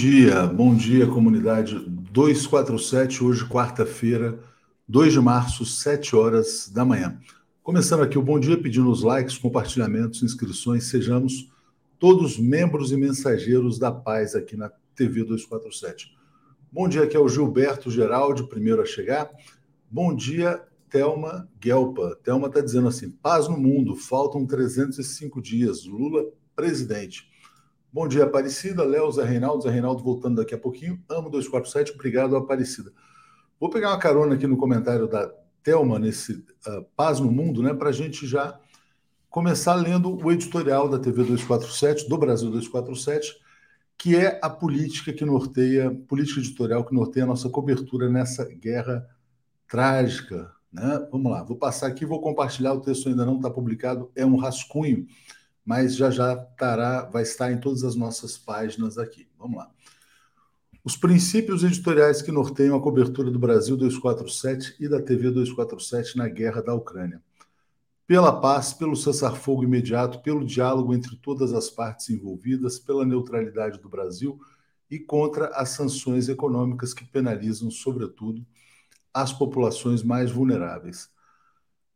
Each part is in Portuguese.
Bom dia, bom dia, comunidade 247, hoje, quarta-feira, 2 de março, 7 horas da manhã. Começando aqui o bom dia, pedindo os likes, compartilhamentos, inscrições, sejamos todos membros e mensageiros da paz aqui na TV 247. Bom dia, aqui é o Gilberto Geraldi, primeiro a chegar. Bom dia, Thelma Guelpa. Thelma está dizendo assim: paz no mundo, faltam 305 dias, Lula presidente. Bom dia, Aparecida. Léo, Zé Reinaldo. Zé Reinaldo voltando daqui a pouquinho. Amo 247. Obrigado, Aparecida. Vou pegar uma carona aqui no comentário da Thelma, nesse uh, Paz no Mundo, né, para a gente já começar lendo o editorial da TV 247, do Brasil 247, que é a política que norteia, política editorial que norteia a nossa cobertura nessa guerra trágica. Né? Vamos lá, vou passar aqui, vou compartilhar, o texto ainda não está publicado, é um rascunho mas já já estará, vai estar em todas as nossas páginas aqui. Vamos lá. Os princípios editoriais que norteiam a cobertura do Brasil 247 e da TV 247 na guerra da Ucrânia. Pela paz, pelo cessar-fogo imediato, pelo diálogo entre todas as partes envolvidas, pela neutralidade do Brasil e contra as sanções econômicas que penalizam, sobretudo, as populações mais vulneráveis.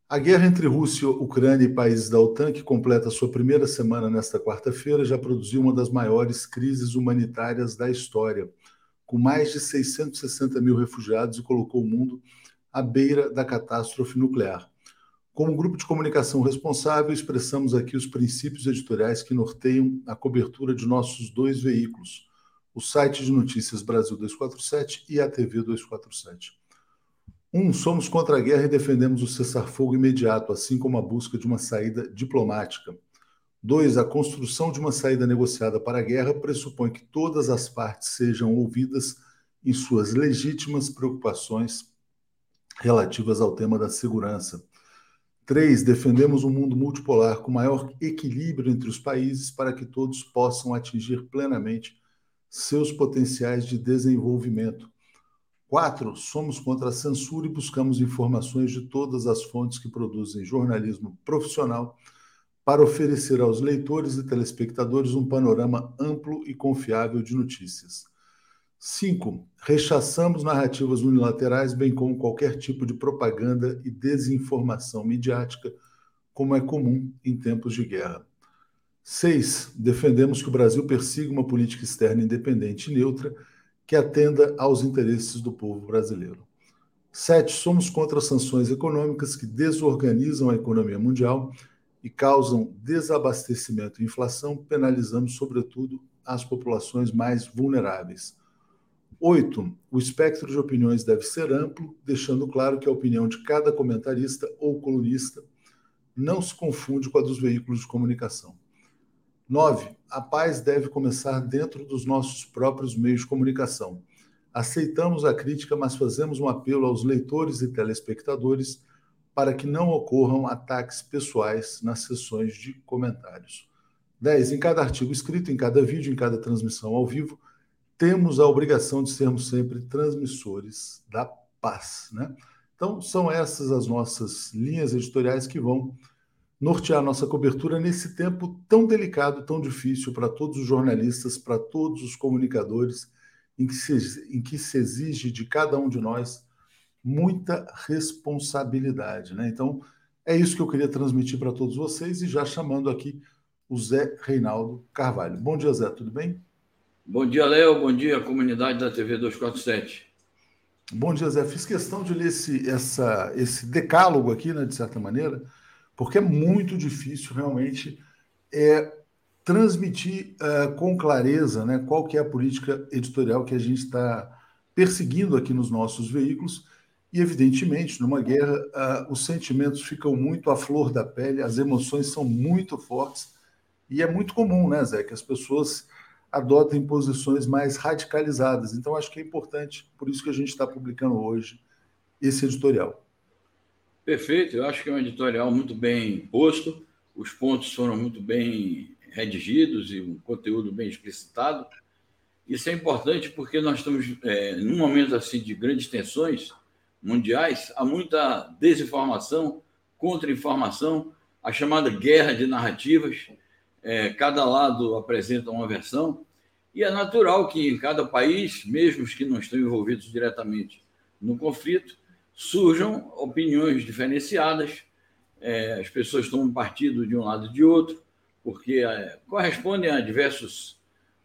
A guerra entre Rússia, Ucrânia e países da OTAN, que completa sua primeira semana nesta quarta-feira, já produziu uma das maiores crises humanitárias da história, com mais de 660 mil refugiados e colocou o mundo à beira da catástrofe nuclear. Como grupo de comunicação responsável, expressamos aqui os princípios editoriais que norteiam a cobertura de nossos dois veículos, o site de notícias Brasil 247 e a TV 247. Um, somos contra a guerra e defendemos o cessar-fogo imediato, assim como a busca de uma saída diplomática. Dois, a construção de uma saída negociada para a guerra pressupõe que todas as partes sejam ouvidas em suas legítimas preocupações relativas ao tema da segurança. Três, defendemos um mundo multipolar com maior equilíbrio entre os países para que todos possam atingir plenamente seus potenciais de desenvolvimento. Quatro, somos contra a censura e buscamos informações de todas as fontes que produzem jornalismo profissional para oferecer aos leitores e telespectadores um panorama amplo e confiável de notícias. Cinco, rechaçamos narrativas unilaterais, bem como qualquer tipo de propaganda e desinformação midiática, como é comum em tempos de guerra. Seis, defendemos que o Brasil persiga uma política externa independente e neutra que atenda aos interesses do povo brasileiro. Sete, somos contra sanções econômicas que desorganizam a economia mundial e causam desabastecimento e inflação, penalizando, sobretudo, as populações mais vulneráveis. Oito, o espectro de opiniões deve ser amplo, deixando claro que a opinião de cada comentarista ou colunista não se confunde com a dos veículos de comunicação. Nove, a paz deve começar dentro dos nossos próprios meios de comunicação. Aceitamos a crítica, mas fazemos um apelo aos leitores e telespectadores para que não ocorram ataques pessoais nas sessões de comentários. 10. Em cada artigo escrito, em cada vídeo, em cada transmissão ao vivo, temos a obrigação de sermos sempre transmissores da paz. Né? Então, são essas as nossas linhas editoriais que vão nortear nossa cobertura nesse tempo tão delicado, tão difícil para todos os jornalistas, para todos os comunicadores, em que, se, em que se exige de cada um de nós muita responsabilidade. Né? Então, é isso que eu queria transmitir para todos vocês e já chamando aqui o Zé Reinaldo Carvalho. Bom dia, Zé, tudo bem? Bom dia, Léo. Bom dia, comunidade da TV 247. Bom dia, Zé. Fiz questão de ler esse, essa, esse decálogo aqui, né, de certa maneira, porque é muito difícil realmente é, transmitir uh, com clareza né, qual que é a política editorial que a gente está perseguindo aqui nos nossos veículos. E, evidentemente, numa guerra, uh, os sentimentos ficam muito à flor da pele, as emoções são muito fortes, e é muito comum, né, Zé, que as pessoas adotem posições mais radicalizadas. Então, acho que é importante, por isso que a gente está publicando hoje esse editorial. Perfeito, eu acho que é um editorial muito bem posto, os pontos foram muito bem redigidos e um conteúdo bem explicitado. Isso é importante porque nós estamos é, num momento assim de grandes tensões mundiais, há muita desinformação, contra-informação, a chamada guerra de narrativas. É, cada lado apresenta uma versão E é natural que em cada país, mesmo os que não estão envolvidos diretamente no conflito, surjam opiniões diferenciadas, é, as pessoas tomam partido de um lado e de outro, porque é, correspondem a diversos,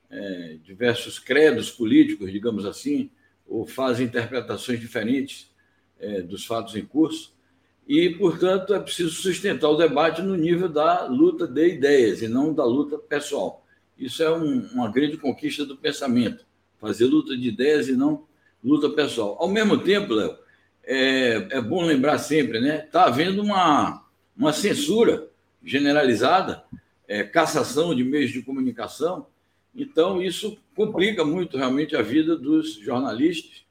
é, diversos credos políticos, digamos assim, ou fazem interpretações diferentes é, dos fatos em curso. E, portanto, é preciso sustentar o debate no nível da luta de ideias e não da luta pessoal. Isso é um, uma grande conquista do pensamento, fazer luta de ideias e não luta pessoal. Ao mesmo tempo, Léo, é, é bom lembrar sempre, né? Está havendo uma, uma censura generalizada, é, cassação de meios de comunicação. Então, isso complica muito realmente a vida dos jornalistas.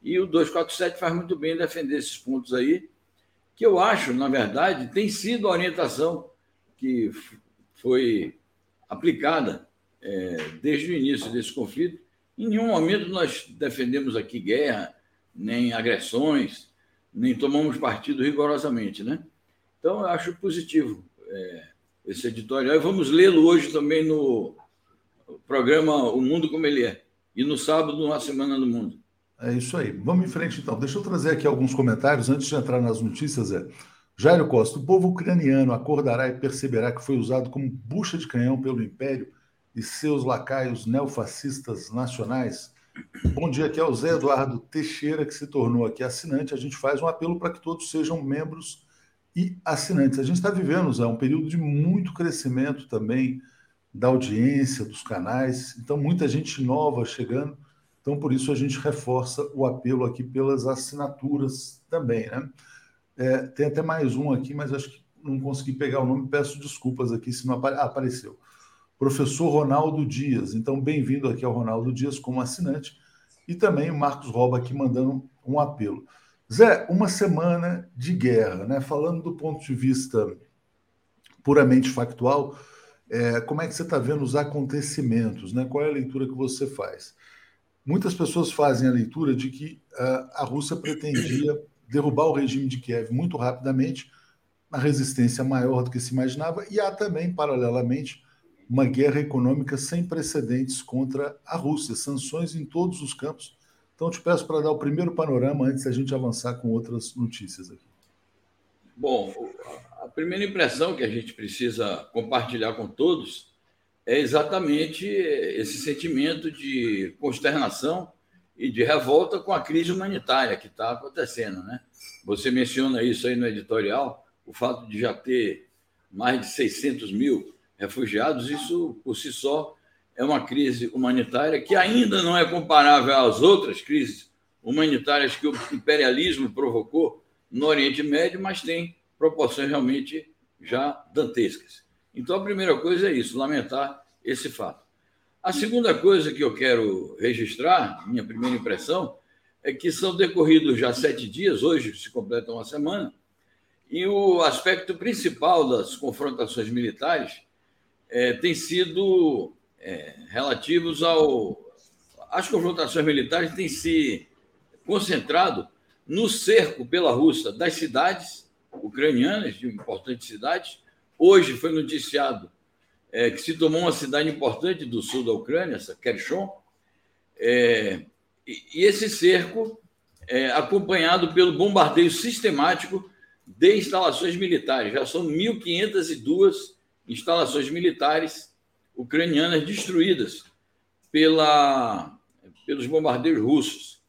E o 247 faz muito bem defender esses pontos aí, que eu acho, na verdade, tem sido a orientação que foi aplicada é, desde o início desse conflito. Em nenhum momento nós defendemos aqui guerra, nem agressões, nem tomamos partido rigorosamente, né? Então, eu acho positivo é, esse editorial. E vamos lê-lo hoje também no programa O Mundo Como Ele É. E no sábado, na Semana do Mundo. É isso aí. Vamos em frente, então. Deixa eu trazer aqui alguns comentários antes de entrar nas notícias. É. Jairo Costa, o povo ucraniano acordará e perceberá que foi usado como bucha de canhão pelo Império e seus lacaios neofascistas nacionais Bom dia, aqui é o Zé Eduardo Teixeira, que se tornou aqui assinante. A gente faz um apelo para que todos sejam membros e assinantes. A gente está vivendo, Zé, um período de muito crescimento também da audiência, dos canais. Então, muita gente nova chegando. Então, por isso, a gente reforça o apelo aqui pelas assinaturas também, né? É, tem até mais um aqui, mas acho que não consegui pegar o nome. Peço desculpas aqui se não apare... ah, apareceu professor Ronaldo Dias. Então, bem-vindo aqui ao Ronaldo Dias como assinante. E também o Marcos Roba aqui mandando um apelo. Zé, uma semana de guerra, né? Falando do ponto de vista puramente factual, é, como é que você está vendo os acontecimentos, né? Qual é a leitura que você faz? Muitas pessoas fazem a leitura de que uh, a Rússia pretendia derrubar o regime de Kiev muito rapidamente, uma resistência maior do que se imaginava, e há também, paralelamente, uma guerra econômica sem precedentes contra a Rússia, sanções em todos os campos. Então, te peço para dar o primeiro panorama antes da gente avançar com outras notícias aqui. Bom, a primeira impressão que a gente precisa compartilhar com todos é exatamente esse sentimento de consternação e de revolta com a crise humanitária que está acontecendo, né? Você menciona isso aí no editorial, o fato de já ter mais de 600 mil refugiados, isso por si só é uma crise humanitária que ainda não é comparável às outras crises humanitárias que o imperialismo provocou no Oriente Médio, mas tem proporções realmente já dantescas. Então, a primeira coisa é isso, lamentar esse fato. A segunda coisa que eu quero registrar, minha primeira impressão, é que são decorridos já sete dias, hoje se completa uma semana, e o aspecto principal das confrontações militares é, têm sido é, relativos ao. As confrontações militares têm se concentrado no cerco pela Rússia das cidades ucranianas, de importantes cidades. Hoje foi noticiado é, que se tomou uma cidade importante do sul da Ucrânia, essa Kherson, é, e, e, esse cerco é acompanhado pelo bombardeio sistemático de instalações militares. Já são 1.502 instalações militares ucranianas destruídas pela, pelos bombardeiros russos.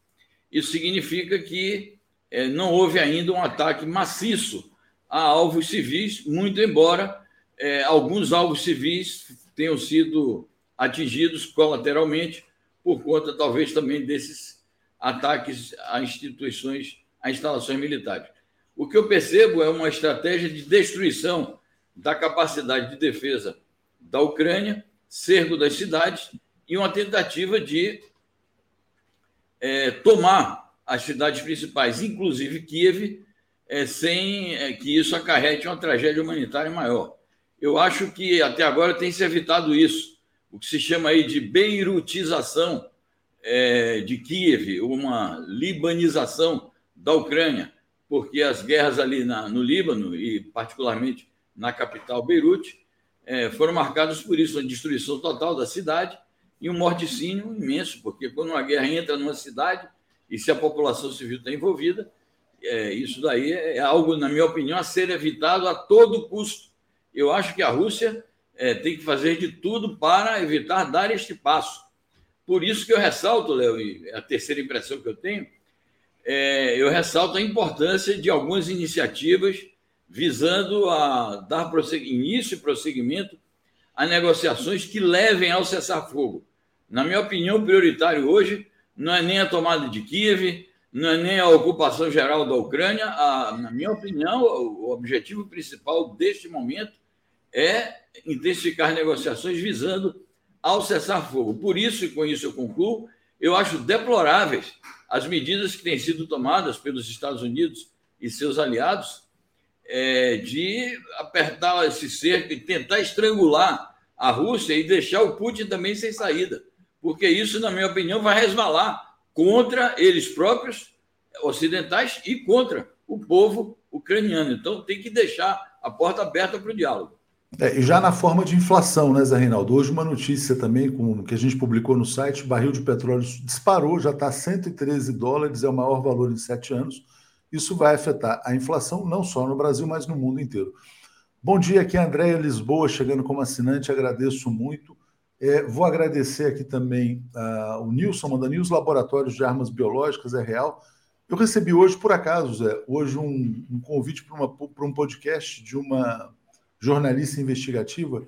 Isso significa que é, não houve ainda um ataque maciço a alvos civis, muito embora é, alguns alvos civis tenham sido atingidos colateralmente por conta, talvez, também desses ataques a instituições, a instalações militares. O que eu percebo é uma estratégia de destruição da capacidade de defesa da Ucrânia, cerco das cidades e uma tentativa de é, tomar as cidades principais, inclusive Kiev, é, sem é, que isso acarrete uma tragédia humanitária maior. Eu acho que até agora tem se evitado isso, o que se chama aí de beirutização é, de Kiev, uma libanização da Ucrânia, porque as guerras ali na, no Líbano, e particularmente na capital Beirute, é, foram marcados por isso, a destruição total da cidade e um morticínio imenso, porque quando uma guerra entra numa cidade e se a população civil está envolvida, é, isso daí é algo, na minha opinião, a ser evitado a todo custo. Eu acho que a Rússia é, tem que fazer de tudo para evitar dar este passo. Por isso que eu ressalto, Léo, é a terceira impressão que eu tenho, é, eu ressalto a importância de algumas iniciativas visando a dar início e prosseguimento a negociações que levem ao cessar-fogo. Na minha opinião, prioritário hoje não é nem a tomada de Kiev, não é nem a ocupação geral da Ucrânia. A, na minha opinião, o objetivo principal deste momento é intensificar negociações visando ao cessar-fogo. Por isso, e com isso eu concluo, eu acho deploráveis as medidas que têm sido tomadas pelos Estados Unidos e seus aliados é, de apertar esse cerco e tentar estrangular a Rússia e deixar o Putin também sem saída. Porque isso, na minha opinião, vai resvalar contra eles próprios, ocidentais, e contra o povo ucraniano. Então, tem que deixar a porta aberta para o diálogo. É, e já na forma de inflação, né, Zé Reinaldo? Hoje uma notícia também com, que a gente publicou no site, barril de petróleo disparou, já está 113 dólares, é o maior valor em sete anos. Isso vai afetar a inflação não só no Brasil, mas no mundo inteiro. Bom dia, aqui é Andréia Lisboa, chegando como assinante, agradeço muito. É, vou agradecer aqui também uh, o Nilson, mandando os laboratórios de armas biológicas, é real. Eu recebi hoje, por acaso, Zé, hoje um, um convite para um podcast de uma jornalista investigativa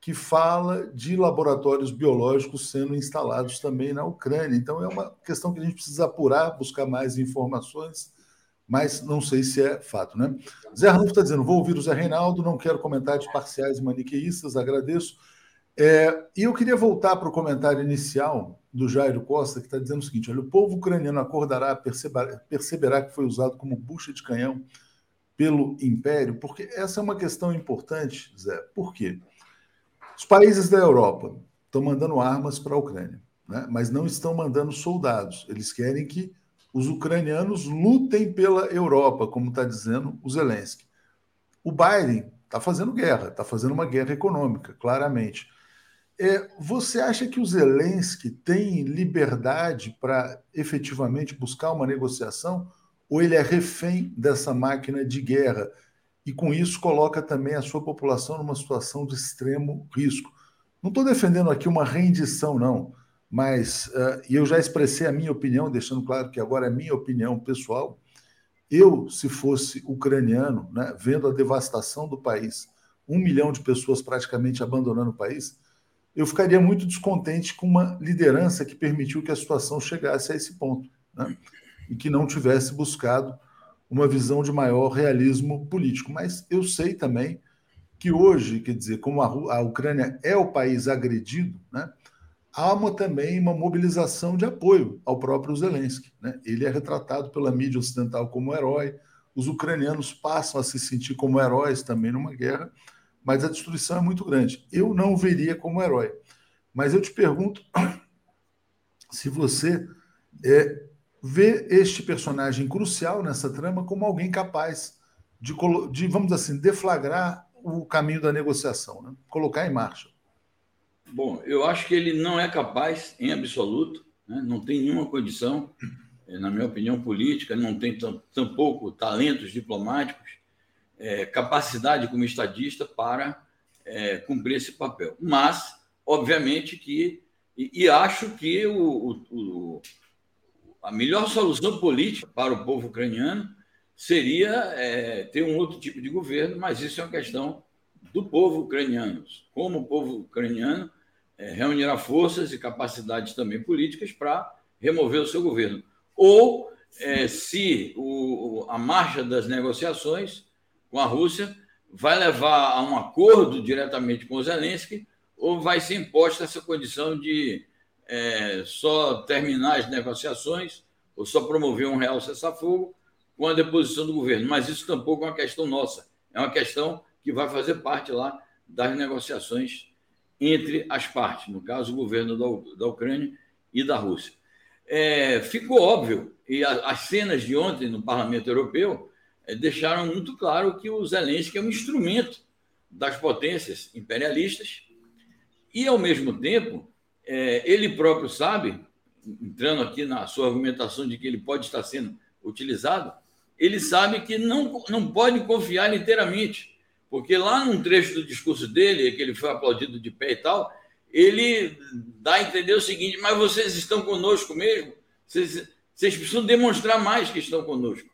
que fala de laboratórios biológicos sendo instalados também na Ucrânia. Então é uma questão que a gente precisa apurar, buscar mais informações, mas não sei se é fato, né? Zé Arnulfo está dizendo: vou ouvir o Zé Reinaldo, não quero comentários parciais e maniqueístas, agradeço. É, e eu queria voltar para o comentário inicial do Jairo Costa, que está dizendo o seguinte: olha, o povo ucraniano acordará, perceberá, perceberá que foi usado como bucha de canhão pelo império? Porque essa é uma questão importante, Zé. Por quê? Os países da Europa estão mandando armas para a Ucrânia, né? mas não estão mandando soldados. Eles querem que os ucranianos lutem pela Europa, como está dizendo o Zelensky. O Biden está fazendo guerra, está fazendo uma guerra econômica, claramente. É, você acha que o Zelensky tem liberdade para efetivamente buscar uma negociação? ou ele é refém dessa máquina de guerra e com isso coloca também a sua população numa situação de extremo risco. Não estou defendendo aqui uma rendição, não, mas uh, eu já expressei a minha opinião, deixando claro que agora é minha opinião pessoal. Eu, se fosse ucraniano, né, vendo a devastação do país, um milhão de pessoas praticamente abandonando o país, eu ficaria muito descontente com uma liderança que permitiu que a situação chegasse a esse ponto. Né? e que não tivesse buscado uma visão de maior realismo político. Mas eu sei também que hoje, quer dizer, como a, a Ucrânia é o país agredido, né, há uma, também uma mobilização de apoio ao próprio Zelensky. Né? Ele é retratado pela mídia ocidental como herói, os ucranianos passam a se sentir como heróis também numa guerra, mas a destruição é muito grande. Eu não o veria como herói. Mas eu te pergunto se você é, vê este personagem crucial nessa trama como alguém capaz de, de vamos assim, deflagrar o caminho da negociação, né? colocar em marcha. Bom, eu acho que ele não é capaz, em absoluto, né? não tem nenhuma condição, eh, na minha opinião política, não tem tampouco talentos diplomáticos, é, capacidade como estadista para é, cumprir esse papel. Mas, obviamente que, e, e acho que o, o, a melhor solução política para o povo ucraniano seria é, ter um outro tipo de governo, mas isso é uma questão do povo ucraniano. Como o povo ucraniano é, reunirá forças e capacidades também políticas para remover o seu governo. Ou é, se o, a marcha das negociações com a Rússia vai levar a um acordo diretamente com Zelensky, ou vai ser imposta essa condição de é, só terminar as negociações ou só promover um real cessar-fogo com a deposição do governo. Mas isso tampouco é uma questão nossa, é uma questão que vai fazer parte lá das negociações entre as partes, no caso, o governo da, da Ucrânia e da Rússia. É, ficou óbvio, e a, as cenas de ontem no Parlamento Europeu é, deixaram muito claro que o Zelensky é um instrumento das potências imperialistas e, ao mesmo tempo, é, ele próprio sabe, entrando aqui na sua argumentação de que ele pode estar sendo utilizado, ele sabe que não, não pode confiar inteiramente, porque lá num trecho do discurso dele, que ele foi aplaudido de pé e tal, ele dá a entender o seguinte: mas vocês estão conosco mesmo? Vocês, vocês precisam demonstrar mais que estão conosco,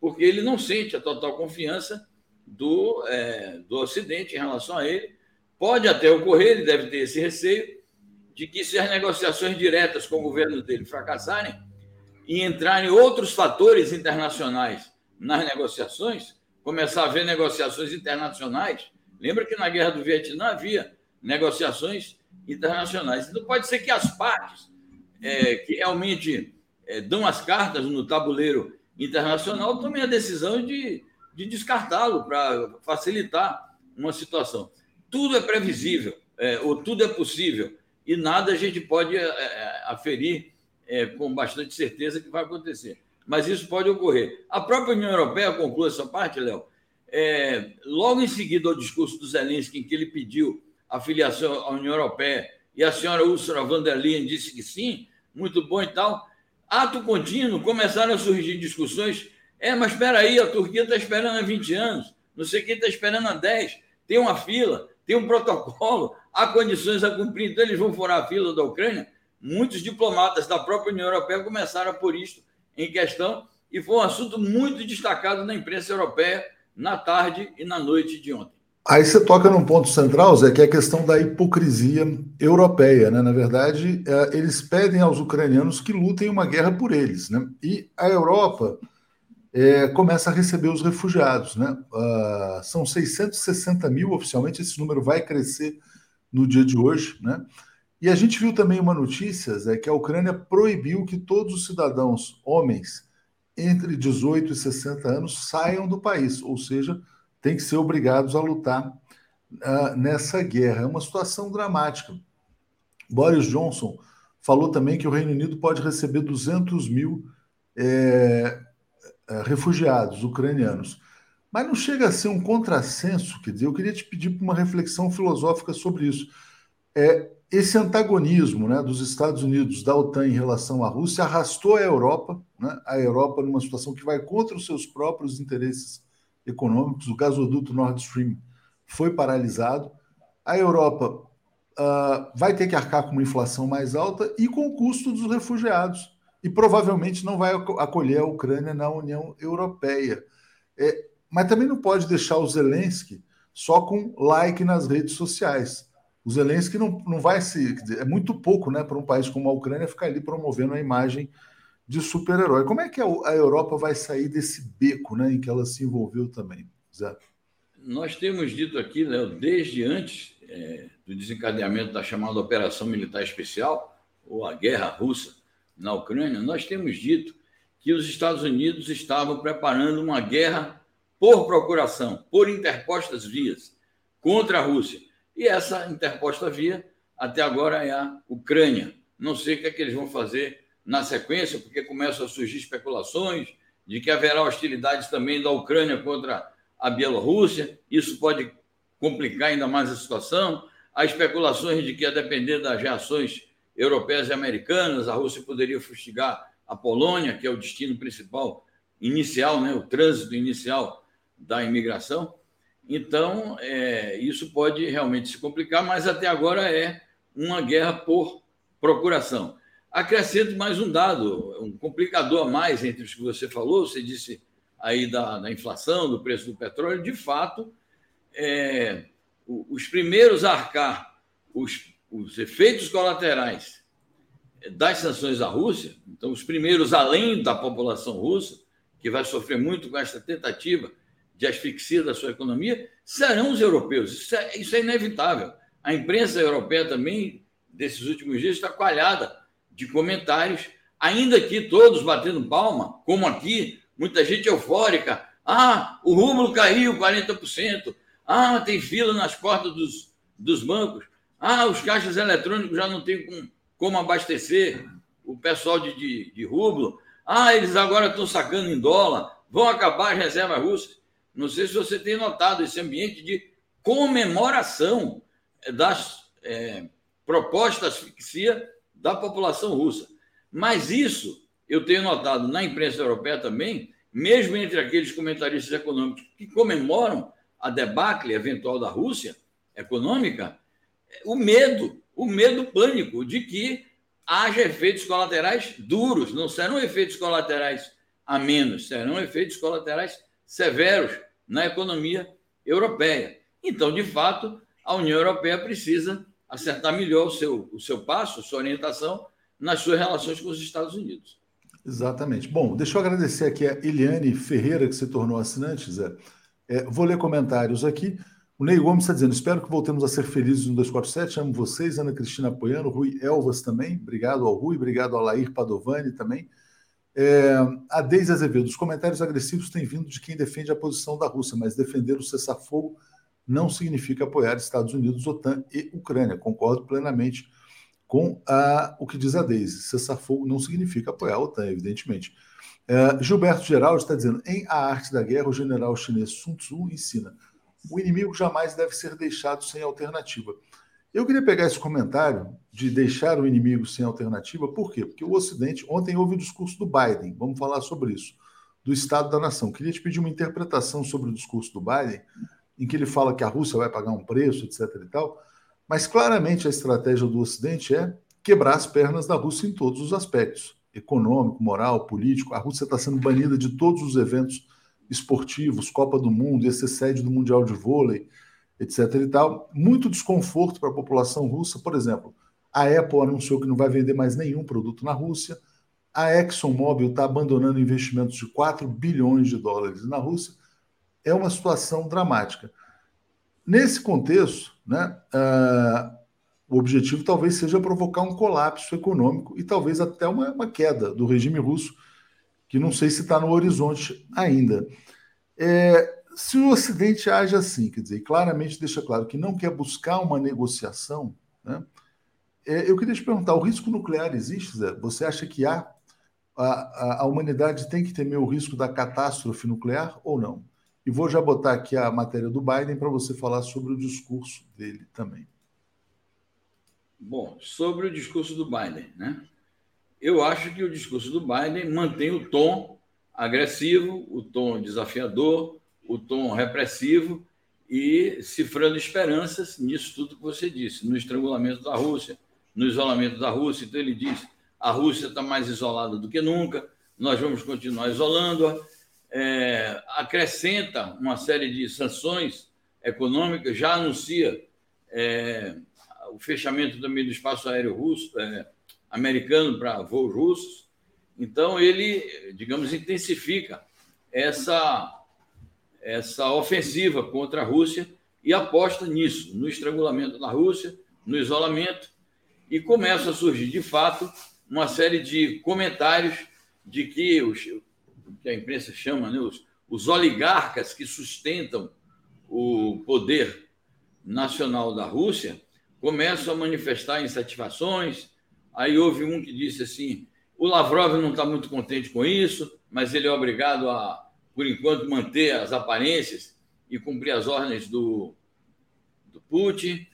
porque ele não sente a total confiança do, é, do Ocidente em relação a ele. Pode até ocorrer, ele deve ter esse receio, de que se as negociações diretas com o governo dele fracassarem e entrarem outros fatores internacionais nas negociações, começar a haver negociações internacionais. Lembra que na guerra do Vietnã havia negociações internacionais. Então, pode ser que as partes é, que realmente é, dão as cartas no tabuleiro internacional tomem a decisão de, de descartá-lo para facilitar uma situação. Tudo é previsível, é, ou tudo é possível, e nada a gente pode é, é, aferir é, com bastante certeza que vai acontecer. Mas isso pode ocorrer. A própria União Europeia conclui essa parte, Léo. É, logo em seguida ao discurso do Zelensky, em que ele pediu a filiação à União Europeia, e a senhora Ursula von der Leyen disse que sim, muito bom e tal. Ato contínuo, começaram a surgir discussões. É, mas espera aí, a Turquia está esperando há 20 anos, não sei quem está esperando há 10, tem uma fila, tem um protocolo, há condições a cumprir, então eles vão furar a fila da Ucrânia. Muitos diplomatas da própria União Europeia começaram a pôr isto em questão e foi um assunto muito destacado na imprensa europeia na tarde e na noite de ontem. Aí você toca num ponto central, Zé, que é a questão da hipocrisia europeia. Né? Na verdade, é, eles pedem aos ucranianos que lutem uma guerra por eles. Né? E a Europa é, começa a receber os refugiados. Né? Uh, são 660 mil oficialmente, esse número vai crescer no dia de hoje. Né? E a gente viu também uma notícia, Zé, que a Ucrânia proibiu que todos os cidadãos, homens, entre 18 e 60 anos, saiam do país, ou seja, têm que ser obrigados a lutar uh, nessa guerra. É uma situação dramática. Boris Johnson falou também que o Reino Unido pode receber 200 mil é, é, refugiados ucranianos. Mas não chega a ser um contrassenso, quer dizer, eu queria te pedir uma reflexão filosófica sobre isso. É, esse antagonismo né, dos Estados Unidos, da OTAN em relação à Rússia, arrastou a Europa, né, a Europa numa situação que vai contra os seus próprios interesses econômicos. O gasoduto Nord Stream foi paralisado. A Europa uh, vai ter que arcar com uma inflação mais alta e com o custo dos refugiados e provavelmente não vai acolher a Ucrânia na União Europeia. É, mas também não pode deixar o Zelensky só com like nas redes sociais. O Zelensky não, não vai se. É muito pouco né, para um país como a Ucrânia ficar ali promovendo a imagem de super-herói. Como é que a, Europa vai sair desse beco né, em que ela se envolveu também, Zé? Nós temos dito aqui, Léo, desde antes é, do desencadeamento da chamada Operação Militar Especial, ou a guerra russa, na Ucrânia, nós temos dito que os Estados Unidos estavam preparando uma guerra por procuração, por interpostas vias, contra a Rússia. E essa interposta via, até agora, é a Ucrânia. Não sei o que, é que eles vão fazer na sequência, porque começam a surgir especulações de que haverá hostilidades também da Ucrânia contra a Bielorrússia. Isso pode complicar ainda mais a situação. Há especulações de que, a depender das reações europeias e americanas, a Rússia poderia fustigar a Polônia, que é o destino principal inicial, né, o trânsito inicial da imigração. Então, é, isso pode realmente se complicar, mas até agora é uma guerra por procuração. Acrescento mais um dado, um complicador a mais entre os que você falou, você disse aí da, da inflação, do preço do petróleo, de fato, é, os primeiros a arcar os os efeitos colaterais das sanções à Rússia, então os primeiros além da população russa, que vai sofrer muito com esta tentativa de asfixia da sua economia, serão os europeus. Isso é, isso é inevitável. A imprensa europeia também, desses últimos dias, está coalhada de comentários, ainda que todos batendo palma, como aqui, muita gente eufórica. Ah, o rublo caiu 40%. Ah, tem fila nas portas dos, dos bancos. Ah, os caixas eletrônicos já não têm com, como abastecer o pessoal de, de, de rublo. Ah, eles agora estão sacando em dólar, vão acabar as reservas russas. Não sei se você tem notado esse ambiente de comemoração das é, proposta asfixia da população russa. Mas isso eu tenho notado na imprensa europeia também, mesmo entre aqueles comentaristas econômicos que comemoram a debacle eventual da Rússia econômica, o medo, o medo pânico de que haja efeitos colaterais duros, não serão efeitos colaterais a menos, serão efeitos colaterais severos na economia europeia. Então, de fato, a União Europeia precisa acertar melhor o seu, o seu passo, sua orientação nas suas relações com os Estados Unidos. Exatamente. Bom, deixa eu agradecer aqui a Eliane Ferreira, que se tornou assinante, Zé. É, vou ler comentários aqui. O Ney Gomes está dizendo: espero que voltemos a ser felizes no 247. Amo vocês, Ana Cristina apoiando, Rui Elvas também. Obrigado ao Rui, obrigado ao Lair Padovani também. É, a Deise Azevedo: os comentários agressivos têm vindo de quem defende a posição da Rússia, mas defender o cessar-fogo não significa apoiar Estados Unidos, OTAN e Ucrânia. Concordo plenamente com a, o que diz a Deise. Cessar-fogo não significa apoiar a OTAN, evidentemente. É, Gilberto Geraldo está dizendo: em A Arte da Guerra, o general chinês Sun Tzu ensina: o inimigo jamais deve ser deixado sem alternativa. Eu queria pegar esse comentário de deixar o inimigo sem alternativa, por quê? Porque o Ocidente, ontem houve o discurso do Biden, vamos falar sobre isso, do Estado da Nação. Queria te pedir uma interpretação sobre o discurso do Biden, em que ele fala que a Rússia vai pagar um preço, etc. e tal, mas claramente a estratégia do Ocidente é quebrar as pernas da Rússia em todos os aspectos econômico, moral, político. A Rússia está sendo banida de todos os eventos esportivos, Copa do Mundo, ia ser sede do Mundial de Vôlei, etc. e tal. Muito desconforto para a população russa. Por exemplo, a Apple anunciou que não vai vender mais nenhum produto na Rússia. A ExxonMobil está abandonando investimentos de 4 bilhões de dólares na Rússia. É uma situação dramática. Nesse contexto, né, uh, o objetivo talvez seja provocar um colapso econômico e talvez até uma, uma queda do regime russo, que não sei se está no horizonte ainda. É, se o Ocidente age assim, quer dizer, claramente deixa claro que não quer buscar uma negociação, né, é, eu queria te perguntar: o risco nuclear existe, Zé? Você acha que há? A, a, a humanidade tem que temer o risco da catástrofe nuclear ou não? E vou já botar aqui a matéria do Biden para você falar sobre o discurso dele também. Bom, sobre o discurso do Biden, né? Eu acho que o discurso do Biden mantém o tom agressivo, o tom desafiador, o tom repressivo e cifrando esperanças nisso tudo que você disse, no estrangulamento da Rússia, no isolamento da Rússia. Então ele diz: a Rússia está mais isolada do que nunca, nós vamos continuar isolando-a é, acrescenta uma série de sanções econômicas, já anuncia é, o fechamento também do espaço aéreo russo, é, americano para voos russos. Então, ele, digamos, intensifica essa, essa ofensiva contra a Rússia e aposta nisso, no estrangulamento da Rússia, no isolamento, e começa a surgir, de fato, uma série de comentários de que os, que a imprensa chama, né, os, os oligarcas que sustentam o poder nacional da Rússia, começam a manifestar insatisfações. Aí houve um que disse assim: o Lavrov não está muito contente com isso, mas ele é obrigado a, por enquanto, manter as aparências e cumprir as ordens do, do Putin.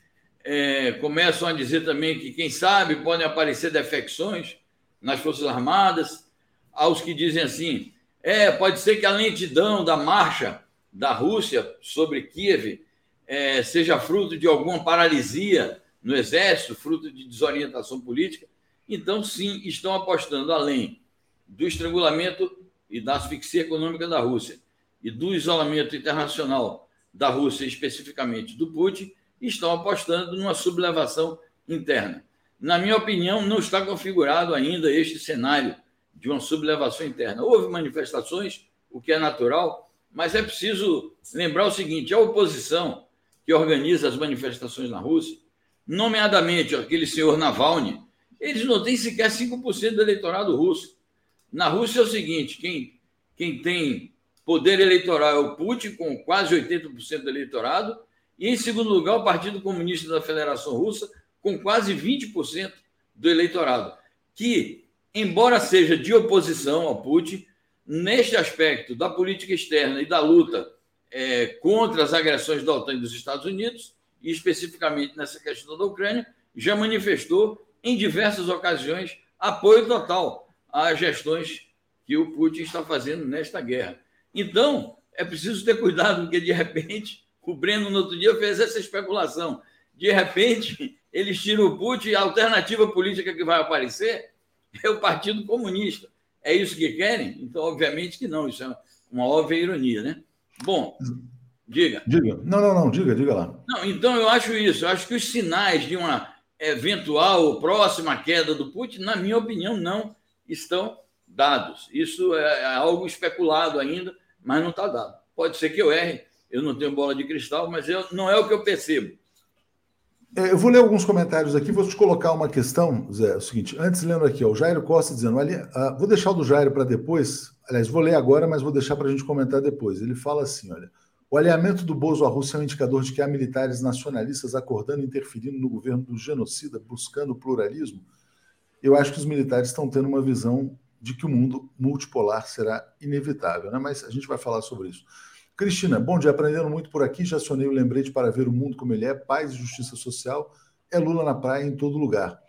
É, começam a dizer também que, quem sabe, podem aparecer defecções nas Forças Armadas. Aos que dizem assim: é, pode ser que a lentidão da marcha da Rússia sobre Kiev é, seja fruto de alguma paralisia no exército, fruto de desorientação política. Então, sim, estão apostando além do estrangulamento e da asfixia econômica da Rússia e do isolamento internacional da Rússia, especificamente do Putin, estão apostando numa sublevação interna. Na minha opinião, não está configurado ainda este cenário de uma sublevação interna. Houve manifestações, o que é natural, mas é preciso lembrar o seguinte: a oposição que organiza as manifestações na Rússia, nomeadamente aquele senhor Navalny, eles não têm sequer 5% do eleitorado russo. Na Rússia é o seguinte: quem, quem tem poder eleitoral é o Putin, com quase 80% do eleitorado, e em segundo lugar, o Partido Comunista da Federação Russa, com quase 20% do eleitorado, que embora seja de oposição ao Putin, neste aspecto da política externa e da luta é, contra as agressões da OTAN e dos Estados Unidos, e especificamente nessa questão da Ucrânia, já manifestou em diversas ocasiões apoio total às gestões que o Putin está fazendo nesta guerra. Então, é preciso ter cuidado, porque de repente, o Breno no outro dia fez essa especulação. De repente, eles tiram o Putin e a alternativa política que vai aparecer é o Partido Comunista. É isso que querem? Então, obviamente que não. Isso é uma óbvia ironia, né? Bom, diga. Diga. Não, não, não, diga, diga lá. Não, então eu acho isso. Eu acho que os sinais de uma eventual próxima queda do Putin, na minha opinião, não estão dados. Isso é, é algo especulado ainda, mas não está dado. Pode ser que eu erre, eu não tenho bola de cristal, mas eu, não é o que eu percebo. É, eu vou ler alguns comentários aqui, vou te colocar uma questão, Zé. É o seguinte, antes lendo aqui, ó, o Jairo Costa dizendo, ali, uh, vou deixar o do Jairo para depois, aliás, vou ler agora, mas vou deixar para a gente comentar depois. Ele fala assim: olha, o alinhamento do Bozo à Rússia é um indicador de que há militares nacionalistas acordando e interferindo no governo do genocida, buscando pluralismo. Eu acho que os militares estão tendo uma visão de que o mundo multipolar será inevitável, né? mas a gente vai falar sobre isso. Cristina, bom dia, aprendendo muito por aqui, já acionei o lembrete para ver o mundo como ele é, paz e justiça social, é Lula na praia em todo lugar.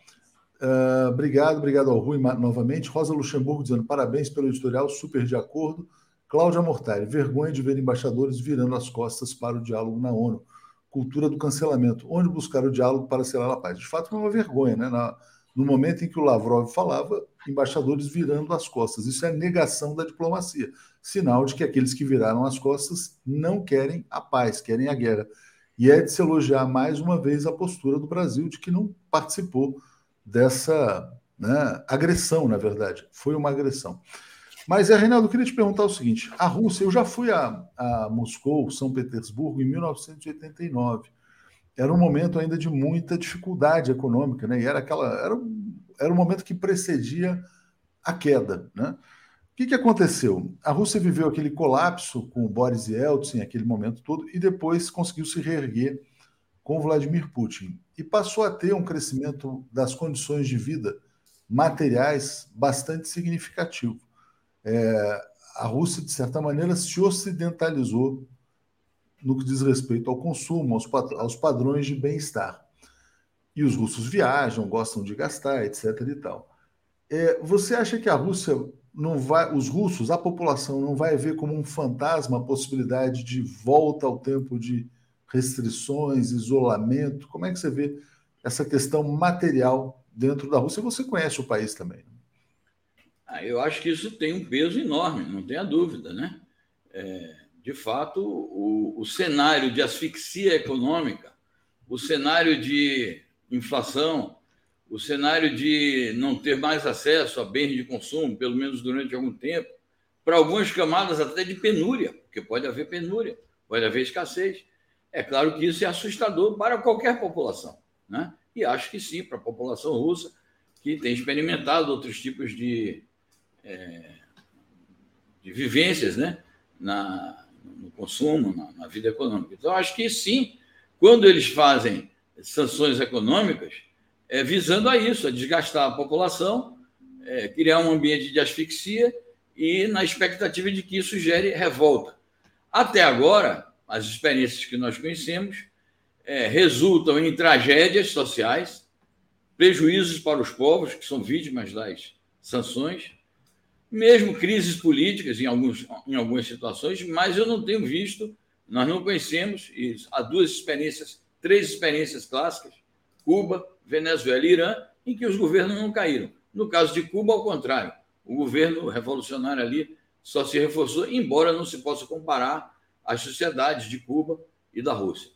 Uh, obrigado, obrigado ao Rui novamente. Rosa Luxemburgo dizendo parabéns pelo editorial, super de acordo. Cláudia Mortari, vergonha de ver embaixadores virando as costas para o diálogo na ONU. Cultura do cancelamento. Onde buscar o diálogo para selar a paz? De fato, é uma vergonha, né? Na, no momento em que o Lavrov falava, embaixadores virando as costas. Isso é negação da diplomacia. Sinal de que aqueles que viraram as costas não querem a paz, querem a guerra. E é de se elogiar mais uma vez a postura do Brasil de que não participou dessa né, agressão, na verdade. Foi uma agressão. Mas, é, Reinaldo, eu queria te perguntar o seguinte: a Rússia, eu já fui a, a Moscou, São Petersburgo, em 1989 era um momento ainda de muita dificuldade econômica, né? E era aquela era, era um momento que precedia a queda, né? O que, que aconteceu? A Rússia viveu aquele colapso com o Boris Yeltsin, aquele momento todo, e depois conseguiu se reerguer com Vladimir Putin e passou a ter um crescimento das condições de vida materiais bastante significativo. É, a Rússia, de certa maneira, se ocidentalizou no que diz respeito ao consumo, aos, aos padrões de bem-estar. E os russos viajam, gostam de gastar, etc. e tal. É, você acha que a Rússia não vai, os russos, a população não vai ver como um fantasma a possibilidade de volta ao tempo de restrições, isolamento? Como é que você vê essa questão material dentro da Rússia? Você conhece o país também. Né? Ah, eu acho que isso tem um peso enorme, não tenha dúvida, né? É, de fato, o, o cenário de asfixia econômica, o cenário de inflação, o cenário de não ter mais acesso a bens de consumo, pelo menos durante algum tempo, para algumas camadas até de penúria, porque pode haver penúria, pode haver escassez. É claro que isso é assustador para qualquer população, né? E acho que sim, para a população russa, que tem experimentado outros tipos de, é, de vivências, né? Na, no consumo, na, na vida econômica. Então, acho que sim, quando eles fazem sanções econômicas, é visando a isso, a desgastar a população, é, criar um ambiente de asfixia e na expectativa de que isso gere revolta. Até agora, as experiências que nós conhecemos é, resultam em tragédias sociais, prejuízos para os povos que são vítimas das sanções, mesmo crises políticas em, alguns, em algumas situações, mas eu não tenho visto, nós não conhecemos, e há duas experiências, três experiências clássicas, Cuba, Venezuela e Irã, em que os governos não caíram. No caso de Cuba, ao contrário, o governo revolucionário ali só se reforçou, embora não se possa comparar as sociedades de Cuba e da Rússia.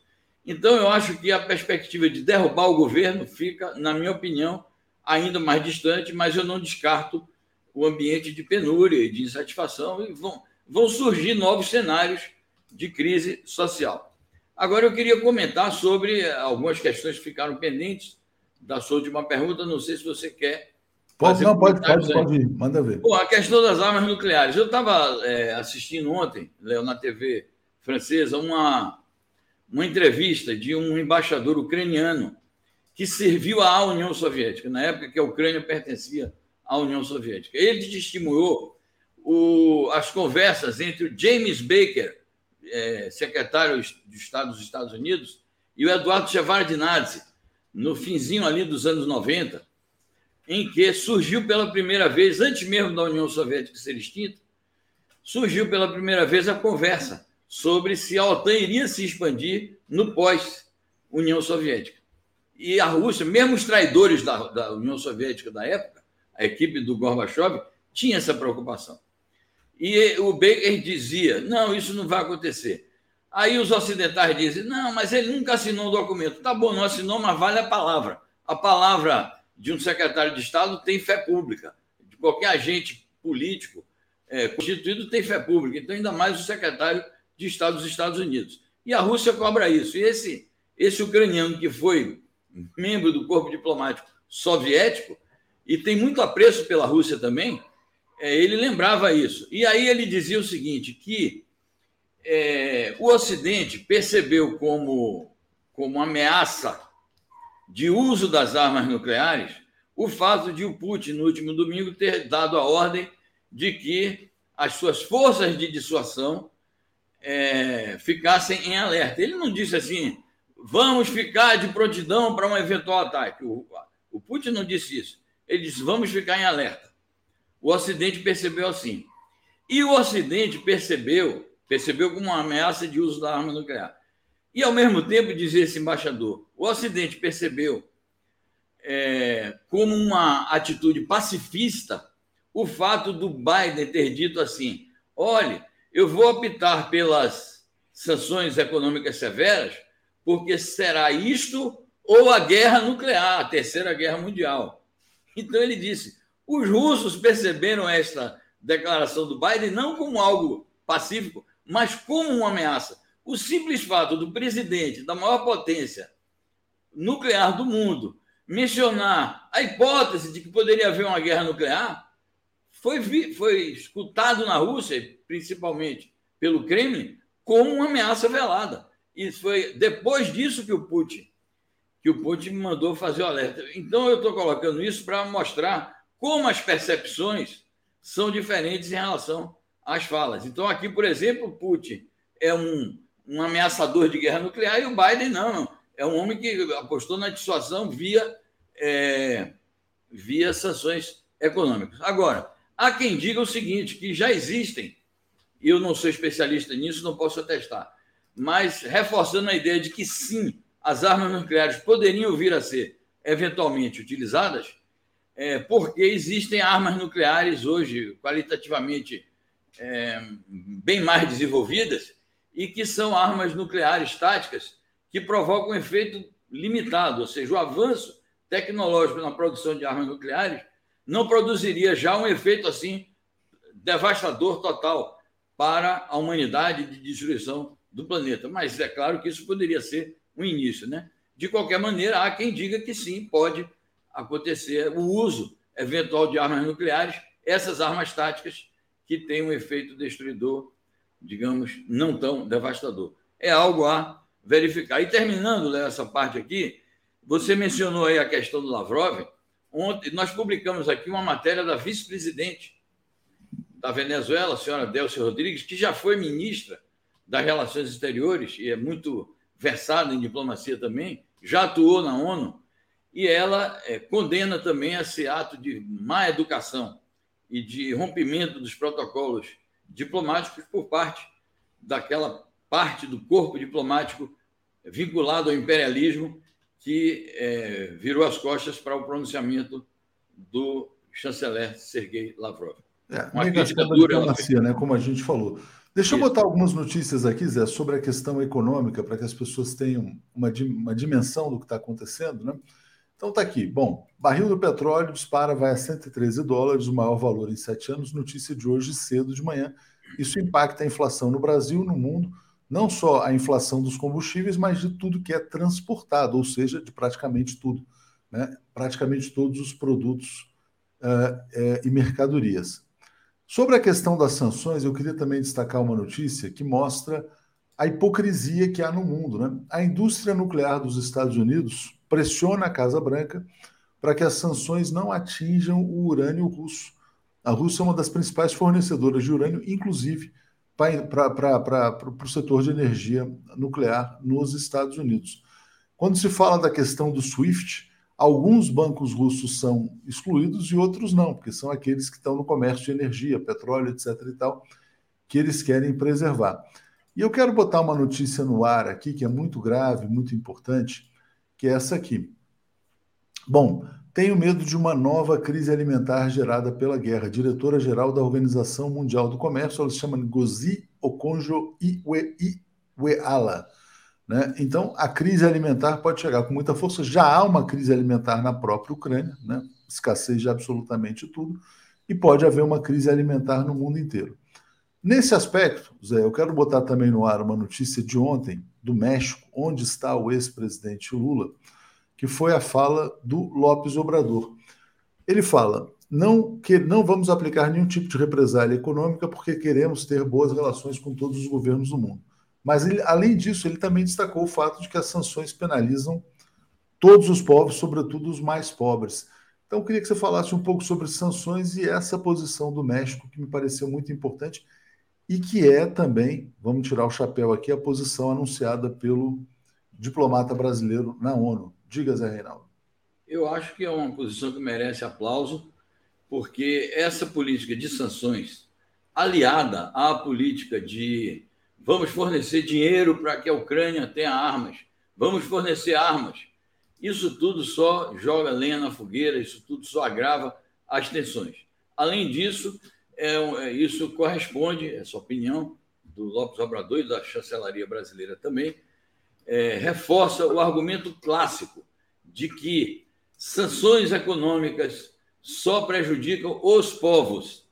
Então, eu acho que a perspectiva de derrubar o governo fica, na minha opinião, ainda mais distante, mas eu não descarto o ambiente de penúria e de insatisfação e vão, vão surgir novos cenários de crise social. Agora, eu queria comentar sobre algumas questões que ficaram pendentes da sua última pergunta. Não sei se você quer. Pode, não, pode, pode, pode ir. Manda ver. Bom, a questão das armas nucleares. Eu estava é, assistindo ontem, Léo, na TV francesa, uma, uma entrevista de um embaixador ucraniano que serviu à União Soviética, na época que a Ucrânia pertencia à União Soviética. Ele estimulou o, as conversas entre o James Baker, é, secretário de Estado dos Estados Unidos, e o Eduardo Shevardnadze, no finzinho ali dos anos 90, em que surgiu pela primeira vez, antes mesmo da União Soviética ser extinta, surgiu pela primeira vez a conversa sobre se a OTAN iria se expandir no pós-União Soviética. E a Rússia, mesmo os traidores da, da União Soviética da época, a equipe do Gorbachev, tinha essa preocupação. E o Baker dizia: não, isso não vai acontecer. Aí os ocidentais dizem: não, mas ele nunca assinou um documento. Tá bom, não assinou, mas vale a palavra. A palavra de um secretário de Estado tem fé pública. De qualquer agente político é, constituído tem fé pública. Então, ainda mais o secretário de Estado dos Estados Unidos. E a Rússia cobra isso. E esse, esse ucraniano que foi membro do corpo diplomático soviético e tem muito apreço pela Rússia também, é, ele lembrava isso. E aí ele dizia o seguinte, que é, o Ocidente percebeu como, como ameaça de uso das armas nucleares o fato de o Putin, no último domingo, ter dado a ordem de que as suas forças de dissuasão é, ficassem em alerta. Ele não disse assim, vamos ficar de prontidão para um eventual ataque. O, o Putin não disse isso. Ele disse, vamos ficar em alerta. O Ocidente percebeu assim. E o Ocidente percebeu, percebeu como uma ameaça de uso da arma nuclear. E, ao mesmo tempo, dizia esse embaixador, o Ocidente percebeu é, como uma atitude pacifista o fato do Biden ter dito assim: olhe, eu vou optar pelas sanções econômicas severas, porque será isto ou a guerra nuclear, a terceira guerra mundial. Então ele disse: os russos perceberam esta declaração do Biden não como algo pacífico, mas como uma ameaça. O simples fato do presidente da maior potência nuclear do mundo mencionar a hipótese de que poderia haver uma guerra nuclear foi, foi escutado na Rússia, principalmente pelo Kremlin, como uma ameaça velada. E foi depois disso que o Putin que o Putin mandou fazer o alerta. Então eu estou colocando isso para mostrar como as percepções são diferentes em relação às falas. Então aqui, por exemplo, o Putin é um, um ameaçador de guerra nuclear e o Biden não. É um homem que apostou na dissuasão via, é, via sanções econômicas. Agora, há quem diga o seguinte, que já existem, eu não sou especialista nisso, não posso atestar, mas reforçando a ideia de que sim, as armas nucleares poderiam vir a ser eventualmente utilizadas, é, porque existem armas nucleares hoje qualitativamente é, bem mais desenvolvidas e que são armas nucleares táticas que provocam um efeito limitado, ou seja, o avanço tecnológico na produção de armas nucleares não produziria já um efeito assim devastador total para a humanidade de destruição do planeta. Mas é claro que isso poderia ser um início, né? De qualquer maneira, há quem diga que sim, pode acontecer o uso eventual de armas nucleares, essas armas táticas que têm um efeito destruidor, digamos, não tão devastador. É algo a verificar. E terminando essa parte aqui, você mencionou aí a questão do Lavrov. Ontem nós publicamos aqui uma matéria da vice-presidente da Venezuela, a senhora Delcy Rodrigues, que já foi ministra das Relações Exteriores e é muito versada em diplomacia também, já atuou na ONU, e ela é, condena também esse ato de má educação e de rompimento dos protocolos diplomáticos por parte daquela parte do corpo diplomático vinculado ao imperialismo que é, virou as costas para o pronunciamento do chanceler Sergei Lavrov. É, uma crítica dura. Diplomacia, né, como a gente falou. Deixa eu botar algumas notícias aqui, Zé, sobre a questão econômica, para que as pessoas tenham uma, uma dimensão do que está acontecendo. Né? Então tá aqui. Bom, barril do petróleo dispara, vai a 113 dólares, o maior valor em sete anos. Notícia de hoje cedo de manhã. Isso impacta a inflação no Brasil, no mundo, não só a inflação dos combustíveis, mas de tudo que é transportado, ou seja, de praticamente tudo, né? praticamente todos os produtos uh, uh, e mercadorias. Sobre a questão das sanções, eu queria também destacar uma notícia que mostra a hipocrisia que há no mundo. Né? A indústria nuclear dos Estados Unidos pressiona a Casa Branca para que as sanções não atinjam o urânio russo. A Rússia é uma das principais fornecedoras de urânio, inclusive para o setor de energia nuclear nos Estados Unidos. Quando se fala da questão do SWIFT, alguns bancos russos são excluídos e outros não, porque são aqueles que estão no comércio de energia, petróleo, etc. e tal, que eles querem preservar. E eu quero botar uma notícia no ar aqui que é muito grave, muito importante, que é essa aqui. Bom, tenho medo de uma nova crise alimentar gerada pela guerra. Diretora-geral da Organização Mundial do Comércio, ela se chama Ngozi Okonjo-Iweala. Né? Então, a crise alimentar pode chegar com muita força. Já há uma crise alimentar na própria Ucrânia, né? escassez de absolutamente tudo, e pode haver uma crise alimentar no mundo inteiro. Nesse aspecto, Zé, eu quero botar também no ar uma notícia de ontem do México, onde está o ex-presidente Lula, que foi a fala do Lopes Obrador. Ele fala: não que não vamos aplicar nenhum tipo de represália econômica porque queremos ter boas relações com todos os governos do mundo. Mas, ele, além disso, ele também destacou o fato de que as sanções penalizam todos os povos, sobretudo os mais pobres. Então, eu queria que você falasse um pouco sobre sanções e essa posição do México, que me pareceu muito importante e que é também, vamos tirar o chapéu aqui, a posição anunciada pelo diplomata brasileiro na ONU. Diga, Zé Reinaldo. Eu acho que é uma posição que merece aplauso, porque essa política de sanções, aliada à política de Vamos fornecer dinheiro para que a Ucrânia tenha armas. Vamos fornecer armas. Isso tudo só joga lenha na fogueira, isso tudo só agrava as tensões. Além disso, é, é, isso corresponde, essa opinião do Lopes Obrador e da chancelaria brasileira também, é, reforça o argumento clássico de que sanções econômicas só prejudicam os povos.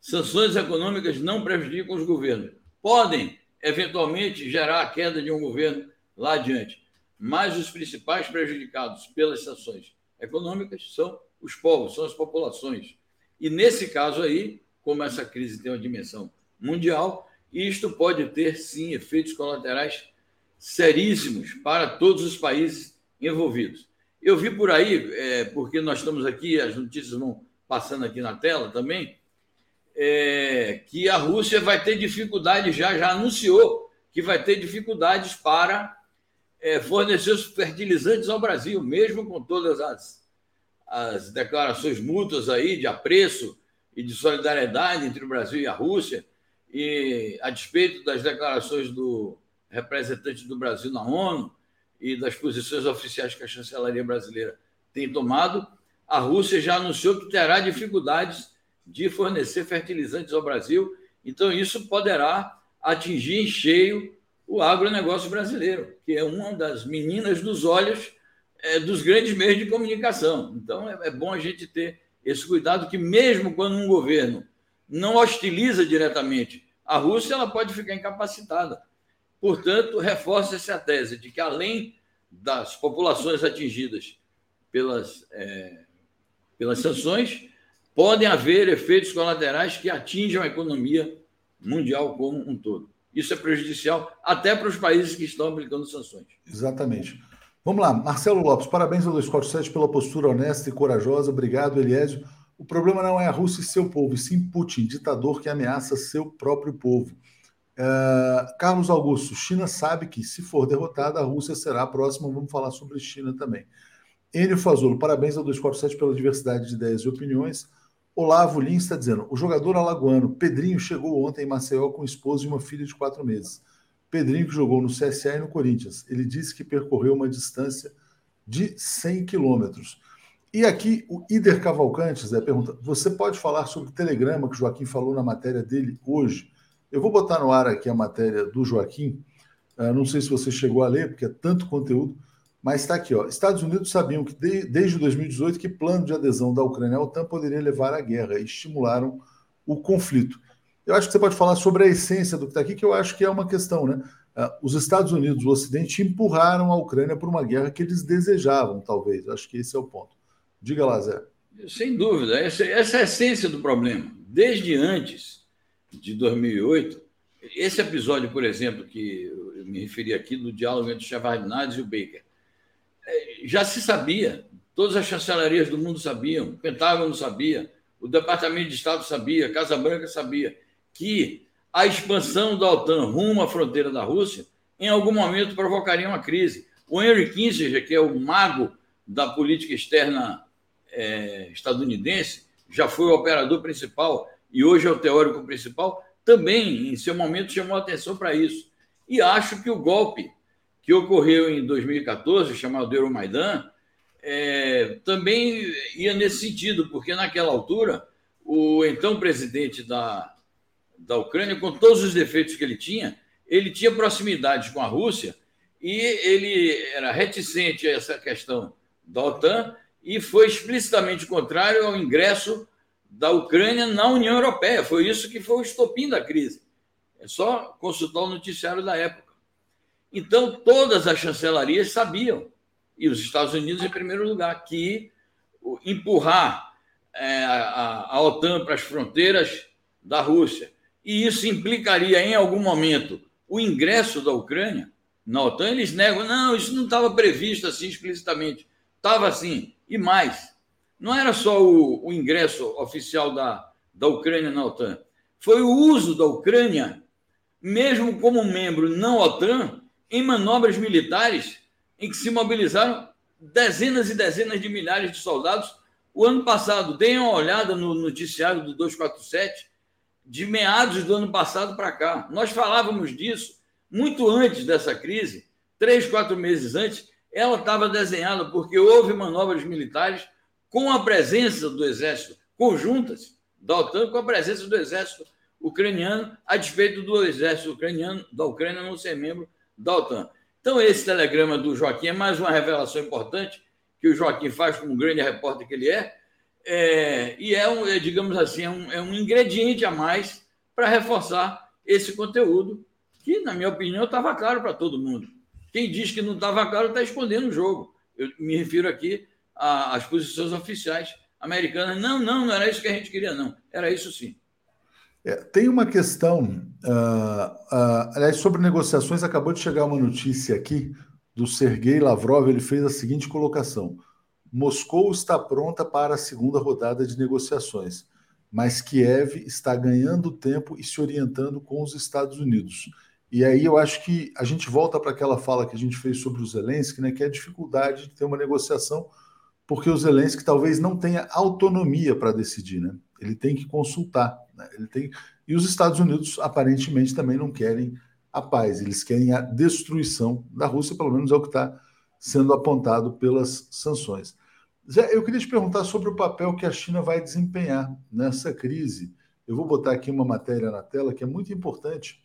Sanções econômicas não prejudicam os governos. Podem eventualmente gerar a queda de um governo lá adiante. Mas os principais prejudicados pelas sanções econômicas são os povos, são as populações. E nesse caso aí, como essa crise tem uma dimensão mundial, isto pode ter sim efeitos colaterais seríssimos para todos os países envolvidos. Eu vi por aí, é, porque nós estamos aqui, as notícias vão passando aqui na tela também, é, que a Rússia vai ter dificuldade, já, já anunciou que vai ter dificuldades para é, fornecer os fertilizantes ao Brasil, mesmo com todas as, as declarações mútuas aí de apreço e de solidariedade entre o Brasil e a Rússia, e a despeito das declarações do representante do Brasil na ONU e das posições oficiais que a chancelaria brasileira tem tomado, a Rússia já anunciou que terá dificuldades de fornecer fertilizantes ao Brasil. Então, isso poderá atingir em cheio o agronegócio brasileiro, que é uma das meninas dos olhos é, dos grandes meios de comunicação. Então, é, é bom a gente ter esse cuidado que, mesmo quando um governo não hostiliza diretamente a Rússia, ela pode ficar incapacitada. Portanto, reforça-se a tese de que, além das populações atingidas pelas, é, pelas sanções, podem haver efeitos colaterais que atinjam a economia mundial como um todo. Isso é prejudicial até para os países que estão aplicando sanções. Exatamente. Vamos lá, Marcelo Lopes, parabéns ao 247 pela postura honesta e corajosa. Obrigado, Eliésio. O problema não é a Rússia e seu povo, e sim Putin, ditador que ameaça seu próprio povo. Uh, Carlos Augusto, China sabe que, se for derrotada, a Rússia será a próxima. Vamos falar sobre China também. Enio Fazolo, parabéns ao 247 pela diversidade de ideias e opiniões. Olavo Lins está dizendo: o jogador alagoano Pedrinho chegou ontem em Maceió com esposa e uma filha de quatro meses. Pedrinho que jogou no CSA e no Corinthians. Ele disse que percorreu uma distância de 100 quilômetros. E aqui o Ider Cavalcante, Zé, pergunta: você pode falar sobre o telegrama que o Joaquim falou na matéria dele hoje? Eu vou botar no ar aqui a matéria do Joaquim. Uh, não sei se você chegou a ler, porque é tanto conteúdo. Mas está aqui, ó. Estados Unidos sabiam que de, desde 2018 que plano de adesão da Ucrânia à OTAN poderia levar à guerra e estimularam o conflito. Eu acho que você pode falar sobre a essência do que está aqui, que eu acho que é uma questão, né? Uh, os Estados Unidos, o Ocidente, empurraram a Ucrânia para uma guerra que eles desejavam, talvez. Acho que esse é o ponto. Diga lá, Zé. Sem dúvida, essa, essa é a essência do problema. Desde antes de 2008, esse episódio, por exemplo, que eu me referi aqui do diálogo entre Shevardnadze e o Baker, já se sabia, todas as chancelarias do mundo sabiam, o Pentágono sabia, o Departamento de Estado sabia, a Casa Branca sabia, que a expansão da OTAN rumo à fronteira da Rússia em algum momento provocaria uma crise. O Henry Kissinger, que é o mago da política externa é, estadunidense, já foi o operador principal e hoje é o teórico principal, também, em seu momento, chamou atenção para isso. E acho que o golpe que ocorreu em 2014, chamado Euromaidan, é, também ia nesse sentido, porque naquela altura, o então presidente da, da Ucrânia, com todos os defeitos que ele tinha, ele tinha proximidade com a Rússia e ele era reticente a essa questão da OTAN e foi explicitamente contrário ao ingresso da Ucrânia na União Europeia. Foi isso que foi o estopim da crise. É só consultar o noticiário da época. Então, todas as chancelarias sabiam, e os Estados Unidos em primeiro lugar, que empurrar é, a, a OTAN para as fronteiras da Rússia, e isso implicaria em algum momento o ingresso da Ucrânia na OTAN, eles negam, não, isso não estava previsto assim explicitamente. Estava assim. E mais, não era só o, o ingresso oficial da, da Ucrânia na OTAN, foi o uso da Ucrânia, mesmo como membro não OTAN, em manobras militares em que se mobilizaram dezenas e dezenas de milhares de soldados. O ano passado, deem uma olhada no noticiário do 247, de meados do ano passado para cá. Nós falávamos disso muito antes dessa crise, três, quatro meses antes, ela estava desenhada porque houve manobras militares com a presença do exército conjuntas da OTAN, com a presença do exército ucraniano, a despeito do exército ucraniano da Ucrânia não ser membro da OTAN. Então, esse telegrama do Joaquim é mais uma revelação importante que o Joaquim faz como grande repórter que ele é, é e é, um, é, digamos assim, é um, é um ingrediente a mais para reforçar esse conteúdo que, na minha opinião, estava claro para todo mundo. Quem diz que não estava claro está escondendo o jogo. Eu me refiro aqui às posições oficiais americanas. Não, não, não era isso que a gente queria, não. Era isso sim. É, tem uma questão, uh, uh, aliás, sobre negociações, acabou de chegar uma notícia aqui do Sergei Lavrov, ele fez a seguinte colocação: Moscou está pronta para a segunda rodada de negociações, mas Kiev está ganhando tempo e se orientando com os Estados Unidos. E aí eu acho que a gente volta para aquela fala que a gente fez sobre o Zelensky, né, que é a dificuldade de ter uma negociação, porque o Zelensky talvez não tenha autonomia para decidir, né? Ele tem que consultar, né? ele tem e os Estados Unidos aparentemente também não querem a paz, eles querem a destruição da Rússia, pelo menos é o que está sendo apontado pelas sanções. Zé, eu queria te perguntar sobre o papel que a China vai desempenhar nessa crise. Eu vou botar aqui uma matéria na tela que é muito importante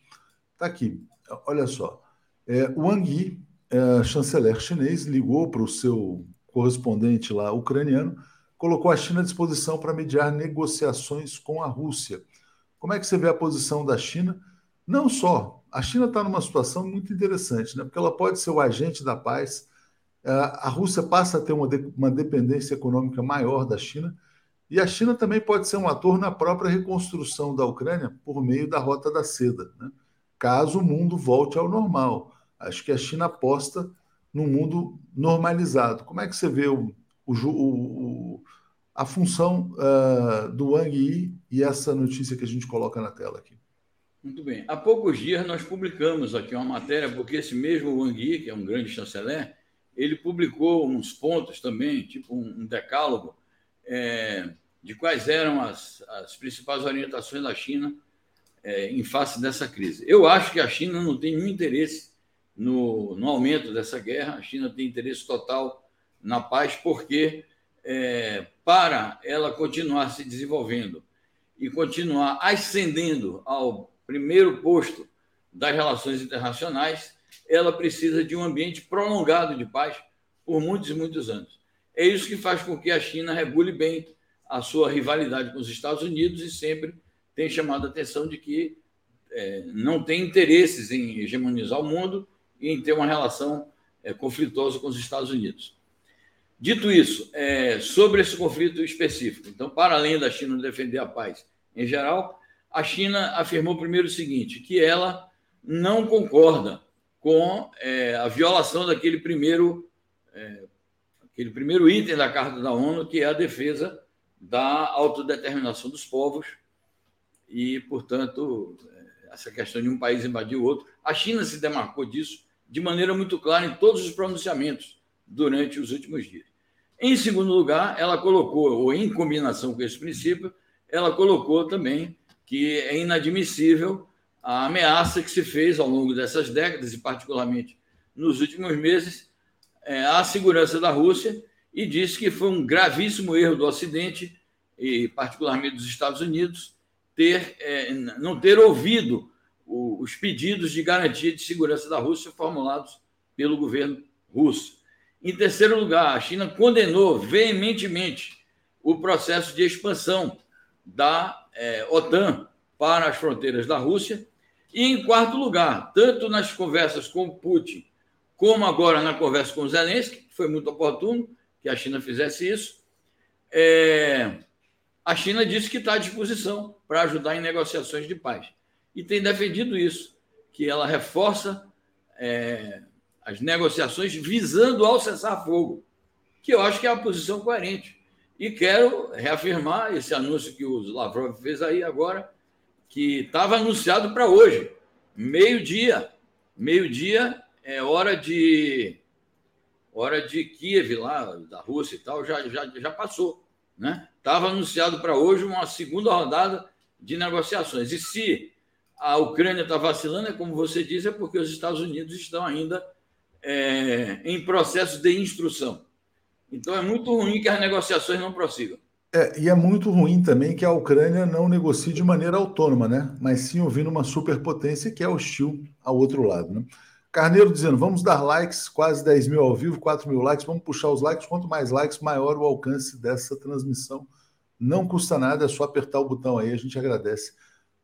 Está aqui, olha só. É, Wang Yi, é, chanceler chinês, ligou para o seu correspondente lá ucraniano, colocou a China à disposição para mediar negociações com a Rússia. Como é que você vê a posição da China? Não só, a China está numa situação muito interessante, né? porque ela pode ser o agente da paz. É, a Rússia passa a ter uma, uma dependência econômica maior da China, e a China também pode ser um ator na própria reconstrução da Ucrânia por meio da Rota da Seda. Né? caso o mundo volte ao normal. Acho que a China aposta num mundo normalizado. Como é que você vê o, o, o a função uh, do Wang Yi e essa notícia que a gente coloca na tela aqui? Muito bem. Há poucos dias nós publicamos aqui uma matéria, porque esse mesmo Wang Yi, que é um grande chanceler, ele publicou uns pontos também, tipo um decálogo, é, de quais eram as, as principais orientações da China é, em face dessa crise. Eu acho que a China não tem nenhum interesse no, no aumento dessa guerra, a China tem interesse total na paz, porque é, para ela continuar se desenvolvendo e continuar ascendendo ao primeiro posto das relações internacionais, ela precisa de um ambiente prolongado de paz por muitos e muitos anos. É isso que faz com que a China regule bem a sua rivalidade com os Estados Unidos e sempre tem chamado a atenção de que é, não tem interesses em hegemonizar o mundo e em ter uma relação é, conflituosa com os Estados Unidos. Dito isso, é, sobre esse conflito específico, então, para além da China defender a paz em geral, a China afirmou primeiro o seguinte: que ela não concorda com é, a violação daquele primeiro, é, aquele primeiro item da Carta da ONU, que é a defesa da autodeterminação dos povos e, portanto, essa questão de um país invadir o outro. A China se demarcou disso de maneira muito clara em todos os pronunciamentos durante os últimos dias. Em segundo lugar, ela colocou, ou em combinação com esse princípio, ela colocou também que é inadmissível a ameaça que se fez ao longo dessas décadas, e particularmente nos últimos meses, é, à segurança da Rússia, e disse que foi um gravíssimo erro do Ocidente, e particularmente dos Estados Unidos, ter, é, não ter ouvido os pedidos de garantia de segurança da Rússia formulados pelo governo russo. Em terceiro lugar, a China condenou veementemente o processo de expansão da é, OTAN para as fronteiras da Rússia. E, em quarto lugar, tanto nas conversas com Putin, como agora na conversa com Zelensky, que foi muito oportuno que a China fizesse isso, é, a China disse que está à disposição para ajudar em negociações de paz. E tem defendido isso, que ela reforça é, as negociações visando ao cessar-fogo, que eu acho que é a posição coerente. E quero reafirmar esse anúncio que o Lavrov fez aí agora, que estava anunciado para hoje, meio-dia. Meio-dia é hora de hora de Kiev lá da Rússia e tal, já já, já passou, né? Estava anunciado para hoje uma segunda rodada de negociações. E se a Ucrânia está vacilando, é como você diz, é porque os Estados Unidos estão ainda é, em processo de instrução. Então é muito ruim que as negociações não prossigam. É, e é muito ruim também que a Ucrânia não negocie de maneira autônoma, né? Mas sim ouvindo uma superpotência que é hostil ao outro lado, né? Carneiro dizendo: vamos dar likes, quase 10 mil ao vivo, 4 mil likes, vamos puxar os likes. Quanto mais likes, maior o alcance dessa transmissão. Não custa nada, é só apertar o botão aí, a gente agradece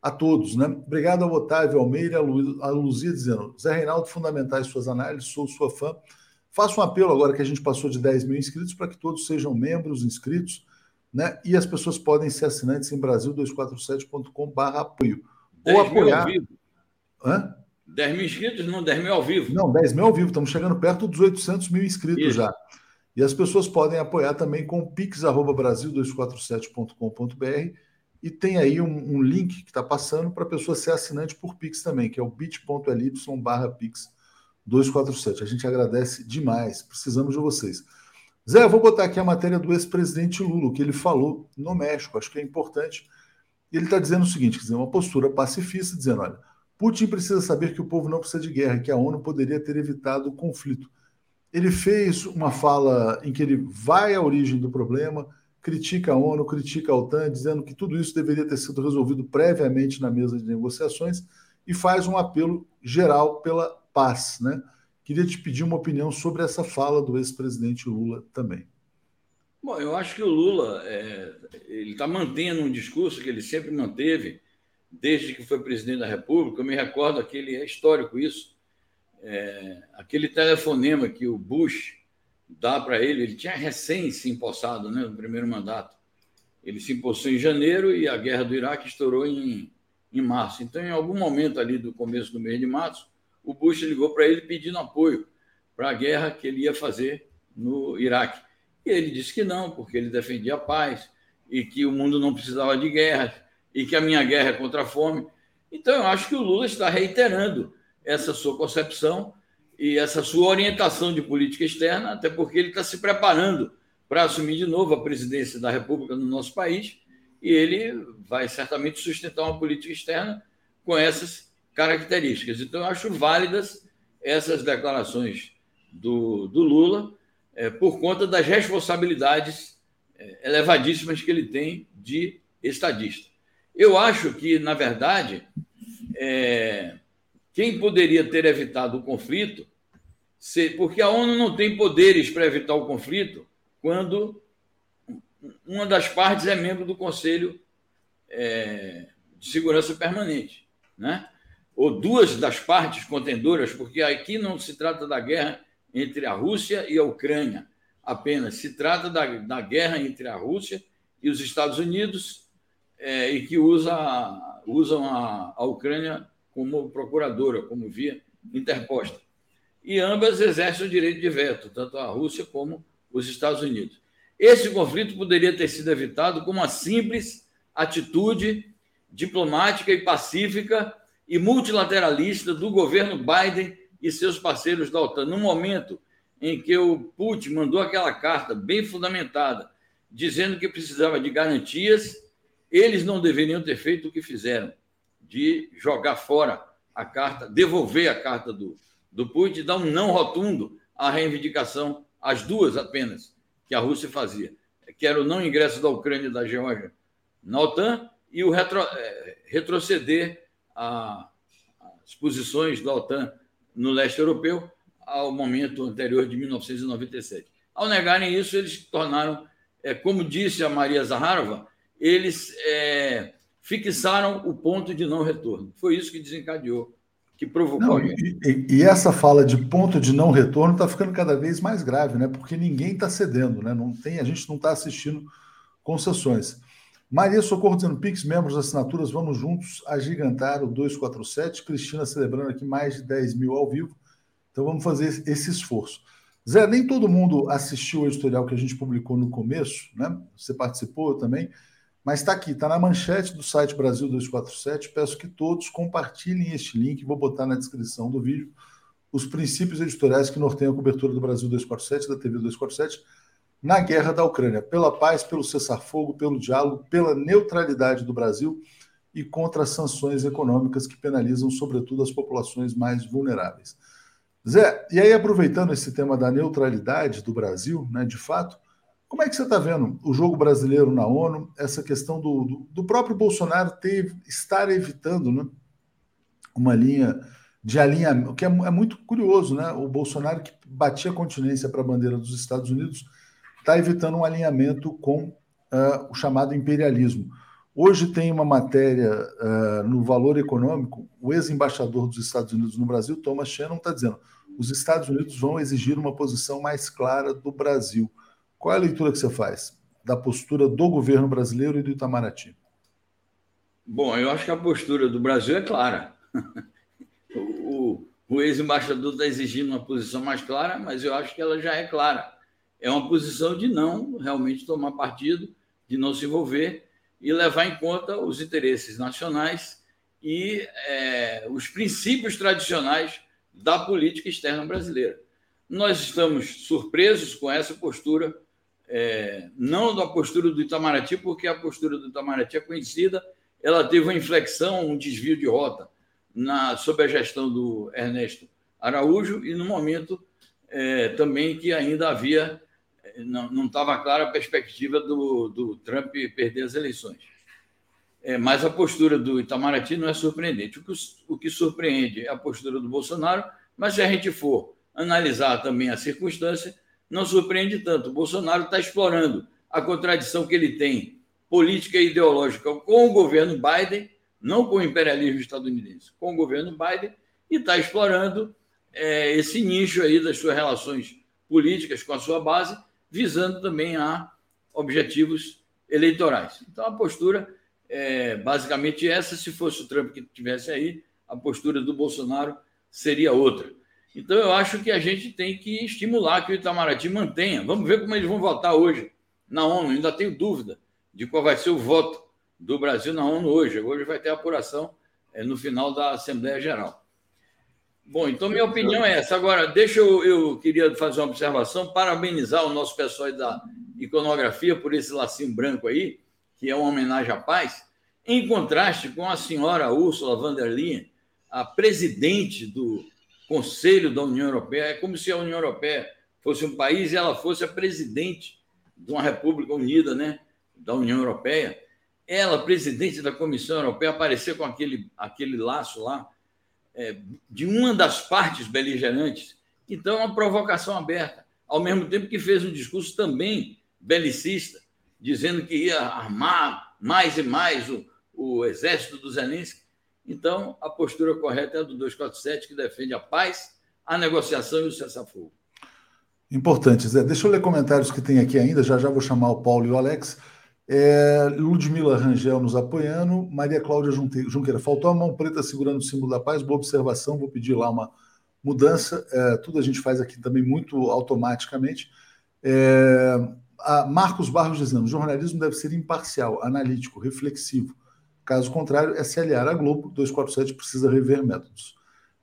a todos, né? Obrigado ao Otávio Almeida, a Luzia dizendo: Zé Reinaldo, fundamentais suas análises, sou sua fã. Faço um apelo agora que a gente passou de 10 mil inscritos para que todos sejam membros inscritos, né? E as pessoas podem ser assinantes em brasil247.com.br apoio. Ou apoiar. Ao vivo. Hã? 10 mil inscritos, não 10 mil ao vivo. Não, 10 mil ao vivo, estamos chegando perto dos 800 mil inscritos Isso. já. E as pessoas podem apoiar também com pix.brasil247.com.br e tem aí um, um link que está passando para a pessoa ser assinante por Pix também, que é o bit.ly barra Pix 247. A gente agradece demais, precisamos de vocês. Zé, vou botar aqui a matéria do ex-presidente Lula, que ele falou no México, acho que é importante. Ele está dizendo o seguinte: dizer, uma postura pacifista, dizendo: olha, Putin precisa saber que o povo não precisa de guerra, que a ONU poderia ter evitado o conflito. Ele fez uma fala em que ele vai à origem do problema, critica a ONU, critica a OTAN, dizendo que tudo isso deveria ter sido resolvido previamente na mesa de negociações e faz um apelo geral pela paz, né? Queria te pedir uma opinião sobre essa fala do ex-presidente Lula também. Bom, eu acho que o Lula é, ele está mantendo um discurso que ele sempre manteve desde que foi presidente da República. Eu me recordo aquele é histórico isso, é, aquele telefonema que o Bush dá para ele. Ele tinha recém se empossado né, no primeiro mandato. Ele se empossou em janeiro e a guerra do Iraque estourou em, em março. Então, em algum momento ali do começo do mês de março, o Bush ligou para ele pedindo apoio para a guerra que ele ia fazer no Iraque. E ele disse que não, porque ele defendia a paz e que o mundo não precisava de guerra e que a minha guerra é contra a fome. Então, eu acho que o Lula está reiterando essa sua concepção e essa sua orientação de política externa, até porque ele está se preparando para assumir de novo a presidência da República no nosso país e ele vai certamente sustentar uma política externa com essas características. Então, eu acho válidas essas declarações do, do Lula é, por conta das responsabilidades é, elevadíssimas que ele tem de estadista. Eu acho que, na verdade, é, quem poderia ter evitado o conflito, porque a ONU não tem poderes para evitar o conflito quando uma das partes é membro do Conselho é, de Segurança Permanente, né? ou duas das partes contendoras, porque aqui não se trata da guerra entre a Rússia e a Ucrânia apenas, se trata da, da guerra entre a Rússia e os Estados Unidos, é, e que usa, usam a, a Ucrânia como procuradora, como via interposta. E ambas exercem o direito de veto, tanto a Rússia como os Estados Unidos. Esse conflito poderia ter sido evitado com uma simples atitude diplomática e pacífica e multilateralista do governo Biden e seus parceiros da OTAN. No momento em que o Putin mandou aquela carta bem fundamentada, dizendo que precisava de garantias, eles não deveriam ter feito o que fizeram, de jogar fora a carta, devolver a carta do, do Putin, dar um não rotundo à reivindicação, as duas apenas, que a Rússia fazia, que era o não ingresso da Ucrânia e da Geórgia na OTAN e o retro, é, retroceder a, as posições da OTAN no leste europeu ao momento anterior de 1997. Ao negarem isso, eles tornaram, é, como disse a Maria Zaharova, eles é, fixaram o ponto de não retorno. Foi isso que desencadeou, que provocou. Não, e, e, essa fala de ponto de não retorno está ficando cada vez mais grave, né? Porque ninguém está cedendo, né? Não tem, a gente não está assistindo concessões. Maria Socorro dizendo Pix, membros assinaturas, vamos juntos agigantar o 247. Cristina celebrando aqui mais de 10 mil ao vivo. Então vamos fazer esse esforço. Zé, nem todo mundo assistiu o editorial que a gente publicou no começo, né? Você participou também, mas está aqui, está na manchete do site Brasil 247. Peço que todos compartilhem este link, vou botar na descrição do vídeo os princípios editoriais que norteiam a cobertura do Brasil 247, da TV 247, na guerra da Ucrânia, pela paz, pelo cessar-fogo, pelo diálogo, pela neutralidade do Brasil e contra as sanções econômicas que penalizam, sobretudo, as populações mais vulneráveis. Zé, e aí aproveitando esse tema da neutralidade do Brasil, né, de fato, como é que você está vendo o jogo brasileiro na ONU, essa questão do, do, do próprio Bolsonaro ter, estar evitando né, uma linha de alinhamento, que é, é, muito curioso, né? O Bolsonaro que batia continência para a bandeira dos Estados Unidos está evitando um alinhamento com uh, o chamado imperialismo. Hoje tem uma matéria uh, no Valor Econômico, o ex-embaixador dos Estados Unidos no Brasil, Thomas Shannon, está dizendo os Estados Unidos vão exigir uma posição mais clara do Brasil. Qual é a leitura que você faz da postura do governo brasileiro e do Itamaraty? Bom, eu acho que a postura do Brasil é clara. o, o ex-embaixador está exigindo uma posição mais clara, mas eu acho que ela já é clara. É uma posição de não realmente tomar partido, de não se envolver e levar em conta os interesses nacionais e é, os princípios tradicionais da política externa brasileira. Nós estamos surpresos com essa postura, é, não da postura do Itamaraty, porque a postura do Itamaraty é conhecida, ela teve uma inflexão, um desvio de rota na, sob a gestão do Ernesto Araújo e no momento é, também que ainda havia, não estava clara a perspectiva do, do Trump perder as eleições. É, mas a postura do Itamaraty não é surpreendente. O que, o que surpreende é a postura do Bolsonaro, mas se a gente for analisar também a circunstância, não surpreende tanto. O Bolsonaro está explorando a contradição que ele tem política e ideológica com o governo Biden, não com o imperialismo estadunidense, com o governo Biden, e está explorando é, esse nicho aí das suas relações políticas com a sua base, visando também a objetivos eleitorais. Então, a postura é basicamente essa. Se fosse o Trump que tivesse aí, a postura do Bolsonaro seria outra. Então, eu acho que a gente tem que estimular que o Itamaraty mantenha. Vamos ver como eles vão votar hoje na ONU. Ainda tenho dúvida de qual vai ser o voto do Brasil na ONU hoje. Hoje vai ter apuração é, no final da Assembleia Geral. Bom, então minha opinião é essa. Agora, deixa eu, eu queria fazer uma observação, parabenizar o nosso pessoal da iconografia por esse lacinho branco aí, que é uma homenagem à paz, em contraste com a senhora Ursula von der Leyen, a presidente do Conselho da União Europeia. É como se a União Europeia fosse um país e ela fosse a presidente de uma República Unida, né, da União Europeia. Ela, presidente da Comissão Europeia, aparecer com aquele, aquele laço lá é, de uma das partes beligerantes. Então, é uma provocação aberta, ao mesmo tempo que fez um discurso também belicista dizendo que ia armar mais e mais o, o exército do Zelensky. Então, a postura correta é a do 247, que defende a paz, a negociação e o cessar-fogo. Importante, Zé. Deixa eu ler comentários que tem aqui ainda, já já vou chamar o Paulo e o Alex. É, Ludmila Rangel nos apoiando, Maria Cláudia Junqueira, faltou a mão preta segurando o símbolo da paz, boa observação, vou pedir lá uma mudança, é, tudo a gente faz aqui também muito automaticamente. É, Marcos Barros dizendo: jornalismo deve ser imparcial, analítico, reflexivo. Caso contrário, é se aliar à Globo, 247 precisa rever métodos.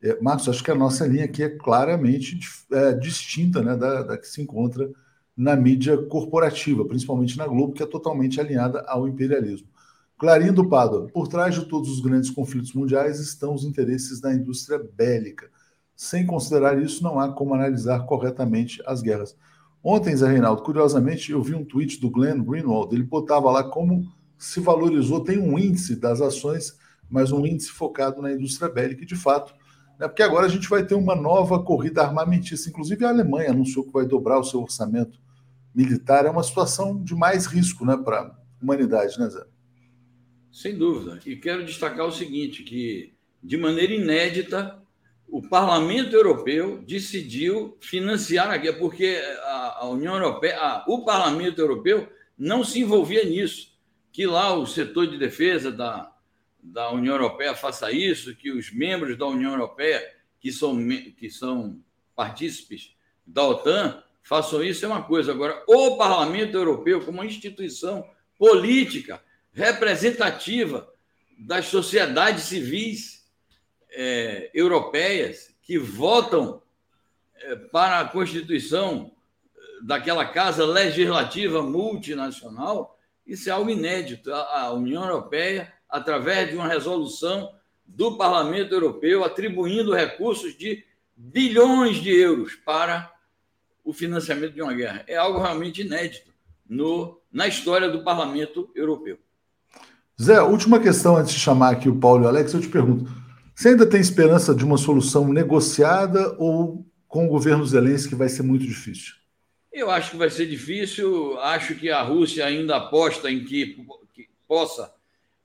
É, Marcos, acho que a nossa linha aqui é claramente é, distinta né, da, da que se encontra na mídia corporativa, principalmente na Globo, que é totalmente alinhada ao imperialismo. Clarindo do Pádua, por trás de todos os grandes conflitos mundiais estão os interesses da indústria bélica. Sem considerar isso, não há como analisar corretamente as guerras. Ontem, Zé Reinaldo, curiosamente, eu vi um tweet do Glenn Greenwald, ele botava lá como se valorizou, tem um índice das ações, mas um índice focado na indústria bélica, de fato, né, porque agora a gente vai ter uma nova corrida armamentista, inclusive a Alemanha anunciou que vai dobrar o seu orçamento militar, é uma situação de mais risco né, para a humanidade, né, Zé? Sem dúvida. E quero destacar o seguinte, que de maneira inédita o Parlamento Europeu decidiu financiar a guerra, porque a, União Europeia, a, o Parlamento Europeu não se envolvia nisso. Que lá o setor de defesa da, da União Europeia faça isso, que os membros da União Europeia, que são, que são partícipes da OTAN, façam isso, é uma coisa. Agora, o Parlamento Europeu, como uma instituição política representativa das sociedades civis, é, europeias que votam é, para a constituição daquela casa legislativa multinacional, isso é algo inédito. A, União Europeia, através de uma resolução do Parlamento Europeu, atribuindo recursos de bilhões de euros para o financiamento de uma guerra. É algo realmente inédito no, na história do Parlamento Europeu. Zé, última questão antes de chamar aqui o Paulo e o Alex, eu te pergunto: você ainda tem esperança de uma solução negociada ou com o governo Zelensky vai ser muito difícil? Eu acho que vai ser difícil. Acho que a Rússia ainda aposta em que, que possa,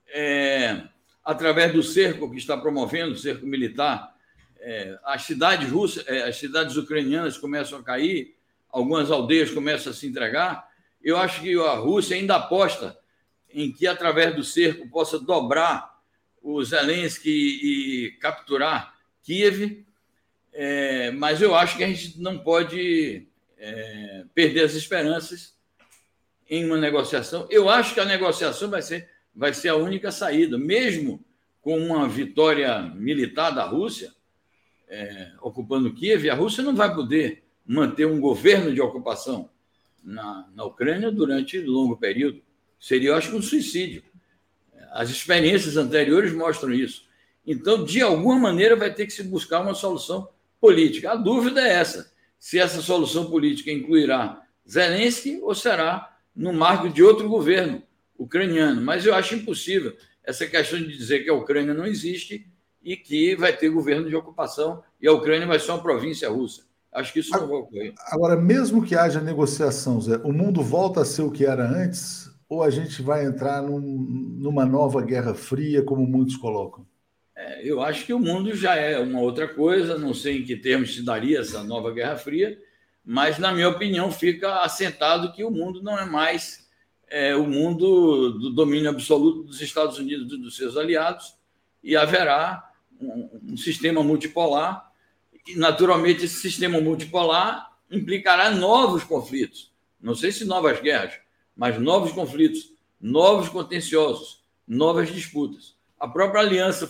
é, através do cerco que está promovendo, o cerco militar, é, as cidades russas, é, as cidades ucranianas começam a cair, algumas aldeias começam a se entregar. Eu acho que a Rússia ainda aposta em que, através do cerco, possa dobrar o Zelensky e capturar Kiev, é, mas eu acho que a gente não pode é, perder as esperanças em uma negociação. Eu acho que a negociação vai ser, vai ser a única saída, mesmo com uma vitória militar da Rússia é, ocupando Kiev, a Rússia não vai poder manter um governo de ocupação na, na Ucrânia durante longo período. Seria, eu acho, um suicídio. As experiências anteriores mostram isso. Então, de alguma maneira, vai ter que se buscar uma solução política. A dúvida é essa: se essa solução política incluirá Zelensky ou será no marco de outro governo ucraniano. Mas eu acho impossível essa questão de dizer que a Ucrânia não existe e que vai ter governo de ocupação e a Ucrânia vai ser uma província russa. Acho que isso não vai ocorrer. Agora, mesmo que haja negociação, Zé, o mundo volta a ser o que era antes? ou a gente vai entrar num, numa nova Guerra Fria, como muitos colocam? É, eu acho que o mundo já é uma outra coisa, não sei em que termos se daria essa nova Guerra Fria, mas, na minha opinião, fica assentado que o mundo não é mais é, o mundo do domínio absoluto dos Estados Unidos e dos seus aliados, e haverá um, um sistema multipolar, e, naturalmente, esse sistema multipolar implicará novos conflitos, não sei se novas guerras, mas novos conflitos, novos contenciosos, novas disputas. A própria aliança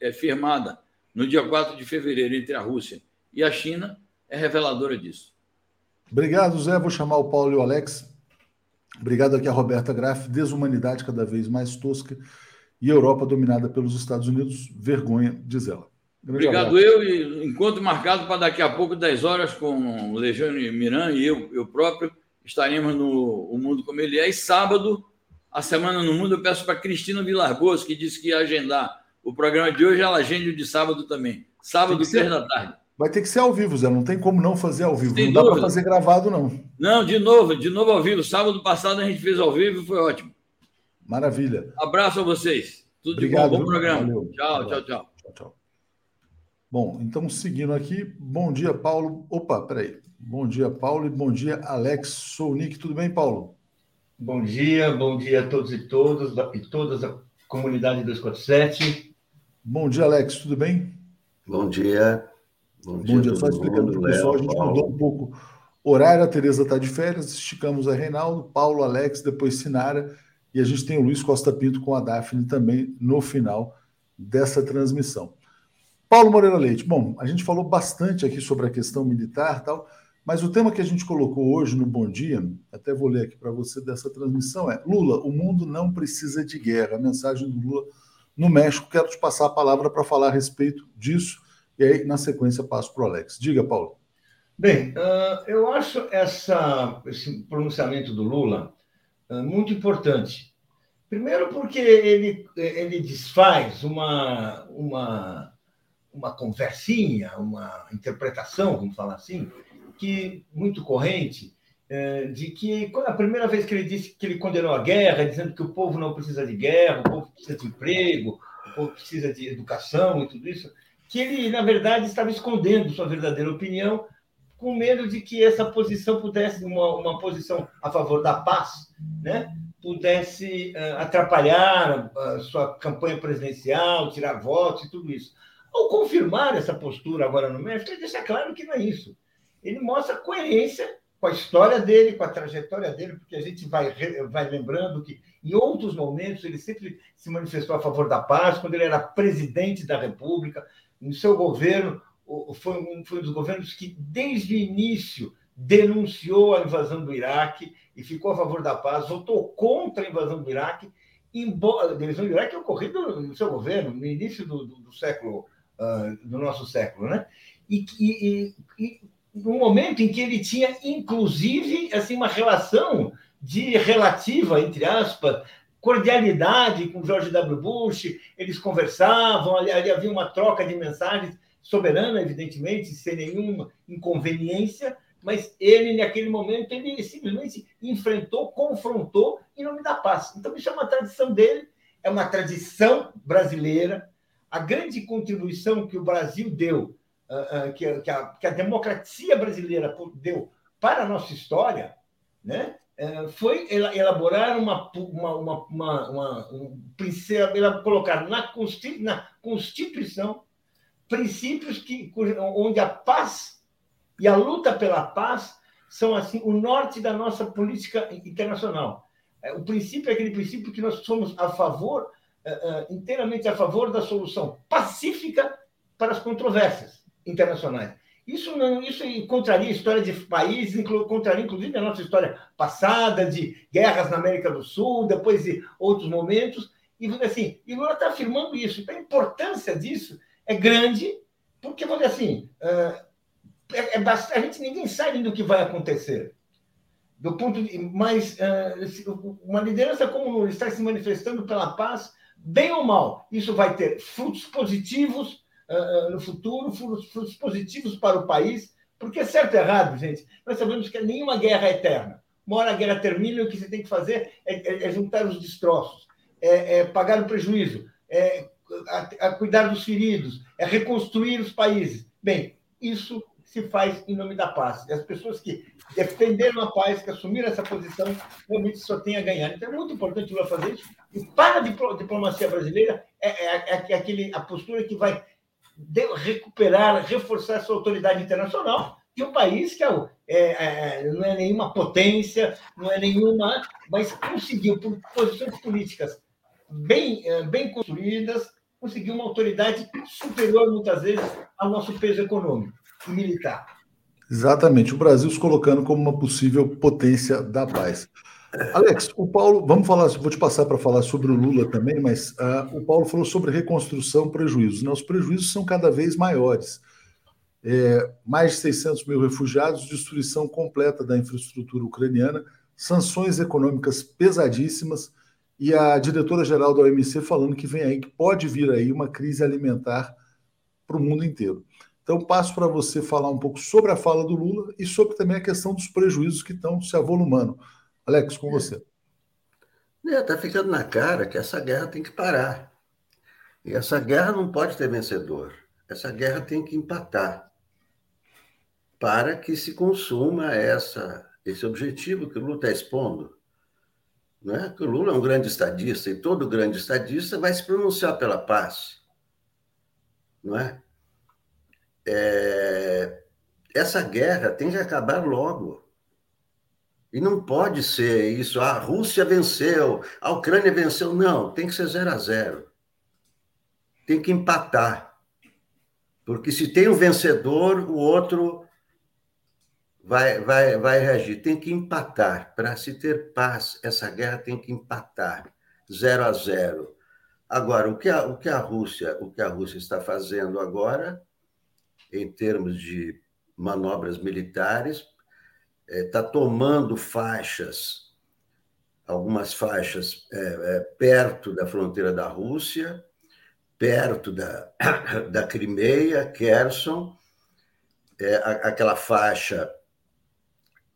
é, firmada no dia 4 de fevereiro entre a Rússia e a China é reveladora disso. Obrigado, Zé. Vou chamar o Paulo e o Alex. Obrigado aqui a Roberta Graff. Desumanidade cada vez mais tosca e Europa dominada pelos Estados Unidos. Vergonha, diz ela. Grande Obrigado, abraço. eu. E encontro marcado para daqui a pouco, 10 horas, com o Legião Miran e eu, eu próprio estaremos no O Mundo Como Ele É. E sábado, a Semana no Mundo, eu peço para Cristina Vilar Boas, que disse que ia agendar o programa de hoje, ela agende o de sábado também. Sábado, três da tarde. Vai ter que ser ao vivo, Zé. Não tem como não fazer ao vivo. Sem não dúvida. dá para fazer gravado, não. Não, de novo, de novo ao vivo. Sábado passado a gente fez ao vivo e foi ótimo. Maravilha. Abraço a vocês. Tudo Obrigado, de bom. Bom programa. Valeu. Tchau, tchau, tchau, tchau. Tchau, Bom, então seguindo aqui. Bom dia, Paulo. Opa, peraí. Bom dia, Paulo, e bom dia, Alex. Sou o Nick. Tudo bem, Paulo? Bom dia, bom dia a todos e todas, e todas a comunidade 247. Bom dia, Alex. Tudo bem? Bom dia. Bom dia, bom dia. Só explicando para o pessoal, a gente Paulo. mudou um pouco o horário. A Tereza está de férias, esticamos a Reinaldo, Paulo, Alex, depois Sinara, e a gente tem o Luiz Costa Pinto com a Daphne também no final dessa transmissão. Paulo Moreira Leite, bom, a gente falou bastante aqui sobre a questão militar tal, mas o tema que a gente colocou hoje no Bom Dia, até vou ler aqui para você dessa transmissão, é Lula, o mundo não precisa de guerra. A mensagem do Lula no México. Quero te passar a palavra para falar a respeito disso, e aí, na sequência, passo para o Alex. Diga, Paulo. Bem, uh, eu acho essa, esse pronunciamento do Lula uh, muito importante. Primeiro, porque ele, ele desfaz uma, uma, uma conversinha, uma interpretação, vamos falar assim, que muito corrente, é, de que a primeira vez que ele disse que ele condenou a guerra, dizendo que o povo não precisa de guerra, o povo precisa de emprego, o povo precisa de educação e tudo isso, que ele, na verdade, estava escondendo sua verdadeira opinião, com medo de que essa posição pudesse, uma, uma posição a favor da paz, né, pudesse uh, atrapalhar a sua campanha presidencial, tirar votos e tudo isso. Ao confirmar essa postura agora no México, ele deixa claro que não é isso. Ele mostra coerência com a história dele, com a trajetória dele, porque a gente vai, vai lembrando que em outros momentos ele sempre se manifestou a favor da paz, quando ele era presidente da República, no seu governo, foi um, foi um dos governos que, desde o início, denunciou a invasão do Iraque e ficou a favor da paz, votou contra a invasão do Iraque, embora a invasão do Iraque ocorrida no seu governo, no início do, do, do século, uh, do nosso século, né? E, e, e, no momento em que ele tinha, inclusive, assim, uma relação de relativa, entre aspas, cordialidade com George W. Bush, eles conversavam, ali, ali havia uma troca de mensagens soberana, evidentemente, sem nenhuma inconveniência, mas ele, naquele momento, ele simplesmente enfrentou, confrontou em nome da paz. Então, isso é uma tradição dele, é uma tradição brasileira. A grande contribuição que o Brasil deu que, que, a, que a democracia brasileira deu para a nossa história, né? Eh, foi elaborar uma, uma, uma, uma, uma um colocar na, Constituição, na Constituição princípios que, onde a paz e a luta pela paz são assim o norte da nossa política internacional. Eh, o princípio é aquele princípio que nós somos a favor, eh, inteiramente a favor da solução pacífica para as controvérsias internacionais. Isso não, isso contraria a história de países, contraria inclusive a nossa história passada de guerras na América do Sul, depois de outros momentos. E assim, e Lula está afirmando isso. Então, a importância disso é grande, porque vamos dizer assim, é, é bastante, a gente ninguém sabe do que vai acontecer. Do ponto de, mas uma liderança como Lula está se manifestando pela paz, bem ou mal, isso vai ter frutos positivos no futuro, frutos positivos para o país, porque é certo e errado, gente, nós sabemos que nenhuma guerra é eterna. Uma hora a guerra termina e o que você tem que fazer é, é, é juntar os destroços, é, é pagar o prejuízo, é a, a cuidar dos feridos, é reconstruir os países. Bem, isso se faz em nome da paz. E as pessoas que defenderam a paz, que assumiram essa posição, realmente só têm a ganhar. Então é muito importante o Lula fazer isso. E para a diplomacia brasileira, é, é, é aquele, a postura que vai recuperar, reforçar sua autoridade internacional de um país que é, é, é, não é nenhuma potência, não é nenhuma, mas conseguiu, por posições políticas bem, é, bem construídas, conseguiu uma autoridade superior, muitas vezes, ao nosso peso econômico e militar. Exatamente, o Brasil se colocando como uma possível potência da paz. Alex, o Paulo, vamos falar, vou te passar para falar sobre o Lula também, mas uh, o Paulo falou sobre reconstrução, prejuízos. Né? Os prejuízos são cada vez maiores. É, mais de 600 mil refugiados, destruição completa da infraestrutura ucraniana, sanções econômicas pesadíssimas e a diretora-geral da OMC falando que vem aí, que pode vir aí uma crise alimentar para o mundo inteiro. Então, passo para você falar um pouco sobre a fala do Lula e sobre também a questão dos prejuízos que estão se avolumando. Alex, com você. Está é, ficando na cara que essa guerra tem que parar. E essa guerra não pode ter vencedor. Essa guerra tem que empatar para que se consuma essa, esse objetivo que o Lula está expondo. Não é? Que o Lula é um grande estadista e todo grande estadista vai se pronunciar pela paz. Não é? é essa guerra tem que acabar logo. E não pode ser isso, ah, a Rússia venceu, a Ucrânia venceu. Não, tem que ser zero a zero. Tem que empatar. Porque se tem um vencedor, o outro vai, vai, vai reagir. Tem que empatar. Para se ter paz, essa guerra tem que empatar. Zero a zero. Agora, o que a, o que a Rússia, o que a Rússia está fazendo agora, em termos de manobras militares, está é, tomando faixas, algumas faixas é, é, perto da fronteira da Rússia, perto da, da Crimeia, Kherson, é, aquela faixa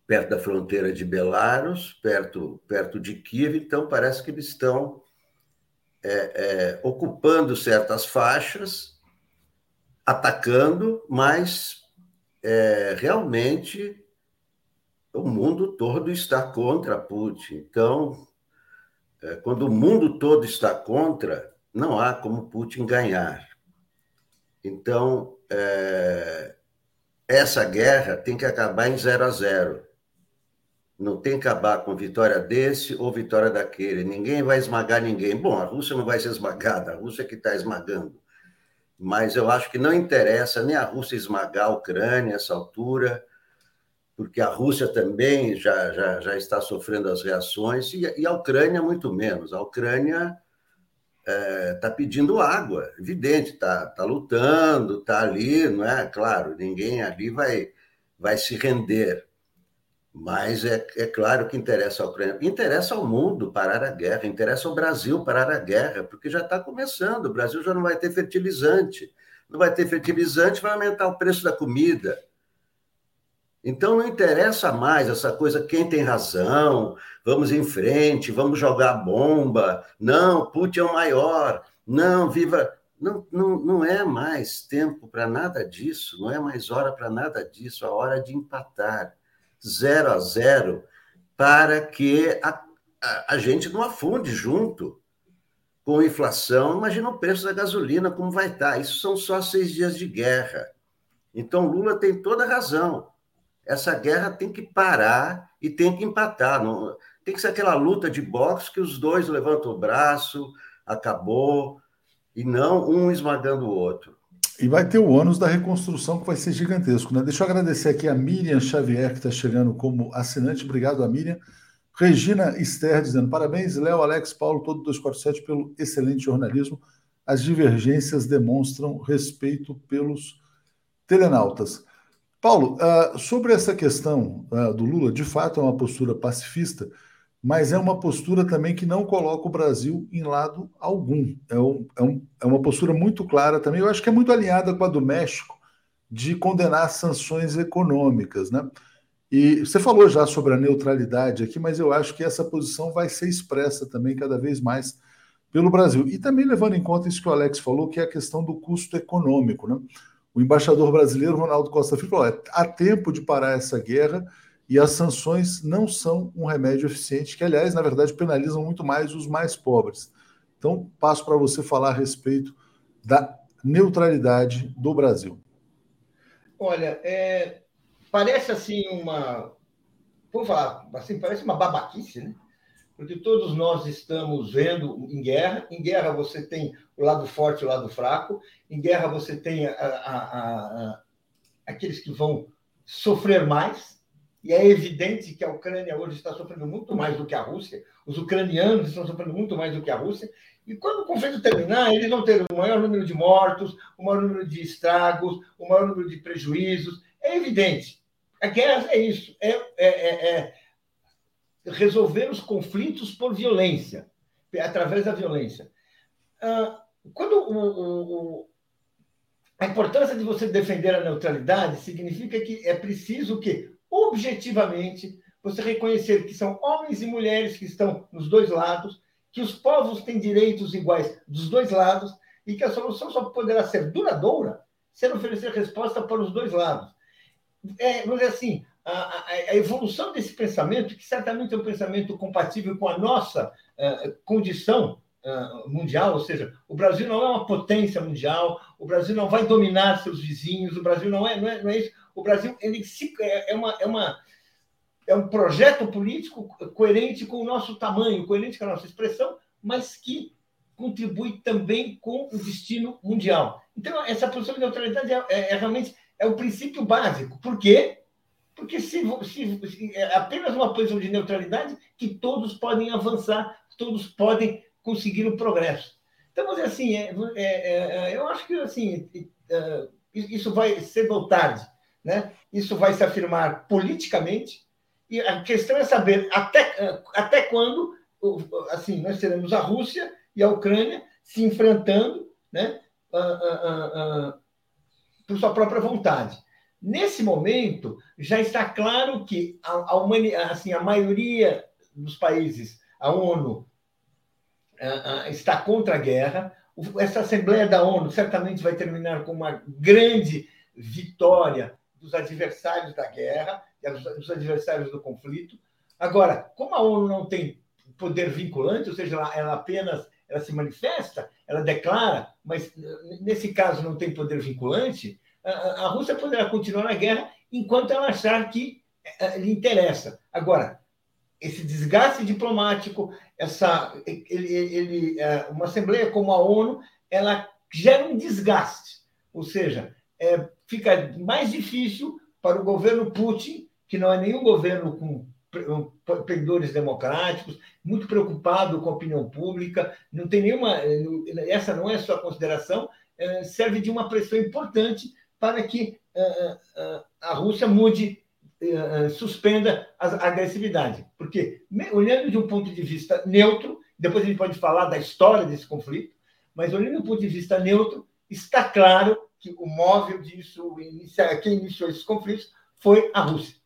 perto da fronteira de Belarus, perto, perto de Kiev, então parece que eles estão é, é, ocupando certas faixas, atacando, mas é, realmente o mundo todo está contra Putin. Então, é, quando o mundo todo está contra, não há como Putin ganhar. Então, é, essa guerra tem que acabar em zero a zero. Não tem que acabar com vitória desse ou vitória daquele. Ninguém vai esmagar ninguém. Bom, a Rússia não vai ser esmagada, a Rússia é que está esmagando. Mas eu acho que não interessa nem a Rússia esmagar a Ucrânia nessa altura, porque a Rússia também já, já, já está sofrendo as reações, e, e a Ucrânia muito menos. A Ucrânia está é, tá pedindo água, evidente, está tá lutando, está ali, não é? Claro, ninguém ali vai, vai se render. Mas é, é claro que interessa ao Ucrânia, interessa ao mundo parar a guerra, interessa ao Brasil parar a guerra, porque já está começando. O Brasil já não vai ter fertilizante. Não vai ter fertilizante, vai aumentar o preço da comida. Então não interessa mais essa coisa, quem tem razão, vamos em frente, vamos jogar bomba. Não, Putin é o maior. Não, viva. Não, não, não é mais tempo para nada disso, não é mais hora para nada disso, a hora de empatar zero a zero para que a, a, a gente não afunde junto com inflação. Imagina o preço da gasolina, como vai estar. Isso são só seis dias de guerra. Então, Lula tem toda a razão. Essa guerra tem que parar e tem que empatar. Não, tem que ser aquela luta de boxe que os dois levantam o braço, acabou, e não um esmagando o outro. E vai ter o ônus da reconstrução que vai ser gigantesco. Né? Deixa eu agradecer aqui a Miriam Xavier, que está chegando como assinante. Obrigado, a Miriam. Regina Ster dizendo: parabéns, Léo, Alex, Paulo, todo 247 pelo excelente jornalismo. As divergências demonstram respeito pelos telenautas. Paulo, uh, sobre essa questão uh, do Lula, de fato é uma postura pacifista mas é uma postura também que não coloca o Brasil em lado algum. É, um, é, um, é, uma postura muito clara também, eu acho que é muito alinhada com a do México, de condenar sanções econômicas. Né? E você falou já sobre a neutralidade aqui, mas eu acho que essa posição vai ser expressa também cada vez mais pelo Brasil. E também levando em conta isso que o Alex falou, que é a questão do custo econômico. Né? O embaixador brasileiro, Ronaldo Costa Filho, falou: há tempo de parar essa guerra e as sanções não são um remédio eficiente, que, aliás, na verdade, penalizam muito mais os mais pobres. Então, passo para você falar a respeito da neutralidade do Brasil. Olha, é, parece assim uma. Vou falar, assim, parece uma babaquice, né? Porque todos nós estamos vendo em guerra. Em guerra você tem o lado forte e o lado fraco. Em guerra você tem a, a, a, aqueles que vão sofrer mais, e é evidente que a Ucrânia hoje está sofrendo muito mais do que a Rússia, os ucranianos estão sofrendo muito mais do que a Rússia, e quando o conflito terminar, eles vão ter o maior número de mortos, o maior número de estragos, o maior número de prejuízos. É evidente. A guerra é isso, é, é, é, é resolver os conflitos por violência, através da violência. Ah, quando o, o, a importância de você defender a neutralidade significa que é preciso que objetivamente, você reconhecer que são homens e mulheres que estão nos dois lados, que os povos têm direitos iguais dos dois lados e que a solução só poderá ser duradoura se oferecer resposta para os dois lados. É, vamos dizer assim, a, a, evolução desse pensamento, que certamente é um pensamento compatível com a nossa uh, condição uh, mundial, ou seja, o Brasil não é uma potência mundial, o Brasil não vai dominar seus vizinhos, o Brasil não é, não é, não é isso. O Brasil ele se, é, é, uma, é, uma, é um projeto político coerente com o nosso tamanho, coerente com a nossa expressão, mas que contribui também com o destino mundial. Então, essa posição de neutralidade é, é, é realmente é o princípio básico. Por quê? Porque se, se, se, é apenas uma posição de neutralidade que todos podem avançar, todos podem conseguir o progresso. Então, mas assim, é, é, é, eu acho que assim, é, isso vai ser ou tarde, né? Isso vai se afirmar politicamente e a questão é saber até, até quando assim nós teremos a Rússia e a Ucrânia se enfrentando, né? Uh, uh, uh, por sua própria vontade. Nesse momento, já está claro que a, a, assim, a maioria dos países, a ONU, está contra a guerra. Essa Assembleia da ONU certamente vai terminar com uma grande vitória dos adversários da guerra, dos adversários do conflito. Agora, como a ONU não tem poder vinculante, ou seja, ela, ela apenas ela se manifesta, ela declara, mas nesse caso não tem poder vinculante, a, Rússia poderá continuar na guerra enquanto ela achar que eh, lhe interessa. Agora, esse desgaste diplomático, essa, ele, ele, eh, uma assembleia como a ONU, ela gera um desgaste, ou seja, é, fica mais difícil para o governo Putin, que não é nenhum governo com pendores democráticos, muito preocupado com a opinião pública, não tem nenhuma, essa não é sua consideração, serve de uma pressão importante para que uh, uh, a Rússia mude, suspenda a agressividade. Porque, olhando de um ponto de vista neutro, depois a gente pode falar da história desse conflito, mas olhando um ponto de vista neutro, está claro que o móvel disso, quem iniciou esses conflitos, foi a Rússia.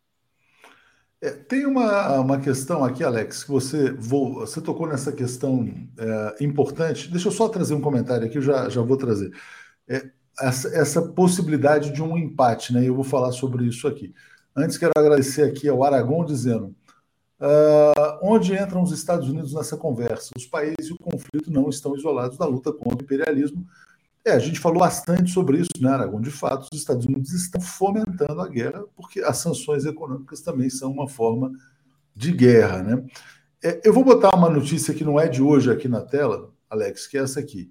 É, tem uma, uma questão aqui, Alex, que você, vou, você tocou nessa questão é, importante. Deixa eu só trazer um comentário aqui, eu já, já vou trazer. É, essa, essa possibilidade de um empate, né? Eu vou falar sobre isso aqui. Antes, quero agradecer aqui ao Aragon dizendo uh, onde entram os Estados Unidos nessa conversa. Os países e o conflito não estão isolados da luta contra o imperialismo. É, a gente falou bastante sobre isso, né, Aragon? De fato, os Estados Unidos estão fomentando a guerra, porque as sanções econômicas também são uma forma de guerra, né? É, eu vou botar uma notícia que não é de hoje aqui na tela, Alex, que é essa aqui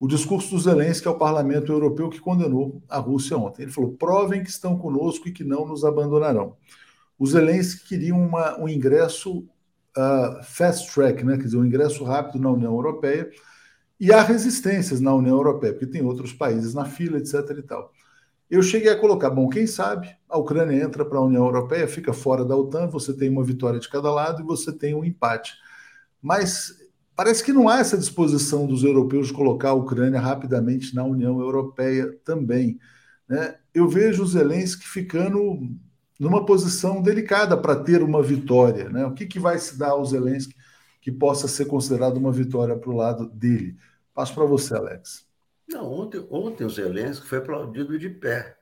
o discurso do Zelensky ao parlamento europeu que condenou a Rússia ontem. Ele falou: provem que estão conosco e que não nos abandonarão. O Zelensky queria uma, um ingresso uh, fast track, né? quer dizer, um ingresso rápido na União Europeia. E há resistências na União Europeia, porque tem outros países na fila, etc. e tal. Eu cheguei a colocar, bom, quem sabe a Ucrânia entra para a União Europeia, fica fora da OTAN, você tem uma vitória de cada lado e você tem um empate. Mas Parece que não há essa disposição dos europeus de colocar a Ucrânia rapidamente na União Europeia também. Né? Eu vejo o Zelensky ficando numa posição delicada para ter uma vitória. Né? O que, que vai se dar ao Zelensky que possa ser considerado uma vitória para o lado dele? Passo para você, Alex. Não, ontem, ontem o Zelensky foi aplaudido de pé,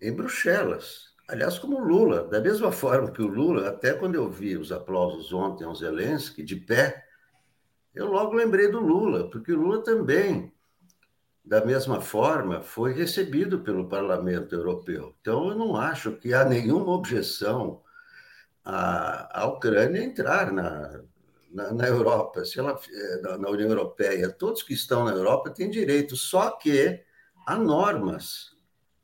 em Bruxelas. Aliás, como o Lula, da mesma forma que o Lula, até quando eu vi os aplausos ontem ao Zelensky de pé, eu logo lembrei do Lula, porque o Lula também, da mesma forma, foi recebido pelo Parlamento Europeu. Então, eu não acho que há nenhuma objeção à, à Ucrânia entrar na, na, na, Europa, se ela, eh, na, na União Europeia. Todos que estão na Europa têm direito, só que há normas.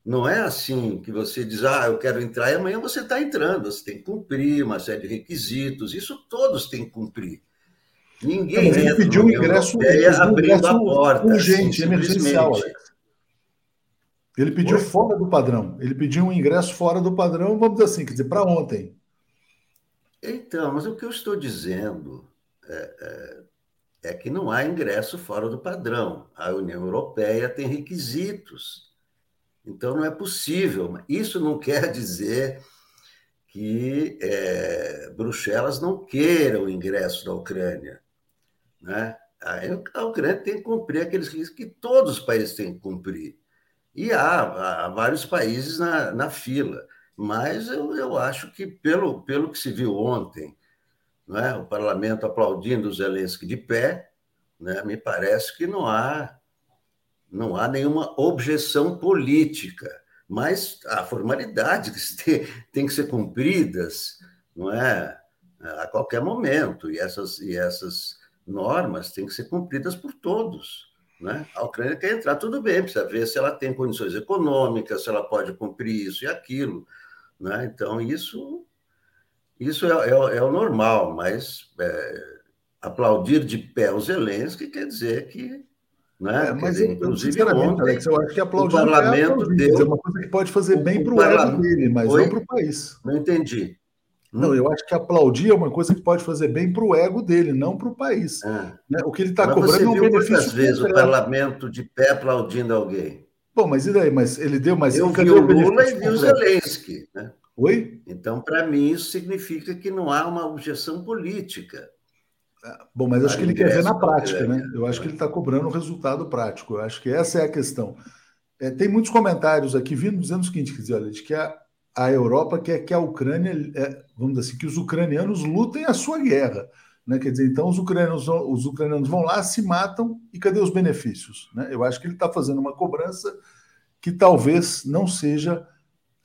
Não é assim que você diz, ah, eu quero entrar e amanhã você está entrando. Você tem que cumprir uma série de requisitos. Isso todos têm que cumprir. Ninguém Não, ele pediu um ingresso, abrindo a porta, urgente, assim, emergencial, Alex. Ele pediu Oi? fora do padrão. Ele pediu um ingresso fora do padrão, vamos dizer assim, quer dizer, para ontem. Então, mas o que eu estou dizendo é, é, é, que não há ingresso fora do padrão. A União Europeia tem requisitos. Então, não é possível. Isso não quer dizer que é, Bruxelas não queira o ingresso da Ucrânia. Né? A Ucrânia tem que cumprir aqueles riscos que todos os países têm que cumprir. E há, há vários países na, na fila. Mas eu, eu acho que, pelo, pelo que se viu ontem, né, o parlamento aplaudindo o Zelensky de pé, né, me parece que não há, não há nenhuma objeção política. Mas há formalidades que têm, têm que ser cumpridas não é, a qualquer momento. E essas, e essas normas têm que ser cumpridas por todos. Né? A Ucrânia quer entrar, tudo bem, precisa ver se ela tem condições econômicas, se ela pode cumprir isso e aquilo. Né? Então, isso, isso é, é, é o normal, mas é, aplaudir de pé o Zelensky quer dizer que. Né? É, mas, dizer, inclusive, ontem, Alex, eu acho que aplaudir o parlamento é, deu, é uma coisa que pode fazer bem para o ego dele, mas Oi? não para o país. Não entendi. Não, eu acho que aplaudir é uma coisa que pode fazer bem para o ego dele, não para o país. É. Né? O que ele está cobrando é um benefício. Quantas vezes o parlamento de pé aplaudindo alguém? Bom, mas e daí? Mas ele deu mais. Eu vi o Lula e vi o Zelensky. Né? Oi? Então, para mim, isso significa que não há uma objeção política. Ah, bom, mas acho que ele quer ver na prática, né? Eu acho que ele está cobrando o resultado prático. Eu acho que essa é a questão. É, tem muitos comentários aqui vindo dizendo o seguinte: dizer, olha, de que a, a Europa quer que a Ucrânia, é, vamos dizer assim, que os ucranianos lutem a sua guerra. Né? Quer dizer, então os ucranianos, os ucranianos vão lá, se matam e cadê os benefícios? Né? Eu acho que ele está fazendo uma cobrança que talvez não seja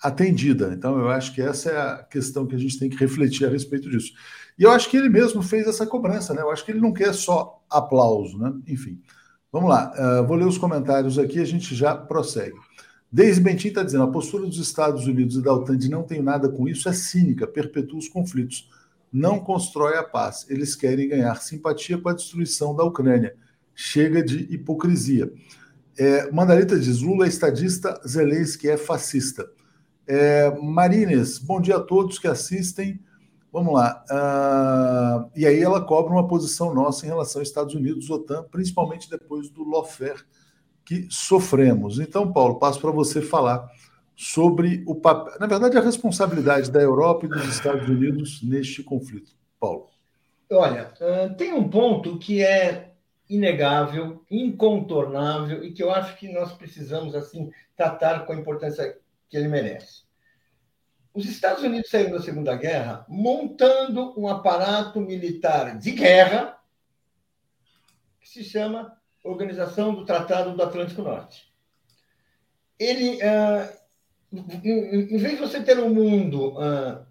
atendida. Então, eu acho que essa é a questão que a gente tem que refletir a respeito disso. E eu acho que ele mesmo fez essa cobrança, né? Eu acho que ele não quer só aplauso, né? Enfim, vamos lá. Uh, vou ler os comentários aqui, a gente já prossegue. Deise Bentin está dizendo: a postura dos Estados Unidos e da OTAN de não tem nada com isso é cínica, perpetua os conflitos, não constrói a paz. Eles querem ganhar simpatia com a destruição da Ucrânia. Chega de hipocrisia. É, Mandarita diz: Lula é estadista, Zelensky é fascista. É, Marines, bom dia a todos que assistem. Vamos lá. Uh, e aí ela cobra uma posição nossa em relação aos Estados Unidos, OTAN, principalmente depois do lawfare que sofremos. Então, Paulo, passo para você falar sobre o papel, na verdade, a responsabilidade da Europa e dos Estados Unidos neste conflito. Paulo. Olha, tem um ponto que é inegável, incontornável e que eu acho que nós precisamos assim tratar com a importância que ele merece. Os Estados Unidos saíram da Segunda Guerra montando um aparato militar de guerra que se chama Organização do Tratado do Atlântico Norte. Ele, uh, em, em, vez de você ter um mundo uh,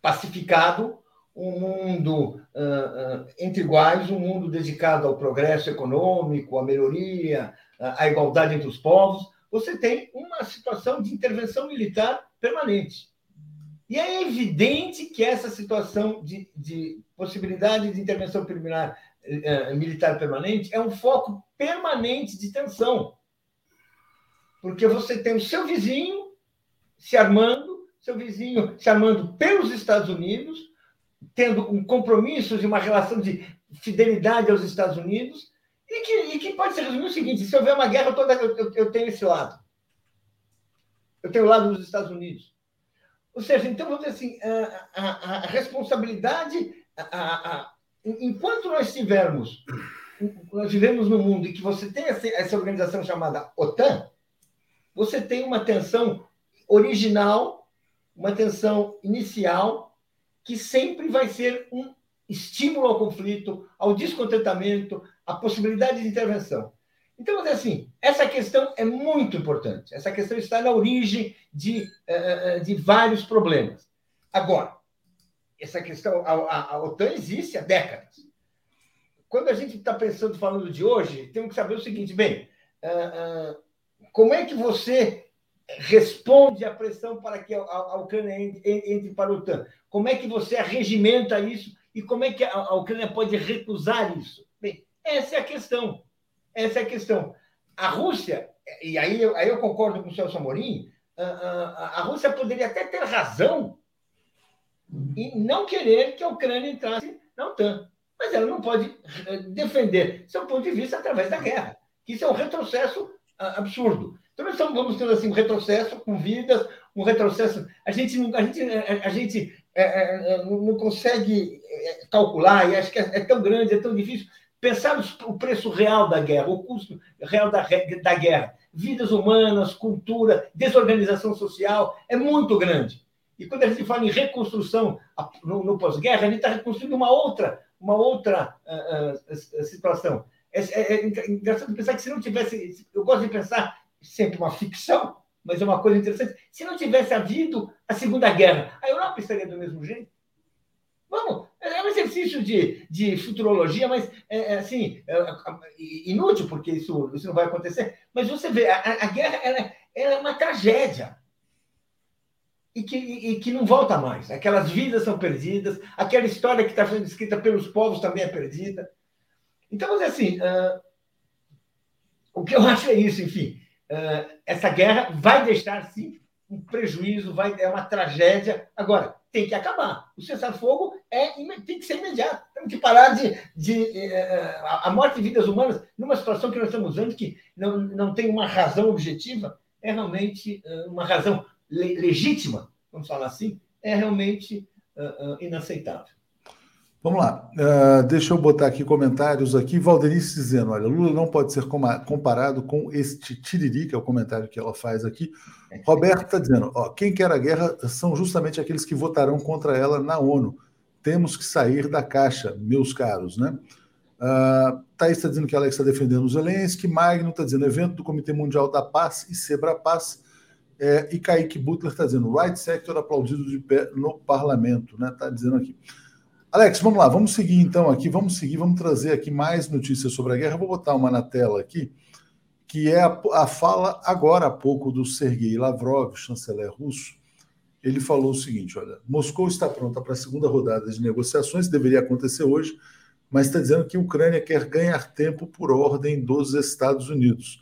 pacificado, um mundo uh, entre iguais, um mundo dedicado ao progresso econômico, à melhoria, à igualdade entre os povos, você tem uma situação de intervenção militar permanente. E é evidente que essa situação de, de possibilidade de intervenção preliminar militar permanente é um foco permanente de tensão. Porque você tem o seu vizinho se armando, seu vizinho se armando pelos Estados Unidos, tendo um compromisso de uma relação de fidelidade aos Estados Unidos, e que, e que pode ser resumido o seguinte: se houver uma guerra, toda, eu, eu tenho esse lado. Eu tenho o lado dos Estados Unidos. Ou seja, então, vamos dizer assim, a, a, a responsabilidade, a, enquanto nós tivermos, nós vivemos num mundo em que você tem essa, organização chamada OTAN, você tem uma tensão original, uma tensão inicial, que sempre vai ser um estímulo ao conflito, ao descontentamento, à possibilidade de intervenção. Então, assim, essa questão é muito importante. Essa questão está na origem de, eh, eh, de vários problemas. Agora, essa questão, a, a, a OTAN existe há décadas. Quando a gente está pensando, falando de hoje, temos que saber o seguinte: bem, uh, uh, como é que você responde à pressão para que a, a Ucrânia entre, entre, para a OTAN? Como é que você regimenta isso e como é que a, Ucrânia pode recusar isso? Bem, essa é a questão. Essa é a questão. A Rússia, e aí, aí eu concordo com o Celso Amorim, a, a, a Rússia poderia até ter razão e não querer que a Ucrânia entrasse na OTAN. Mas ela não pode eh, defender seu ponto de vista através da guerra. Isso é um retrocesso ah, absurdo. Então, nós vamos ter assim, um retrocesso com vidas, um retrocesso. A gente, a gente, a gente é, é, não consegue calcular, e acho que é, é, tão grande, é tão difícil, pensar o preço real da guerra, o custo real da, da guerra. Vidas humanas, cultura, desorganização social, é muito grande. E quando a gente fala em reconstrução no, no pós-guerra, a gente está reconstruindo uma outra, uma outra uh, uh, situação. É, é, é, engraçado pensar que se não tivesse. Eu gosto de pensar sempre uma ficção, mas é uma coisa interessante. Se não tivesse havido a Segunda Guerra, a Europa estaria do mesmo jeito? Vamos, É um exercício de, de futurologia, mas é, é assim, é, é, inútil, porque isso, isso não vai acontecer. Mas você vê, a, a guerra ela, ela, é uma tragédia. E que, e que não volta mais. Aquelas vidas são perdidas, aquela história que está sendo escrita pelos povos também é perdida. Então, assim, uh, o que eu acho é isso, enfim. Uh, essa guerra vai deixar, sim, um prejuízo, vai, é uma tragédia. Agora, tem que acabar. O cessar-fogo é, tem que ser imediato. Temos que parar de. de uh, a morte de vidas humanas, numa situação que nós estamos vendo que não, não tem uma razão objetiva, é realmente uh, uma razão le legítima, vamos falar assim, é realmente inaceitável. Vamos lá, uh, deixa eu botar aqui comentários aqui. Valdenice dizendo: olha, Lula não pode ser comparado com este tiriri, que é o comentário que ela faz aqui. Roberto está dizendo: ó, quem quer a guerra são justamente aqueles que votarão contra ela na ONU. Temos que sair da caixa, meus caros, né? Uh, Thaís está dizendo que Alex está defendendo os Zelensky. Magno está dizendo evento do Comitê Mundial da Paz e Sebra Paz. É, e Kaique Butler está dizendo right sector aplaudido de pé no parlamento, né? Está dizendo aqui. Alex, vamos lá, vamos seguir então aqui, vamos seguir, vamos trazer aqui mais notícias sobre a guerra. Vou botar uma na tela aqui, que é a, a fala agora há pouco do Sergei Lavrov, chanceler russo. Ele falou o seguinte: olha, Moscou está pronta para a segunda rodada de negociações, deveria acontecer hoje, mas está dizendo que a Ucrânia quer ganhar tempo por ordem dos Estados Unidos.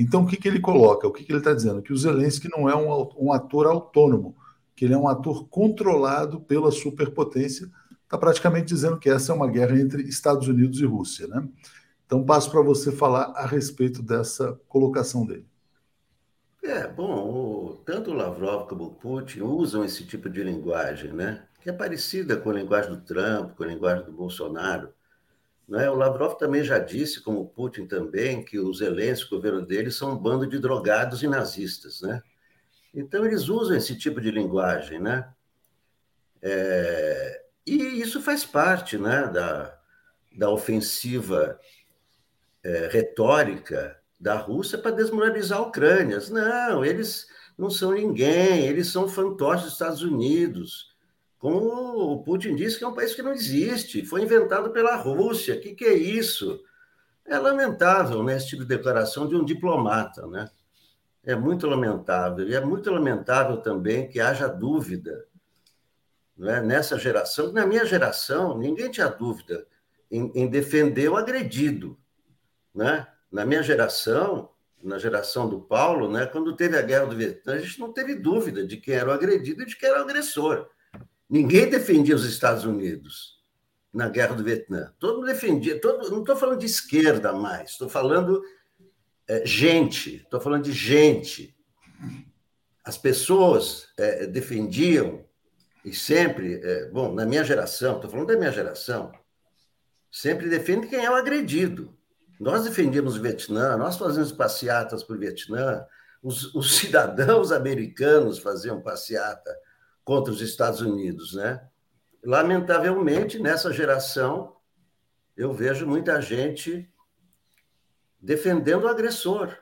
Então, o que, que ele coloca? O que, que ele está dizendo? Que o Zelensky não é um, um ator autônomo, que ele é um ator controlado pela superpotência está praticamente dizendo que essa é uma guerra entre Estados Unidos e Rússia. Né? Então, passo para você falar a respeito dessa colocação dele. É, bom, o, tanto o Lavrov como o Putin usam esse tipo de linguagem, né? que é parecida com a linguagem do Trump, com a linguagem do Bolsonaro. Né? O Lavrov também já disse, como Putin também, que os Zelensky, o governo dele, são um bando de drogados e nazistas. Né? Então, eles usam esse tipo de linguagem. Né? É, e isso faz parte né, da, da ofensiva é, retórica da Rússia para desmoralizar a Ucrânia. Não, eles não são ninguém, eles são fantoches dos Estados Unidos. Como o Putin disse, que é um país que não existe, foi inventado pela Rússia. O que, que é isso? É lamentável né, esse tipo de declaração de um diplomata. Né? É muito lamentável. E é muito lamentável também que haja dúvida né, nessa geração, na minha geração, ninguém tinha dúvida em, em defender o agredido. Né? Na minha geração, na geração do Paulo, né, quando teve a guerra do Vietnã, a gente não teve dúvida de quem era o agredido e de quem era o agressor. Ninguém defendia os Estados Unidos na guerra do Vietnã. Todo mundo defendia, todo, não estou falando de esquerda mais, estou falando é, gente, estou falando de gente. As pessoas é, defendiam e sempre, é, bom, na minha geração, estou falando da minha geração, sempre defende quem é o agredido. Nós defendíamos o Vietnã, nós fazíamos passeatas para o Vietnã, os, os, cidadãos americanos faziam passeata contra os Estados Unidos, né? Lamentavelmente, nessa geração, eu vejo muita gente defendendo o agressor,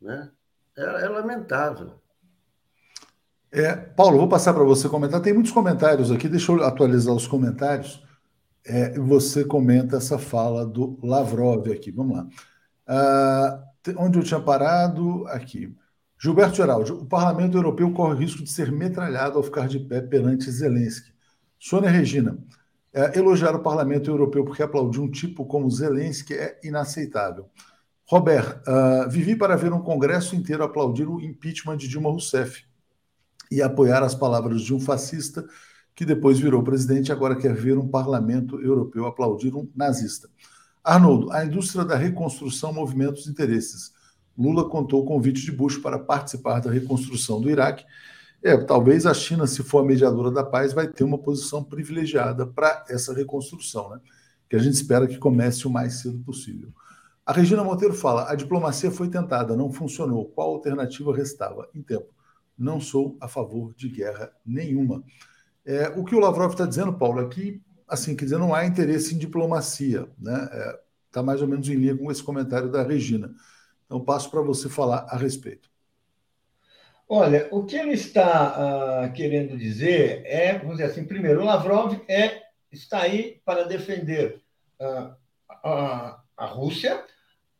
né? é, é lamentável. É, Paulo, vou passar para você comentar. Tem muitos comentários aqui, deixa eu atualizar os comentários. É, você comenta essa fala do Lavrov aqui. Vamos lá. Ah, onde eu tinha parado? Aqui. Gilberto Geraldi, o Parlamento Europeu corre o risco de ser metralhado ao ficar de pé perante Zelensky. Sônia Regina, é, elogiar o Parlamento Europeu porque aplaudir um tipo como Zelensky é inaceitável. Robert, uh, vivi para ver um congresso inteiro aplaudir o impeachment de Dilma Rousseff e apoiar as palavras de um fascista que depois virou presidente e agora quer ver um parlamento europeu aplaudir um nazista. Arnoldo, a indústria da reconstrução movimenta os interesses. Lula contou o convite de Bush para participar da reconstrução do Iraque. É, talvez a China, se for a mediadora da paz, vai ter uma posição privilegiada para essa reconstrução, né? que a gente espera que comece o mais cedo possível. A Regina Monteiro fala: a diplomacia foi tentada, não funcionou. Qual alternativa restava? Em tempo não sou a favor de guerra nenhuma. É, o que o Lavrov está dizendo, Paulo, é que, assim, quer dizer, não há interesse em diplomacia, né? Está é, tá mais ou menos em linha com esse comentário da Regina. Então, passo para você falar a respeito. Olha, o que ele está uh, querendo dizer é, vamos dizer assim, primeiro, Lavrov é está aí para defender uh, a, a Rússia,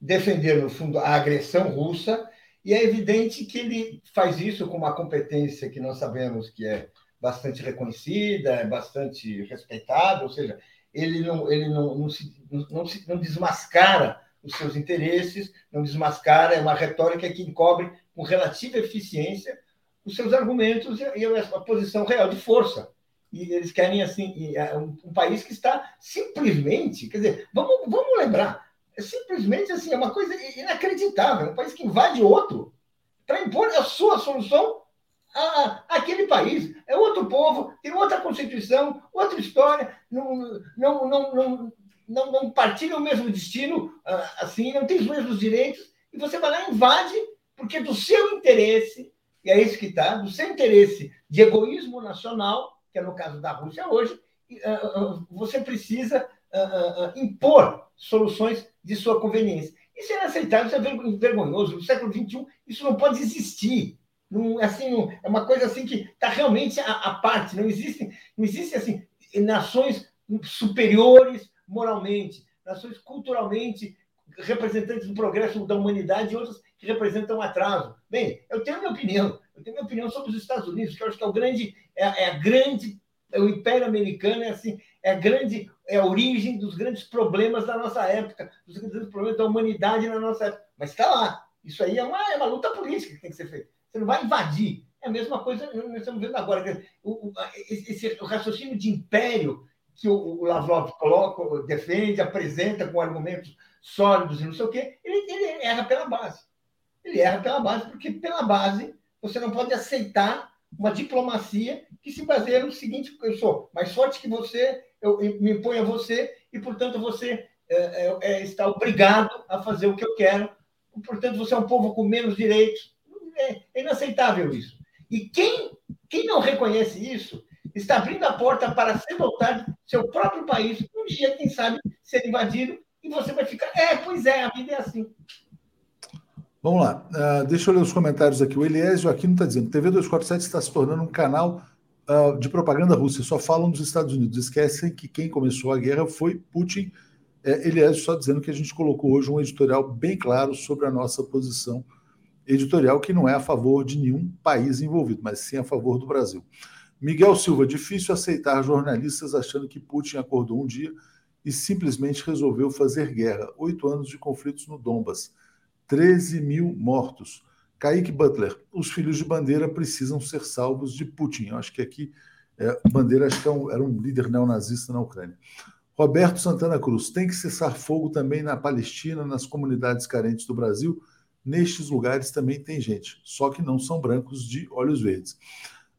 defender, no fundo, a agressão russa, e é evidente que ele faz isso com uma competência que nós sabemos que é bastante reconhecida, é bastante respeitada, ou seja, ele não, ele não, não, se, não, se, não desmascara os seus interesses, não desmascara, é uma retórica que encobre com relativa eficiência os seus argumentos e a posição real de força. E eles querem, assim, é um, país que está simplesmente, quer dizer, vamos, vamos lembrar, é simplesmente assim, é uma coisa inacreditável, um país que invade outro para impor a sua solução a, aquele país. É outro povo, tem outra constituição, outra história, não, não, não, não, não, não partilham o mesmo destino, ah, assim, não tem os mesmos direitos, e você vai lá e invade, porque do seu interesse, e é isso que está, do seu interesse de egoísmo nacional, que é no caso da Rússia hoje, ah, ah, você precisa impor soluções de sua conveniência. Isso é inaceitável, isso é vergonhoso. No século XXI, isso não pode existir. Não, assim, não, é uma coisa assim que está realmente à, parte. Não existem, não existe assim nações superiores moralmente, nações culturalmente representantes do progresso da humanidade e outras que representam atraso. Bem, eu tenho minha opinião. Eu tenho minha opinião sobre os Estados Unidos, que eu acho que é o grande, é, é a grande, é o Império Americano é assim, é a grande, é a origem dos grandes problemas da nossa época, dos grandes problemas da humanidade na nossa época. Mas está lá. Isso aí é uma, é uma luta política que tem que ser feita. Você não vai invadir. É a mesma coisa que nós estamos vendo agora. O, o, esse, o raciocínio de império que o, Lavrov coloca, defende, apresenta com argumentos sólidos e não sei o quê, ele, ele erra pela base. Ele erra pela base, porque pela base você não pode aceitar uma diplomacia que se baseia no seguinte: eu sou mais forte que você, eu me imponho a você, e, portanto, você é, é, é, está obrigado a fazer o que eu quero. Portanto, você é um povo com menos direitos, é, é inaceitável isso. E quem, quem não reconhece isso está abrindo a porta para ser voltado seu próprio país, um dia, quem sabe, ser invadido, e você vai ficar. É, pois é, a vida é assim. Vamos lá, uh, deixa eu ler os comentários aqui. O Eliésio aqui não está dizendo: TV 247 está se tornando um canal uh, de propaganda russa, só falam dos Estados Unidos. Esquecem que quem começou a guerra foi Putin. É, Eliésio só dizendo que a gente colocou hoje um editorial bem claro sobre a nossa posição editorial que não é a favor de nenhum país envolvido, mas sim a favor do Brasil. Miguel Silva, difícil aceitar jornalistas achando que Putin acordou um dia e simplesmente resolveu fazer guerra. Oito anos de conflitos no Donbas, 13 mil mortos. Kaique Butler, os filhos de Bandeira precisam ser salvos de Putin. Eu acho que aqui, é, Bandeira acho que é era um líder neonazista na Ucrânia. Roberto Santana Cruz, tem que cessar fogo também na Palestina, nas comunidades carentes do Brasil Nestes lugares também tem gente, só que não são brancos de olhos verdes.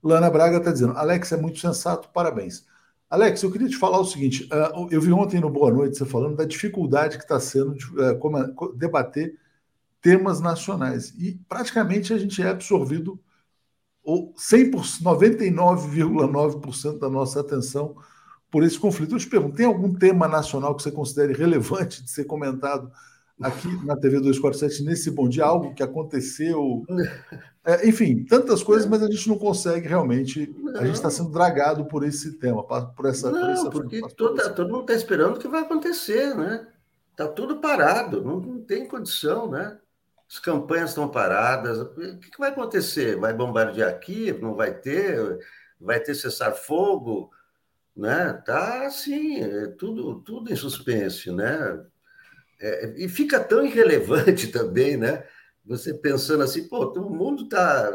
Lana Braga está dizendo: Alex é muito sensato, parabéns. Alex, eu queria te falar o seguinte: uh, eu vi ontem no Boa Noite você falando da dificuldade que está sendo de uh, debater temas nacionais. E praticamente a gente é absorvido, ou 100%, 99,9% da nossa atenção por esse conflito. Eu te pergunto: tem algum tema nacional que você considere relevante de ser comentado aqui na TV 247 nesse bom dia, algo que aconteceu. É, enfim, tantas coisas, mas a gente não consegue realmente. Não. A gente está sendo dragado por esse tema, por essa. Não, por essa, porque toda, todo mundo está esperando o que vai acontecer, né? Está tudo parado, não, não, tem condição, né? As campanhas estão paradas. O que, que vai acontecer? Vai bombardear aqui? Não vai ter? Vai ter cessar-fogo? Né? Tá assim, é tudo, tudo em suspense, né? É, e fica tão irrelevante também, né? Você pensando assim, pô, o mundo está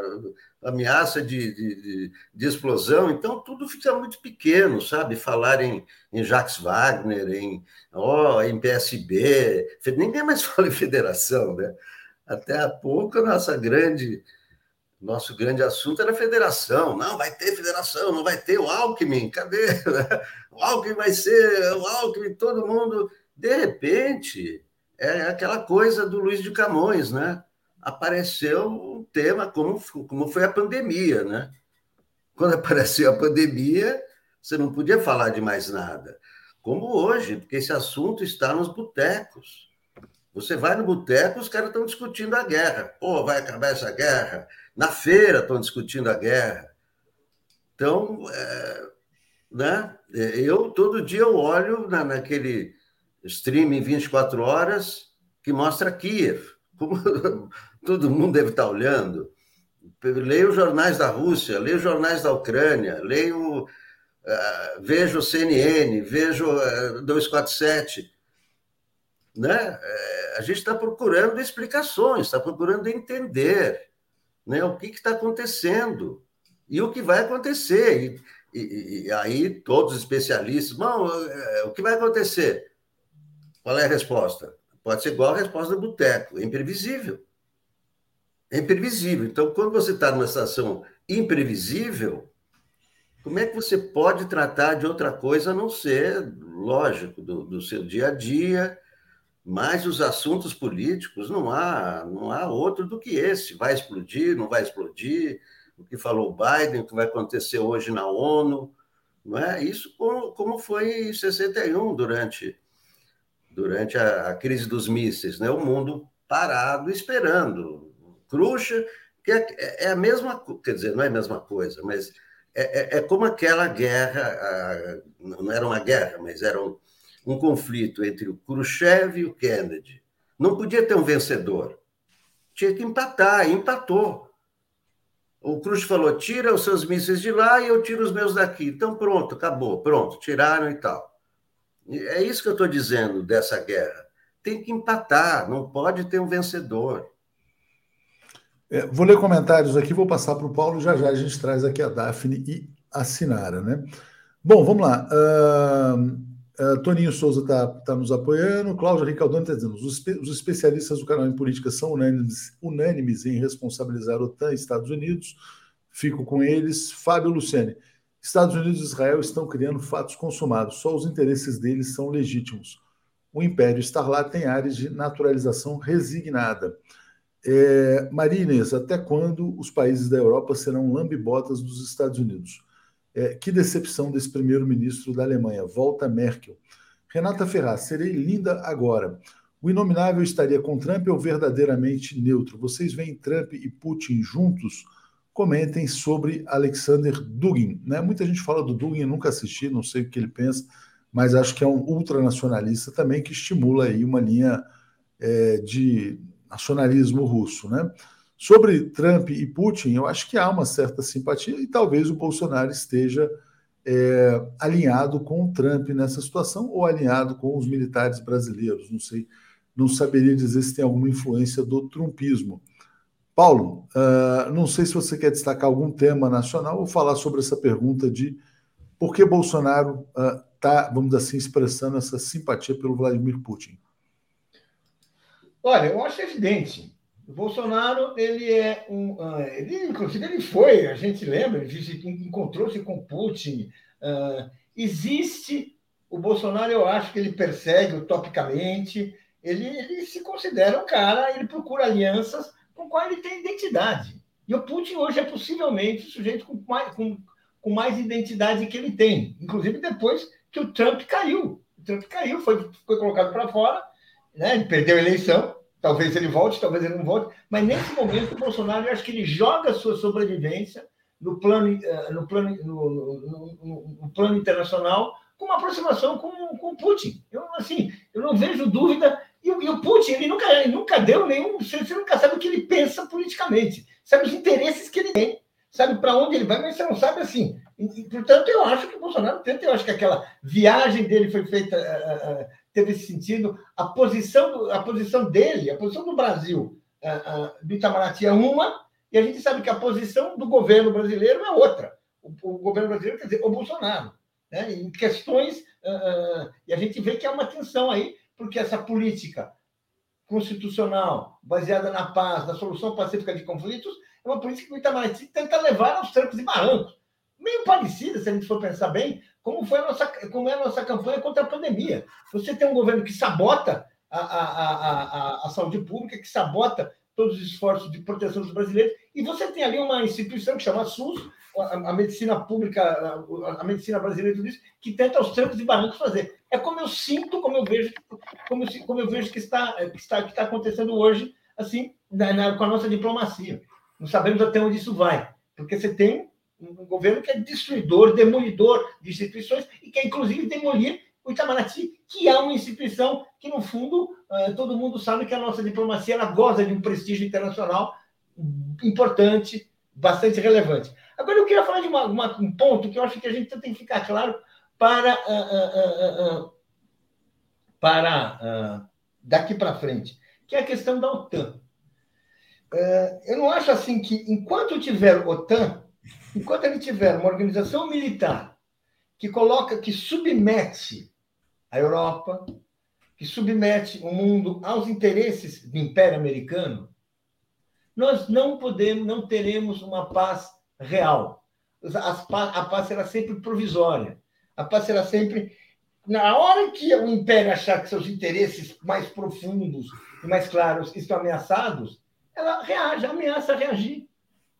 ameaça de, de, de, explosão, então tudo fica muito pequeno, sabe? Falar em, em Jacques Wagner, em, oh, em PSB, ninguém mais fala em federação, né? Até há pouco nossa grande, nosso grande assunto era federação. Não, vai ter federação, não vai ter o Alckmin, cadê? O Alckmin vai ser, o Alckmin, todo mundo de repente, é aquela coisa do Luiz de Camões, né? Apareceu um tema como, como foi a pandemia, né? Quando apareceu a pandemia, você não podia falar de mais nada. Como hoje, porque esse assunto está nos botecos. Você vai no boteco, os caras estão discutindo a guerra. Pô, vai acabar essa guerra. Na feira estão discutindo a guerra. Então, é, Né? Eu, todo dia, eu olho na, naquele streaming 24 horas que mostra Kiev, todo mundo deve estar olhando. Leio jornais da Rússia, leio jornais da Ucrânia, leio, uh, vejo o CNN, vejo uh, ah, 247. Né? Uh, a gente está procurando explicações, está procurando entender né, o que está acontecendo e o que vai acontecer. E, e, e aí todos os especialistas, é, o que vai acontecer? Qual é a resposta? Pode ser igual a resposta do boteco, é imprevisível. É imprevisível. Então, quando você está numa situação imprevisível, como é que você pode tratar de outra coisa a não ser, lógico, do, do seu dia a dia, mas os assuntos políticos não há, não há outro do que esse. Vai explodir, não vai explodir, o que falou Biden, o que vai acontecer hoje na ONU, não é? Isso como, como foi em 61, durante, durante a, crise dos mísseis, né? O mundo parado, esperando. Cruxa, que é, é, a mesma, quer dizer, não é a mesma coisa, mas é, é, é como aquela guerra, a, não era uma guerra, mas era um, um conflito entre o Khrushchev e o Kennedy. Não podia ter um vencedor. Tinha que empatar, e empatou. O Cruz falou: tira os seus mísseis de lá e eu tiro os meus daqui. Então, pronto, acabou, pronto, tiraram e tal. É isso que eu estou dizendo dessa guerra. Tem que empatar, não pode ter um vencedor. É, vou ler comentários aqui, vou passar para o Paulo já já a gente traz aqui a Daphne e a Sinara, né? Bom, vamos lá. Uh, Uh, Toninho Souza está tá nos apoiando. Cláudia Ricaldoni está dizendo: os, os, especialistas do canal em política são unânimes, unânimes em responsabilizar a OTAN e Estados Unidos. Fico com eles. Fábio Luciane: Estados Unidos e Israel estão criando fatos consumados, só os interesses deles são legítimos. O Império estar lá tem áreas de naturalização resignada. É, Maria Inês, até quando os países da Europa serão lambibotas dos Estados Unidos? É, que decepção desse primeiro-ministro da Alemanha, volta Merkel. Renata Ferraz, serei linda agora. O inominável estaria com Trump ou verdadeiramente neutro? Vocês veem Trump e Putin juntos? Comentem sobre Alexander Dugin. Né? Muita gente fala do Dugin, eu nunca assisti, não sei o que ele pensa, mas acho que é um ultranacionalista também que estimula aí uma linha é, de nacionalismo russo. Né? Sobre Trump e Putin, eu acho que há uma certa simpatia e talvez o Bolsonaro esteja é, alinhado com o Trump nessa situação ou alinhado com os militares brasileiros. Não sei, não saberia dizer se tem alguma influência do trumpismo. Paulo, uh, não sei se você quer destacar algum tema nacional ou falar sobre essa pergunta de por que Bolsonaro está, uh, vamos assim, expressando essa simpatia pelo Vladimir Putin. Olha, eu acho evidente. O Bolsonaro, ele é um. Uh, ele, inclusive, ele foi, a gente lembra, ele encontrou-se com Putin. Existe. O Bolsonaro, eu acho que ele persegue utopicamente, ele, ele se considera um cara, ele procura alianças com qual ele tem identidade. E o Putin hoje é possivelmente o sujeito com mais, com, com mais identidade que ele tem, inclusive depois que o Trump caiu. O Trump caiu, foi, foi colocado para fora, né? ele perdeu a eleição, Talvez ele volte, talvez ele não volte, mas nesse momento o Bolsonaro, eu acho que ele joga a sua sobrevivência no plano, eh, no plano, no, no, no plano internacional com uma aproximação com, com Putin. Eu, assim, eu não vejo dúvida. E, e o Putin, ele nunca, ele nunca deu nenhum. Você, você nunca sabe o que ele pensa politicamente, sabe os interesses que ele tem, sabe para onde ele vai, mas você não sabe assim. E, portanto, eu acho que o Bolsonaro tenta, eu acho que aquela viagem dele foi feita, uh, uh, teve esse sentido, a posição, a posição dele, a posição do Brasil uh, do Itamaraty é uma, e a gente sabe que a posição do governo brasileiro é outra. O, o governo brasileiro, quer dizer, o Bolsonaro. Né? Em questões, e a gente vê que há uma tensão aí, porque essa política constitucional, baseada na paz, na solução pacífica de conflitos, é uma política que o Itamaraty tenta levar aos trancos e barrancos meio parecida, se a gente for pensar bem, como foi a nossa, como é a nossa campanha contra a pandemia. Você tem um governo que sabota a, a, a, a, saúde pública, que sabota todos os esforços de proteção dos brasileiros, e você tem ali uma instituição que chama SUS, a, medicina pública, a, a, medicina brasileira tudo isso, que tenta aos trancos e barrancos fazer. É como eu sinto, como eu vejo, como, como eu vejo que está, que está, que está acontecendo hoje, assim, na, na, com a nossa diplomacia. Não sabemos até onde isso vai, porque você tem um governo que é destruidor, demolidor de instituições e quer, inclusive, demolir o Itamaraty, que é uma instituição que, no fundo, eh, todo mundo sabe que a nossa diplomacia ela goza de um prestígio internacional importante, bastante relevante. Agora, eu queria falar de uma, uma, um ponto que eu acho que a gente tem que ficar claro para, uh, uh, uh, para daqui para frente, que é a questão da OTAN. eu não acho assim que, enquanto tiver OTAN, enquanto ele tiver uma organização militar que coloca, que submete a Europa, que submete o mundo aos interesses do Império Americano, nós não podemos, não teremos uma paz real. A paz será sempre provisória. A paz será sempre. Na hora que o Império achar que seus interesses mais profundos e mais claros estão ameaçados, ela reage, ameaça reagir.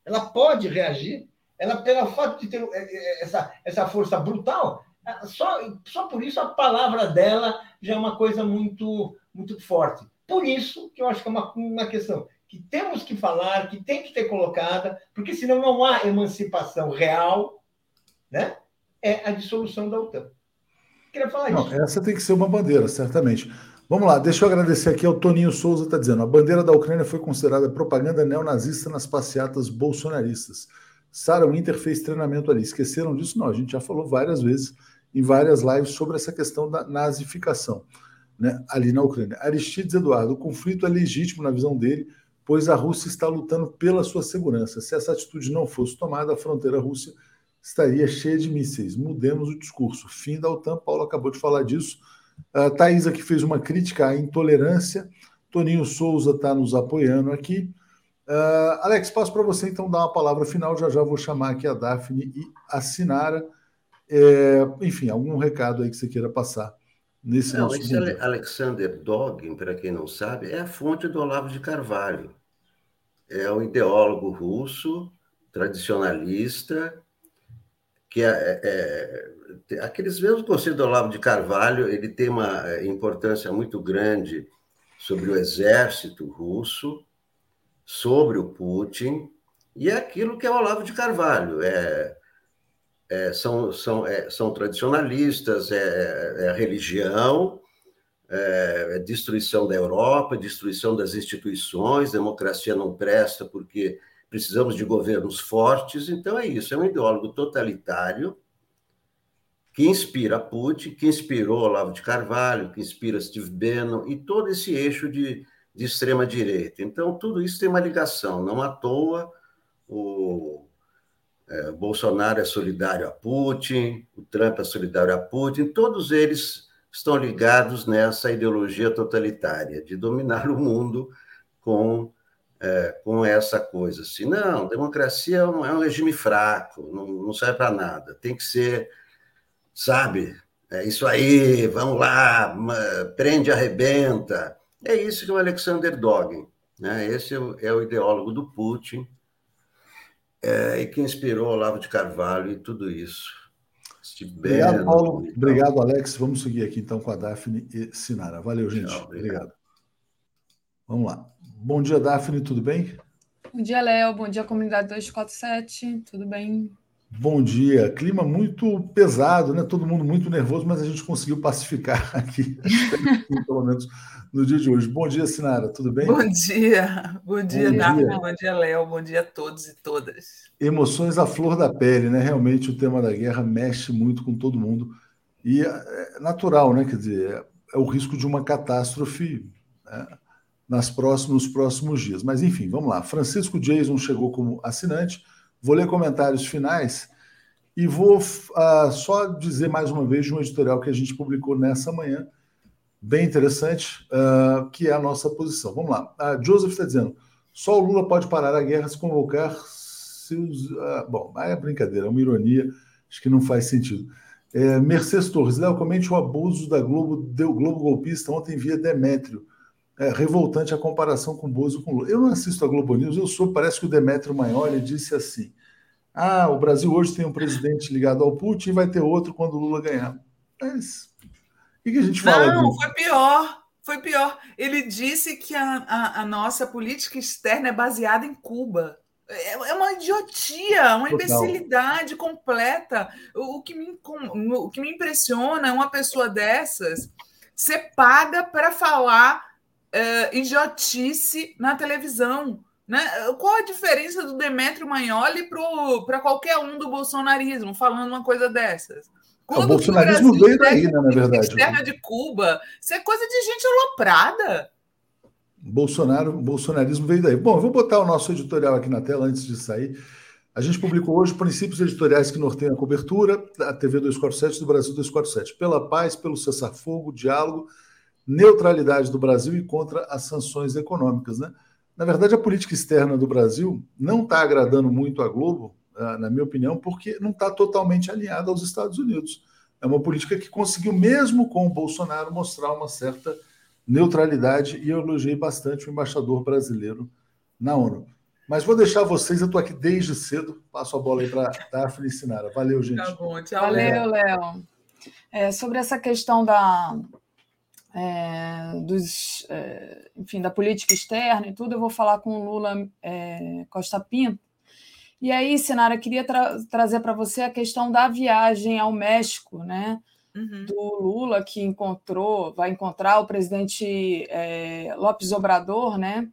Ela pode reagir. Ela, pelo fato de ter é, é, essa, essa força brutal, só, só por isso a palavra dela já é uma coisa muito, muito forte. Por isso que eu acho que é uma, uma questão que temos que falar, que tem que ter colocada, porque senão não há emancipação real, né? É a dissolução da OTAN. Queria falar não, isso. Essa tem que ser uma bandeira, certamente. Vamos lá, deixa eu agradecer aqui ao Toninho Souza, está dizendo: a bandeira da Ucrânia foi considerada propaganda neonazista nas passeatas bolsonaristas. Sarah Winter fez treinamento ali. Esqueceram disso? Não, a gente já falou várias vezes em várias lives sobre essa questão da nazificação né, ali na Ucrânia. Aristides Eduardo, o conflito é legítimo na visão dele, pois a Rússia está lutando pela sua segurança. Se essa atitude não fosse tomada, a fronteira russa estaria cheia de mísseis. Mudemos o discurso. Fim da OTAN, Paulo acabou de falar disso. A Thaís aqui fez uma crítica à intolerância. Toninho Souza está nos apoiando aqui. Uh, Alex, passo para você então dar uma palavra final. Já já vou chamar aqui a Daphne e a Sinara. É, enfim, algum recado aí que você queira passar nesse não, nosso. Alexander Dogin, para quem não sabe, é a fonte do Olavo de Carvalho. É um ideólogo russo, tradicionalista, que é, é, é aqueles mesmos conceitos do Olavo de Carvalho, ele tem uma importância muito grande sobre o exército russo, sobre o Putin, e é aquilo que é o Olavo de Carvalho. É, é, são, são, é, são tradicionalistas, é, é religião, é, é, destruição da Europa, destruição das instituições, democracia não presta porque precisamos de governos fortes. Então é isso, é um ideólogo totalitário que inspira Putin, que inspirou Olavo de Carvalho, que inspira Steve Bannon e todo esse eixo de de extrema direita. Então, tudo isso tem uma ligação. Não à toa, o é, Bolsonaro é solidário a Putin, o Trump é solidário a Putin, todos eles estão ligados nessa ideologia totalitária de dominar o mundo com, é, com essa coisa. Assim, não, democracia é um, é um regime fraco, não, não serve para nada, tem que ser, sabe, é isso aí, vamos lá, prende, arrebenta. É isso que o Alexander Dogin, né? esse é o, é o ideólogo do Putin, é, e que inspirou Olavo de Carvalho e tudo isso. Obrigado, Paulo. Obrigado, Alex. Vamos seguir aqui então com a Daphne e Sinara. Valeu, gente. Tchau, obrigado. obrigado. Vamos lá. Bom dia, Daphne, tudo bem? Bom dia, Léo. Bom dia, comunidade 247. Tudo bem? Bom dia. Clima muito pesado, né? Todo mundo muito nervoso, mas a gente conseguiu pacificar aqui, pelo menos no dia de hoje. Bom dia, Sinara, tudo bem? Bom dia, bom dia, Bom bom dia, Léo, bom dia a todos e todas. Emoções à flor da pele, né? Realmente o tema da guerra mexe muito com todo mundo. E é natural, né? Quer dizer, é, é o risco de uma catástrofe né? Nas próximos, próximos dias. Mas, enfim, vamos lá. Francisco Jason chegou como assinante. Vou ler comentários finais e vou uh, só dizer mais uma vez de um editorial que a gente publicou nessa manhã bem interessante, uh, que é a nossa posição. Vamos lá. A Joseph está dizendo: só o Lula pode parar a guerra se convocar seus. Uh, bom, é brincadeira, é uma ironia, acho que não faz sentido. É, Mercedes Torres, Léo, comente o abuso da Globo, do Globo golpista ontem via Demétrio. É, revoltante a comparação com Bozo com Lula. Eu não assisto a Globo News, eu sou, parece que o Demétrio Maioli disse assim: ah, o Brasil hoje tem um presidente ligado ao Putin e vai ter outro quando o Lula ganhar. Mas o que, a gente fala? Não, disso? foi pior. Foi pior. Ele disse que a, a, a, nossa política externa é baseada em Cuba. É, é uma idiotia, uma imbecilidade completa. O que, me, o que me impressiona é uma pessoa dessas ser paga para falar uh, idiotice na televisão. Né? Qual a diferença do Demetrio Magnoli para qualquer um do bolsonarismo falando uma coisa dessas? Quando o bolsonarismo veio daí, né, na verdade. Externa de Cuba, isso é coisa de gente aloprada. Bolsonaro, bolsonarismo veio daí. Bom, eu vou botar o nosso editorial aqui na tela antes de sair. A gente publicou hoje princípios editoriais que norteiam a cobertura da TV 247 do Brasil 247. Pela paz, pelo cessar-fogo, diálogo, neutralidade do Brasil e contra as sanções econômicas. Né? Na verdade, a política externa do Brasil não está agradando muito a Globo, ah, na minha opinião, porque não está totalmente alinhada aos Estados Unidos. É uma política que conseguiu, mesmo com o Bolsonaro, mostrar uma certa neutralidade e eu elogiei bastante o embaixador brasileiro na ONU. Mas vou deixar vocês, eu estou aqui desde cedo, passo a bola aí para a Daphne e Sinara. Valeu, gente. Tá bom, tchau, Valeu, Léo. É, sobre essa questão da, é, dos, é, enfim, da política externa e tudo, eu vou falar com o Lula é, Costa Pinto. E aí, Sinara, queria tra trazer para você a questão da viagem ao México, né? uhum. do Lula, que encontrou, vai encontrar o presidente é, Lopes Obrador, né?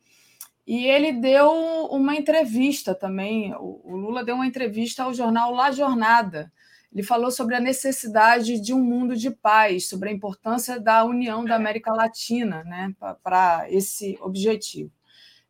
E ele deu uma entrevista também. O Lula deu uma entrevista ao jornal La Jornada. Ele falou sobre a necessidade de um mundo de paz, sobre a importância da união da América Latina né, para esse objetivo.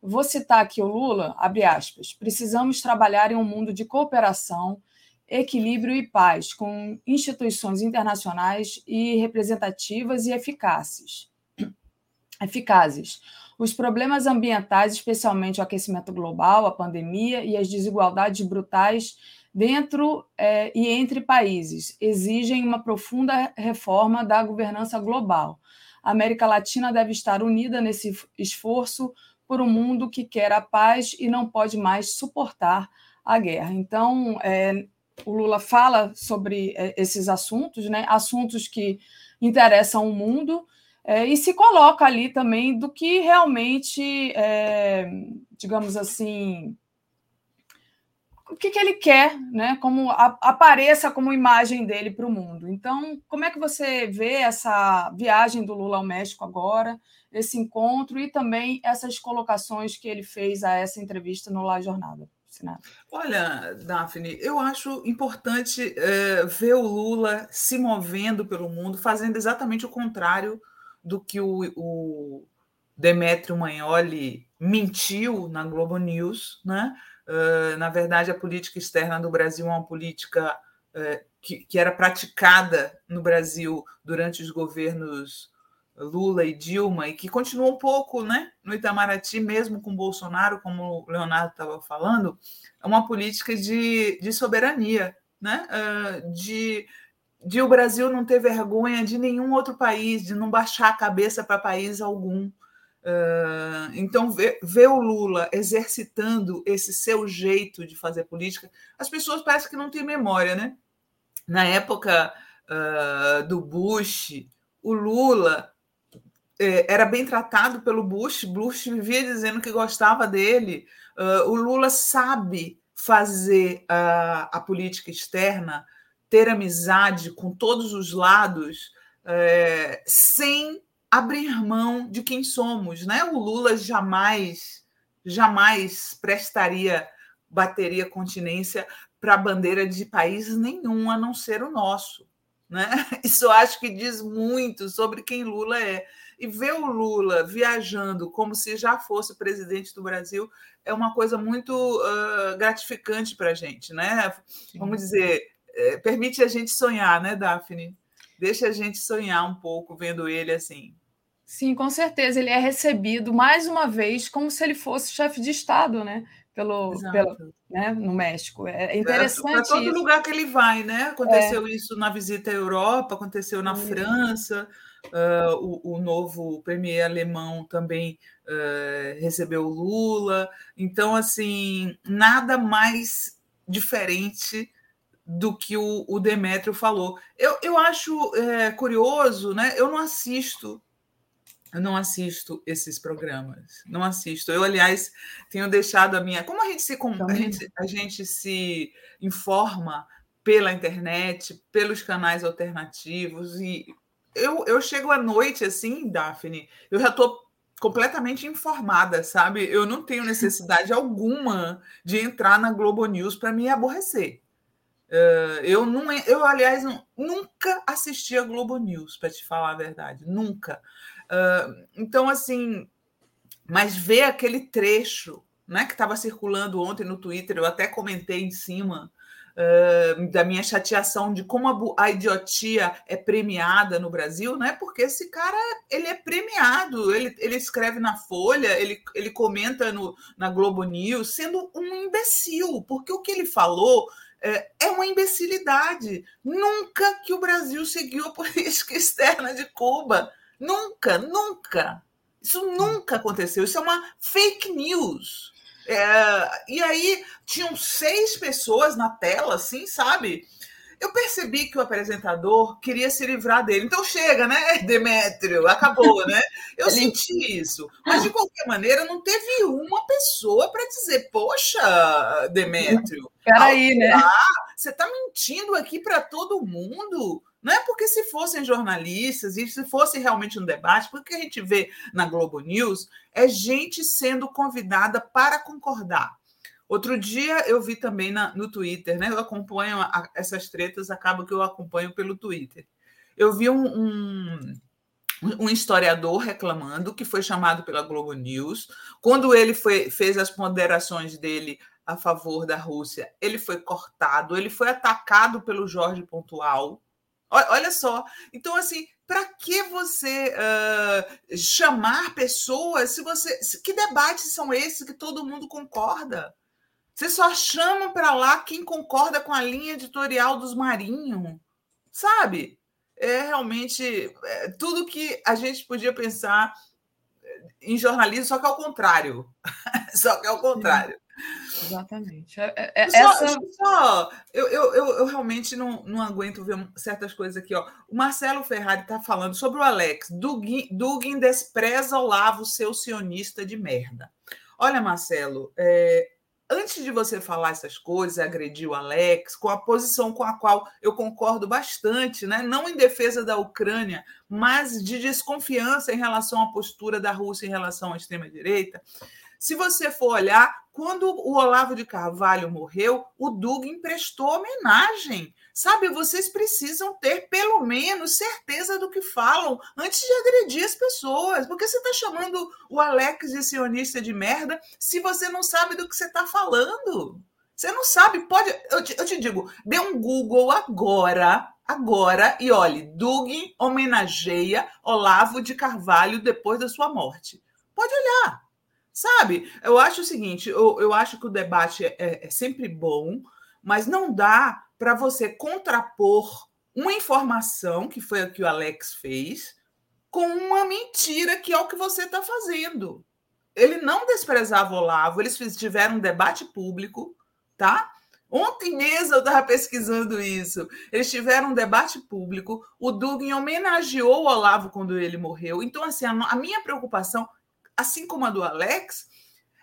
vou citar aqui o Lula, abre aspas, precisamos trabalhar em um mundo de cooperação, equilíbrio e paz, com instituições internacionais e representativas e eficazes. eficazes. Os problemas ambientais, especialmente o aquecimento global, a pandemia e as desigualdades brutais dentro é, e entre países, exigem uma profunda reforma da governança global. A América Latina deve estar unida nesse esforço por um mundo que quer a paz e não pode mais suportar a guerra. Então, é, o Lula fala sobre é, esses assuntos, né? assuntos que interessam o mundo, é, e se coloca ali também do que realmente, é, digamos assim, o que, que, ele quer, né? Como a, apareça como imagem dele para o mundo. Então, como é que você vê essa viagem do Lula ao México agora, esse encontro e também essas colocações que ele fez a essa entrevista no La Jornada? Olha, Daphne, eu acho importante é, ver o Lula se movendo pelo mundo, fazendo exatamente o contrário do que o, o Demetrio Magnoli mentiu na Globo News. Né? Uh, na verdade, a política externa do Brasil é uma política uh, que, que era praticada no Brasil durante os governos Lula e Dilma, e que continua um pouco né, no Itamaraty, mesmo com Bolsonaro, como o Leonardo estava falando, é uma política de, de soberania, né? Uh, de, de o Brasil não ter vergonha de nenhum outro país, de não baixar a cabeça para país algum. Uh, então, ver, ver o Lula exercitando esse seu jeito de fazer política, as pessoas parecem que não têm memória, né? Na época uh, do Bush, o Lula é, era bem tratado pelo Bush, Bush vivia dizendo que gostava dele. Uh, o Lula sabe fazer a política externa, ter amizade com todos os lados, uh, sem abrir mão de quem somos. Né? O Lula jamais, jamais prestaria, bateria continência para a bandeira de país nenhum, a não ser o nosso. Né? Isso acho que diz muito sobre quem Lula é. E ver o Lula viajando como se já fosse presidente do Brasil é uma coisa muito uh, gratificante para a gente, né? Vamos dizer, é, permite a gente sonhar, né, Daphne? Deixa a gente sonhar um pouco vendo ele assim. Sim, com certeza. Ele é recebido mais uma vez como se ele fosse chefe de Estado, né? Pelo, pelo, né, no México. É, é interessante. Para todo isso. lugar que ele vai, né? Aconteceu é. isso na visita à Europa, aconteceu na França. Uh, o, o, novo premier alemão também uh, recebeu o Lula. Então, assim, nada mais diferente do que o, o Demétrio falou. Eu, eu acho é, curioso, né? Eu não assisto Eu não assisto esses programas. Não assisto. Eu, aliás, tenho deixado a minha. Como a gente se, a gente, a gente se informa pela internet, pelos canais alternativos, e eu, eu chego à noite assim, Daphne, eu já estou completamente informada, sabe? Eu não tenho necessidade alguma de entrar na Globo News para me aborrecer. Uh, eu não, eu aliás nunca assisti a Globo News para te falar a verdade, nunca. Então assim, mas ver aquele trecho, né, que estava circulando ontem no Twitter, eu até comentei em cima uh, da minha chateação de como a, a, idiotia é premiada no Brasil, né? Porque esse cara ele é premiado, ele, ele escreve na Folha, ele, ele comenta no, na Globo News, sendo um imbecil, porque o que ele falou é, é uma imbecilidade. Nunca que o Brasil seguiu a política externa de Cuba. Nunca, nunca. Isso nunca aconteceu. Isso é uma fake news. É, e aí tinham seis pessoas na tela, assim, sabe? Eu percebi que o apresentador queria se livrar dele. Então chega, né, Demétrio? Acabou, né? Eu senti isso. Mas, de qualquer maneira, não teve uma pessoa para dizer, poxa, Demétrio. Peraí, né? Você está mentindo aqui para todo mundo? Não é porque se fossem jornalistas e se fosse realmente um debate, porque a gente vê na Globo News é gente sendo convidada para concordar. Outro dia eu vi também na, no Twitter, né? Eu acompanho a, essas tretas, acaba que eu acompanho pelo Twitter. Eu vi um, um, um, historiador reclamando que foi chamado pela Globo News. Quando ele foi, fez as ponderações dele a favor da Rússia, ele foi cortado, ele foi atacado pelo Jorge Pontual Olha só. Então, assim, para que você uh, chamar pessoas se você. Que debates são esses que todo mundo concorda? Você só chama para lá quem concorda com a linha editorial dos Marinho, sabe? É realmente é, tudo que a gente podia pensar em jornalismo, só que ao contrário. só que ao contrário. Exatamente. É, é, é só, essa... só, eu, eu, eu, eu, realmente não, não aguento ver certas coisas aqui. Ó. O Marcelo Ferrari está falando sobre o Alex. Dugin, Dugin despreza Olavo, seu sionista de merda. Olha, Marcelo, é, antes de você falar essas coisas, agredir o Alex, com a posição com a qual eu concordo bastante, né? não em defesa da Ucrânia, mas de desconfiança em relação à postura da Rússia em relação à extrema-direita, se você for olhar, quando o Olavo de Carvalho morreu, o Dugin prestou homenagem. Sabe, vocês precisam ter pelo menos certeza do que falam antes de agredir as pessoas. Porque você está chamando o Alex de sionista de merda se você não sabe do que você está falando. Você não sabe, pode. Eu te, eu te, digo, dê um Google agora, agora, e olhe, Dugin homenageia Olavo de Carvalho depois da sua morte. Pode olhar. Sabe? Eu acho o seguinte: eu, eu acho que o debate é, é sempre bom, mas não dá para você contrapor uma informação, que foi o que o Alex fez, com uma mentira, que é o que você está fazendo. Ele não desprezava o Olavo, eles tiveram um debate público, tá? Ontem mesmo eu estava pesquisando isso. Eles tiveram um debate público. O Dugin homenageou o Olavo quando ele morreu. Então, assim, a, a minha preocupação assim como a do Alex,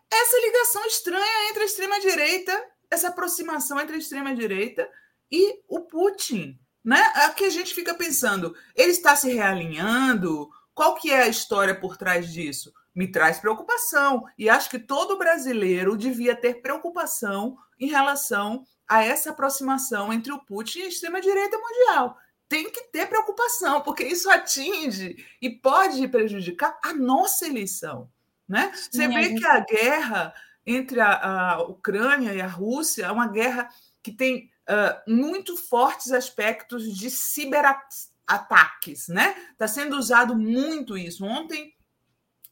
essa ligação estranha entre a extrema-direita, essa aproximação entre a extrema-direita e o Putin. Né? Aqui a gente fica pensando, ele está se realinhando? Qual que é a história por trás disso? Me traz preocupação. E acho que todo brasileiro devia ter preocupação em relação a essa aproximação entre o Putin e a extrema-direita mundial tem que ter preocupação, porque isso atinge e pode prejudicar a nossa eleição. Né? Você vê que a guerra entre a, a, Ucrânia e a Rússia é uma guerra que tem uh, muito fortes aspectos de ciberataques. Né? Está sendo usado muito isso. Ontem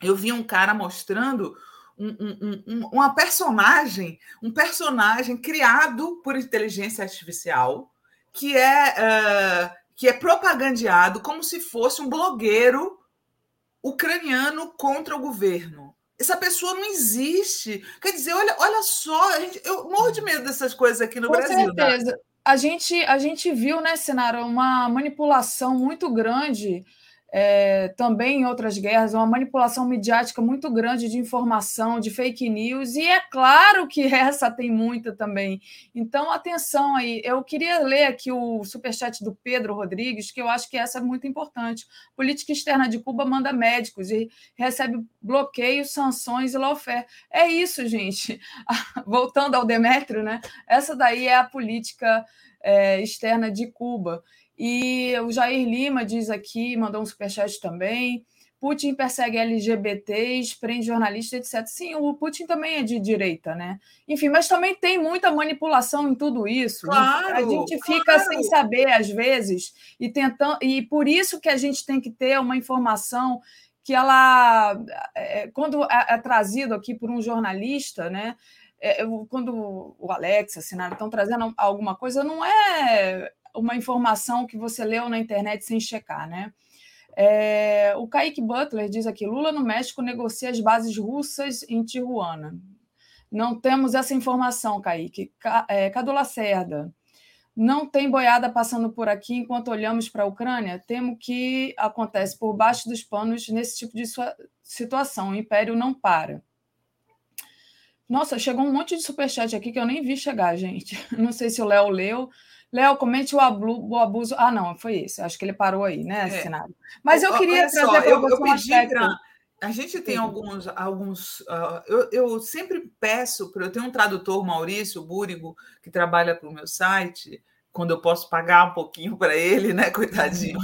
eu vi um cara mostrando um, um, um, uma personagem, um personagem criado por inteligência artificial que é uh, que é propagandeado como se fosse um blogueiro ucraniano contra o governo. Essa pessoa não existe. Quer dizer, olha, olha só, gente, eu morro de medo dessas coisas aqui no Com Brasil. Certeza. Né? A gente, a gente viu, né, Sinara, uma manipulação muito grande é, também em outras guerras, uma manipulação midiática muito grande de informação, de fake news, e é claro que essa tem muita também. Então, atenção aí. Eu queria ler aqui o superchat do Pedro Rodrigues, que eu acho que essa é muito importante. Política externa de Cuba manda médicos e recebe bloqueios, sanções e lawfare. É isso, gente. Voltando ao Demétrio, né? Essa daí é a política é, externa de Cuba. E o Jair Lima diz aqui, mandou um superchat também. Putin persegue LGBTs, prende jornalistas, etc. Sim, o Putin também é de direita, né? Enfim, mas também tem muita manipulação em tudo isso. Claro, a gente fica claro. sem saber, às vezes, e tentando. E por isso que a gente tem que ter uma informação que ela, é, quando é, é trazido aqui por um jornalista, né? É, quando o Alex, a Sinara estão trazendo alguma coisa, não é uma informação que você leu na internet sem checar, né? É, o Kaique Butler diz aqui: Lula no México negocia as bases russas em Tijuana. Não temos essa informação, Kaique. É, Cadu Lacerda. Não tem boiada passando por aqui enquanto olhamos para a Ucrânia? Temo que acontece por baixo dos panos nesse tipo de situação. O império não para. Nossa, chegou um monte de superchat aqui que eu nem vi chegar, gente. Não sei se o Léo leu. Léo, comente o, abuso. Ah, não, foi esse. Acho que ele parou aí, né, é. cenário. Mas eu queria trazer para eu, eu pedi pra... A gente tem Sim. alguns. alguns uh, eu, eu, sempre peço, eu tenho um tradutor, Maurício Búrigo, que trabalha para o meu site, quando eu posso pagar um pouquinho para ele, né, coitadinho.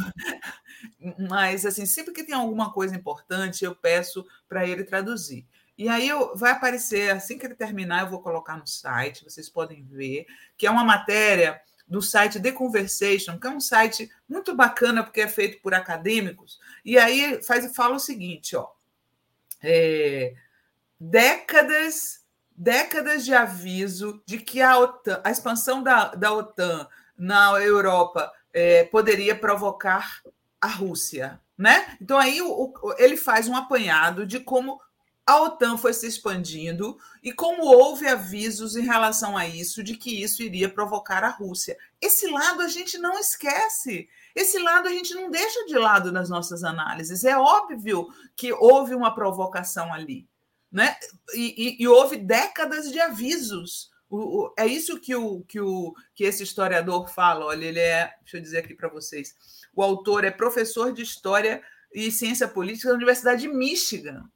Mas, assim, sempre que tem alguma coisa importante, eu peço para ele traduzir. E aí eu, vai aparecer, assim que ele terminar, eu vou colocar no site, vocês podem ver, que é uma matéria do site The Conversation, que é um site muito bacana porque é feito por acadêmicos. E aí faz fala o seguinte, ó, é, décadas décadas de aviso de que a, OTAN, a expansão da, da OTAN na Europa é, poderia provocar a Rússia, né? Então aí o, o, ele faz um apanhado de como a OTAN foi se expandindo e como houve avisos em relação a isso, de que isso iria provocar a Rússia. Esse lado a gente não esquece. Esse lado a gente não deixa de lado nas nossas análises. É óbvio que houve uma provocação ali. Né? E, e, e houve décadas de avisos. O, o, é isso que, o, que, o, que esse historiador fala. Olha, ele é. Deixa eu dizer aqui para vocês. O autor é professor de História e Ciência Política da Universidade de Michigan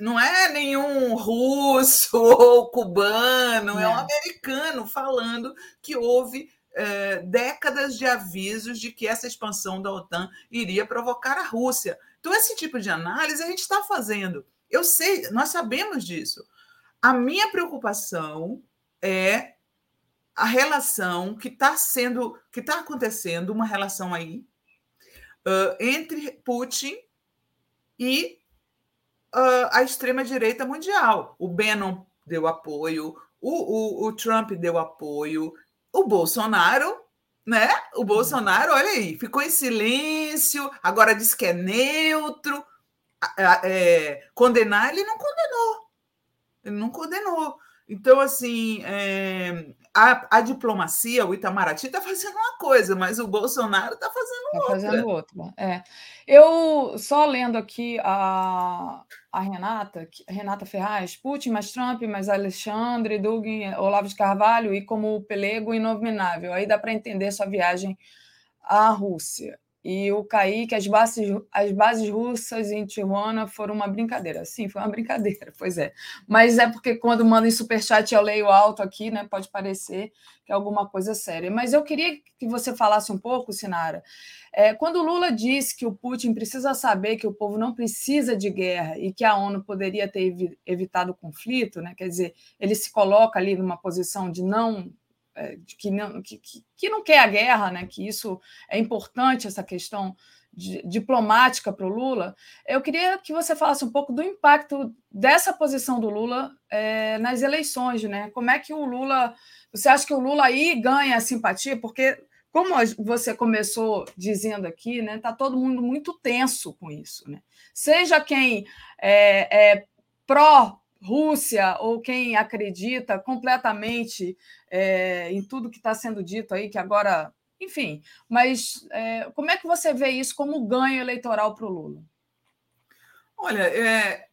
não é nenhum russo ou cubano, é, é um americano falando que houve é, décadas de avisos de que essa expansão da OTAN iria provocar a Rússia. Então, esse tipo de análise a gente está fazendo. Eu sei, nós sabemos disso. A minha preocupação é a relação que está sendo, que está acontecendo, uma relação aí uh, entre Putin e uh, a extrema-direita mundial. O Bannon deu apoio, o, o, o Trump deu apoio, o Bolsonaro né? O Bolsonaro, olha aí, ficou em silêncio, agora diz que é neutro. É, condenar, ele não condenou. Ele não condenou. Então, assim, é, a, a, diplomacia, o Itamaraty está fazendo uma coisa, mas o Bolsonaro está fazendo tá outra. fazendo outra. É. Eu, só lendo aqui a, a Renata, a Renata Ferraz, Putin mais Trump, mais Alexandre, Dugin, Olavo de Carvalho e como pelego inominável. Aí dá para entender sua viagem à Rússia. E o Kaique, as bases, as bases russas em Tijuana foram uma brincadeira. Sim, foi uma brincadeira, pois é. Mas é porque quando manda em superchat eu leio alto aqui, né? Pode parecer que é alguma coisa séria. Mas eu queria que você falasse um pouco, Sinara. É, quando o Lula disse que o Putin precisa saber que o povo não precisa de guerra e que a ONU poderia ter evitado o conflito, né? Quer dizer, ele se coloca ali numa posição de não que não, que, que não quer a guerra, né? que isso é importante, essa questão diplomática para o Lula, eu queria que você falasse um pouco do impacto dessa posição do Lula é, nas eleições, né? Como é que o Lula. Você acha que o Lula aí ganha simpatia? Porque, como você começou dizendo aqui, né? Está todo mundo muito tenso com isso, né? Seja quem é, é pró Rússia ou quem acredita completamente é, em tudo que está sendo dito aí, que agora, enfim. Mas é, como é que você vê isso como ganho eleitoral para o Lula? Olha, é,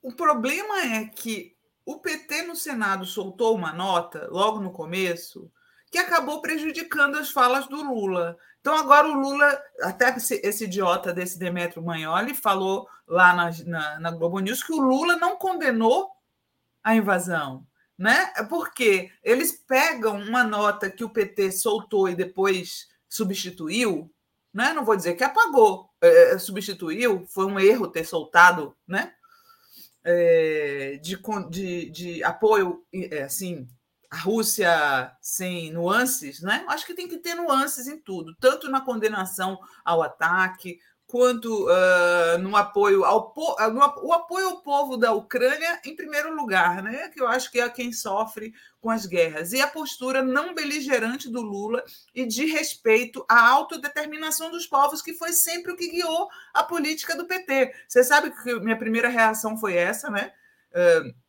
o problema é que o PT no Senado soltou uma nota logo no começo que acabou prejudicando as falas do Lula. Então, agora o Lula, até esse, idiota desse Demetrio Magnoli, falou lá na, na, na, Globo News que o Lula não condenou a invasão. Né? Porque eles pegam uma nota que o PT soltou e depois substituiu, né? não vou dizer que apagou, é, substituiu, foi um erro ter soltado, né? É, de, de, de apoio é, assim a Rússia sem nuances, né? Acho que tem que ter nuances em tudo, tanto na condenação ao ataque, quanto uh, no apoio ao po no, o apoio ao povo da Ucrânia em primeiro lugar, né? Que eu acho que é quem sofre com as guerras e a postura não beligerante do Lula e de respeito à autodeterminação dos povos, que foi sempre o que guiou a política do PT. Você sabe que minha primeira reação foi essa, né? Uh,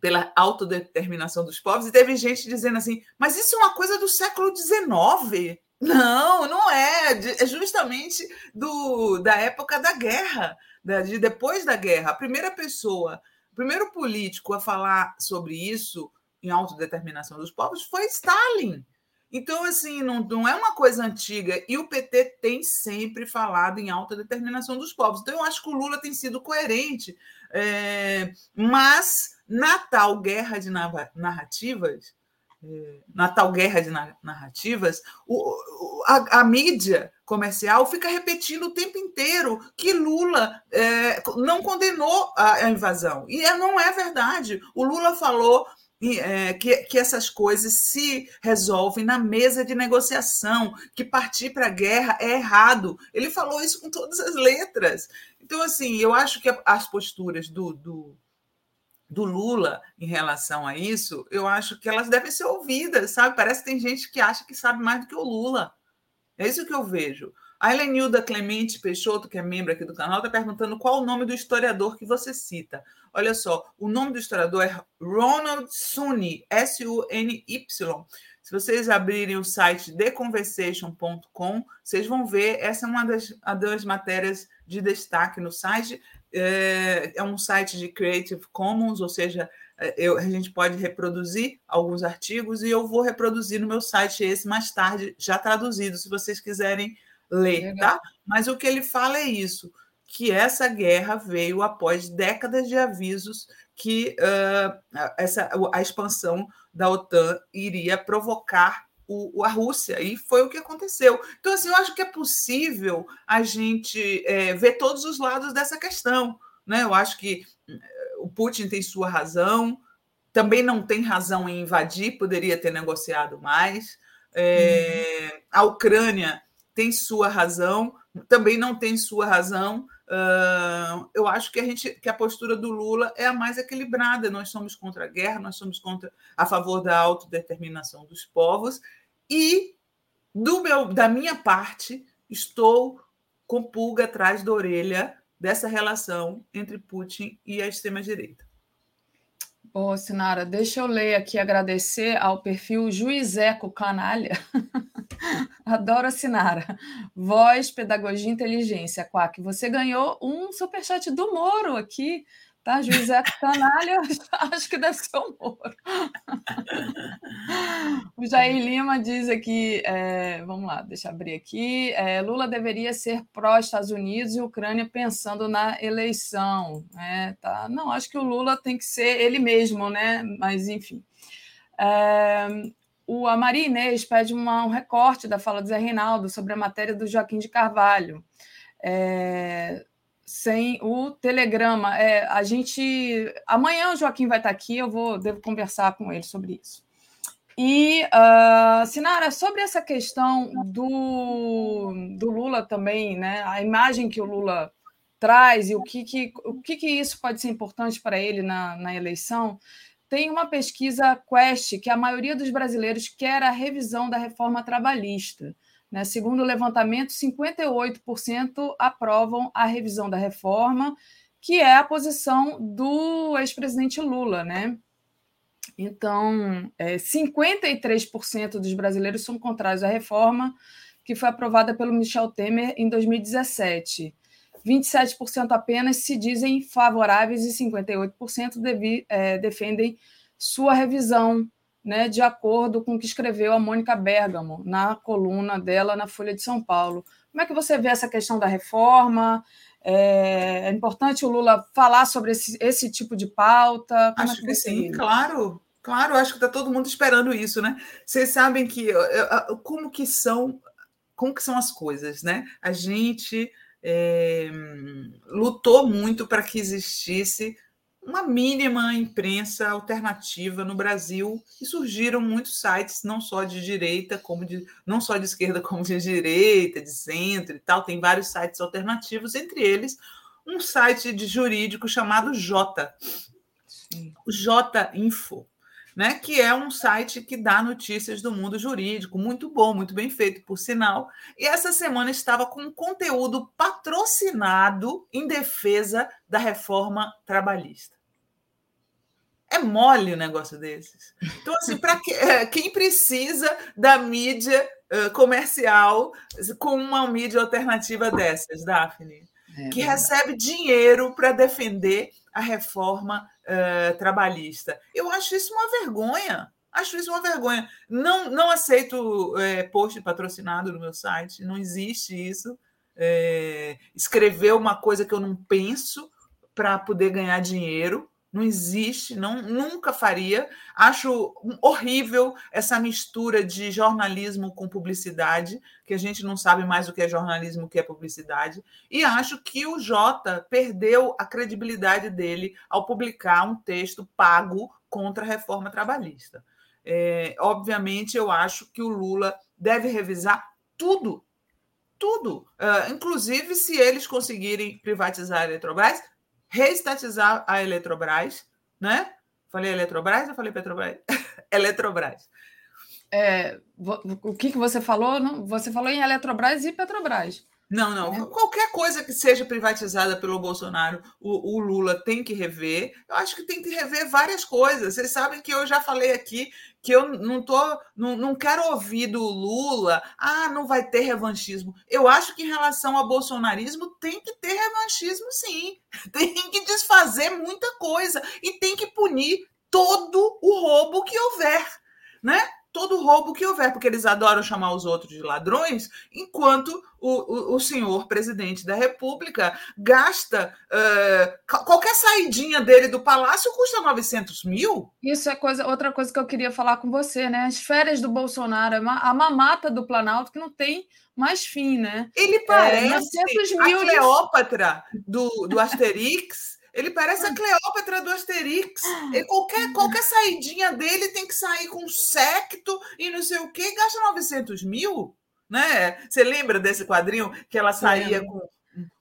pela autodeterminação dos povos, e teve gente dizendo assim: mas isso é uma coisa do século XIX. Não, não é. É justamente do, da época da guerra, de depois da guerra. A primeira pessoa, o primeiro político a falar sobre isso, em autodeterminação dos povos, foi Stalin. Então, assim, não, não é uma coisa antiga. E o PT tem sempre falado em autodeterminação dos povos. Então, eu acho que o Lula tem sido coerente. É, mas na tal guerra de narrativas, é, na tal guerra de narrativas, o, a, a, mídia comercial fica repetindo o tempo inteiro que Lula é, não condenou a, a, invasão. E é, não é verdade. O Lula falou que, que essas coisas se resolvem na mesa de negociação, que partir para a guerra é errado. Ele falou isso com todas as letras. Então, assim, eu acho que as posturas do, do do Lula em relação a isso, eu acho que elas devem ser ouvidas, sabe? Parece que tem gente que acha que sabe mais do que o Lula. É isso que eu vejo. A Helenilda Clemente Peixoto, que é membro aqui do canal, está perguntando qual o nome do historiador que você cita. Olha só, o nome do historiador é Ronald Suni, S-U-N-Y. Se vocês abrirem o site theconversation.com, vocês vão ver, essa é uma das, das matérias de destaque no site é, é um site de Creative Commons, ou seja, é, eu, a gente pode reproduzir alguns artigos e eu vou reproduzir no meu site esse mais tarde, já traduzido, se vocês quiserem ler, tá? Mas o que ele fala é isso, que essa guerra veio após décadas de avisos que uh, essa, a expansão da OTAN iria provocar o, a Rússia, e foi o que aconteceu. Então, assim, eu acho que é possível a gente é, ver todos os lados dessa questão. Né? Eu acho que o Putin tem sua razão, também não tem razão em invadir, poderia ter negociado mais. É, uhum. A Ucrânia tem sua razão, também não tem sua razão. Uh, eu acho que a gente que a postura do Lula é a mais equilibrada. Nós somos contra a guerra, nós somos contra a favor da autodeterminação dos povos e do meu, da minha parte, estou com pulga atrás da orelha dessa relação entre Putin e a extrema-direita. Ô, Sinara, deixa eu ler aqui agradecer ao perfil Juizeco Canalha. Adoro a Sinara. Voz, Pedagogia e Inteligência, Quack. Você ganhou um superchat do Moro aqui. Tá, José Canalha, acho que deve ser o Moro. o Jair Lima diz aqui, é, vamos lá, deixa eu abrir aqui. É, Lula deveria ser pró-Estados Unidos e Ucrânia pensando na eleição. É, tá? Não, acho que o Lula tem que ser ele mesmo, né? Mas, enfim. É, o, a Maria Inês pede uma, um recorte da fala do Zé Reinaldo sobre a matéria do Joaquim de Carvalho. É, sem o telegrama. É, a gente amanhã o Joaquim vai estar aqui, eu vou devo conversar com ele sobre isso. E uh, Sinara, sobre essa questão do, do Lula também, né? A imagem que o Lula traz e o que, que, o que, que isso pode ser importante para ele na, na eleição. Tem uma pesquisa Quest que a maioria dos brasileiros quer a revisão da reforma trabalhista. Né? Segundo o levantamento, 58% aprovam a revisão da reforma, que é a posição do ex-presidente Lula. Né? Então, é, 53% dos brasileiros são contrários à reforma que foi aprovada pelo Michel Temer em 2017. 27% apenas se dizem favoráveis e 58% devi, é, defendem sua revisão, né, de acordo com o que escreveu a Mônica Bergamo na coluna dela na Folha de São Paulo. Como é que você vê essa questão da reforma? É, é importante o Lula falar sobre esse, esse tipo de pauta? Como acho é que, que sim, claro. Claro, acho que está todo mundo esperando isso, né? Vocês sabem que como que são, como que são as coisas, né? A gente é, lutou muito para que existisse uma mínima imprensa alternativa no Brasil e surgiram muitos sites não só de direita como de não só de esquerda como de direita, de centro e tal, tem vários sites alternativos, entre eles um site de jurídico chamado J. O J Info né, que é um site que dá notícias do mundo jurídico, muito bom, muito bem feito, por sinal. E essa semana estava com conteúdo patrocinado em defesa da reforma trabalhista. É mole o um negócio desses. Então, assim, para que, é, quem precisa da mídia uh, comercial com uma mídia alternativa dessas, Daphne? É que recebe dinheiro para defender a reforma uh, trabalhista. Eu acho isso uma vergonha. Acho isso uma vergonha. Não, não aceito é, post patrocinado no meu site, não existe isso. É, escrever uma coisa que eu não penso para poder ganhar dinheiro. Não existe, não, nunca faria. Acho horrível essa mistura de jornalismo com publicidade, que a gente não sabe mais o que é jornalismo, o que é publicidade. E acho que o Jota perdeu a credibilidade dele ao publicar um texto pago contra a reforma trabalhista. É, obviamente, eu acho que o Lula deve revisar tudo, tudo. Uh, inclusive, se eles conseguirem privatizar a Eletrobras, reestatizar a Eletrobras, né? Falei Eletrobras ou falei Petrobras? Eletrobras. É, o que, que você falou? Você falou em Eletrobras e Petrobras. Não, não. É. Qualquer coisa que seja privatizada pelo Bolsonaro, o, o, Lula tem que rever. Eu acho que tem que rever várias coisas. Vocês sabem que eu já falei aqui que eu não tô, não, não quero ouvir do Lula, ah, não vai ter revanchismo. Eu acho que em relação ao bolsonarismo tem que ter revanchismo, sim. Tem que desfazer muita coisa e tem que punir todo o roubo que houver, né? Todo roubo que houver, porque eles adoram chamar os outros de ladrões, enquanto o, o, o senhor presidente da República gasta uh, qualquer saidinha dele do palácio custa 900 mil. Isso é coisa, outra coisa que eu queria falar com você, né? As férias do Bolsonaro, a mamata do Planalto que não tem mais fim, né? Ele é, parece é, a Cleópatra de... do, do Asterix. Ele parece a Cleópatra do Asterix. Ele, qualquer, qualquer saidinha dele tem que sair com secto e não sei o quê, gasta 900 mil. Né? Você lembra desse quadrinho que ela saía com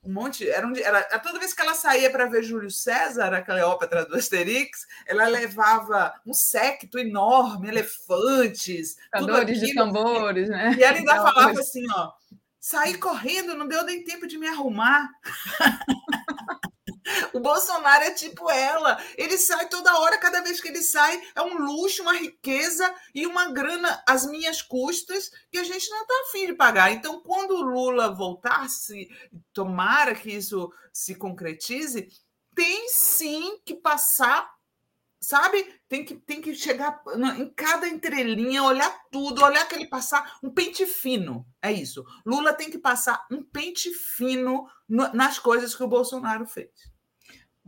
um monte. Era, um, era toda vez que ela saía para ver Júlio César, a Cleópatra do Asterix, ela levava um secto enorme, elefantes, Cantores de tambores, né? E ela ainda falava assim: ó, saí correndo, não deu nem tempo de me arrumar. O Bolsonaro é tipo ela. Ele sai toda hora, cada vez que ele sai, é um luxo, uma riqueza e uma grana às minhas custas que a gente não está afim de pagar. Então, quando o Lula voltar, se tomara que isso se concretize, tem sim que passar sabe? Tem que, tem que chegar em cada entrelinha, olhar tudo, olhar que ele passar um pente fino. É isso. Lula tem que passar um pente fino nas coisas que o Bolsonaro fez.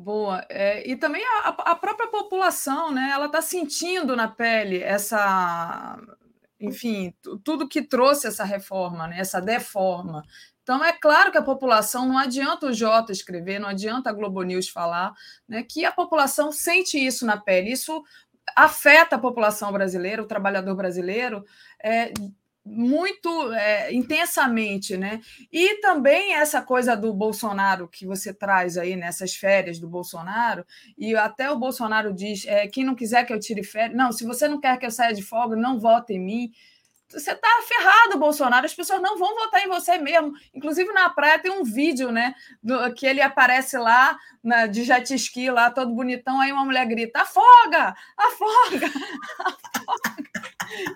Boa. É, e também a, a, própria população, né? Ela está sentindo na pele essa, enfim, tudo que trouxe essa reforma, né? essa deforma. Então, é claro que a população, não adianta o Jota escrever, não adianta a Globo News falar, né, que a população sente isso na pele. Isso afeta a população brasileira, o trabalhador brasileiro, é, muito é, intensamente, né? E também essa coisa do Bolsonaro que você traz aí nessas férias do Bolsonaro, e até o Bolsonaro diz: é, quem não quiser que eu tire férias, não, se você não quer que eu saia de folga, não vote em mim. você tá ferrado, Bolsonaro. As pessoas não vão votar em você mesmo. Inclusive, na praia tem um vídeo, né? Do, que ele aparece lá na, de jet ski, lá, todo bonitão. Aí uma mulher grita: afoga! Afoga! afoga!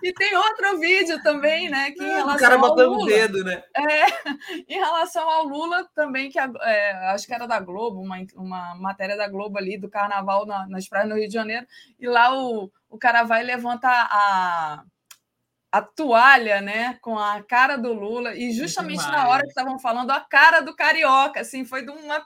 E tem outro vídeo também, né? Que em relação é, o cara botando o dedo, né? É, em relação ao Lula também, que é, acho que era da Globo, uma, uma matéria da Globo ali do carnaval na, nas praias no Rio de Janeiro, e lá o, o cara vai e levanta a a toalha, né, com a cara do Lula, e justamente na hora que estavam falando a cara do carioca, assim, foi de uma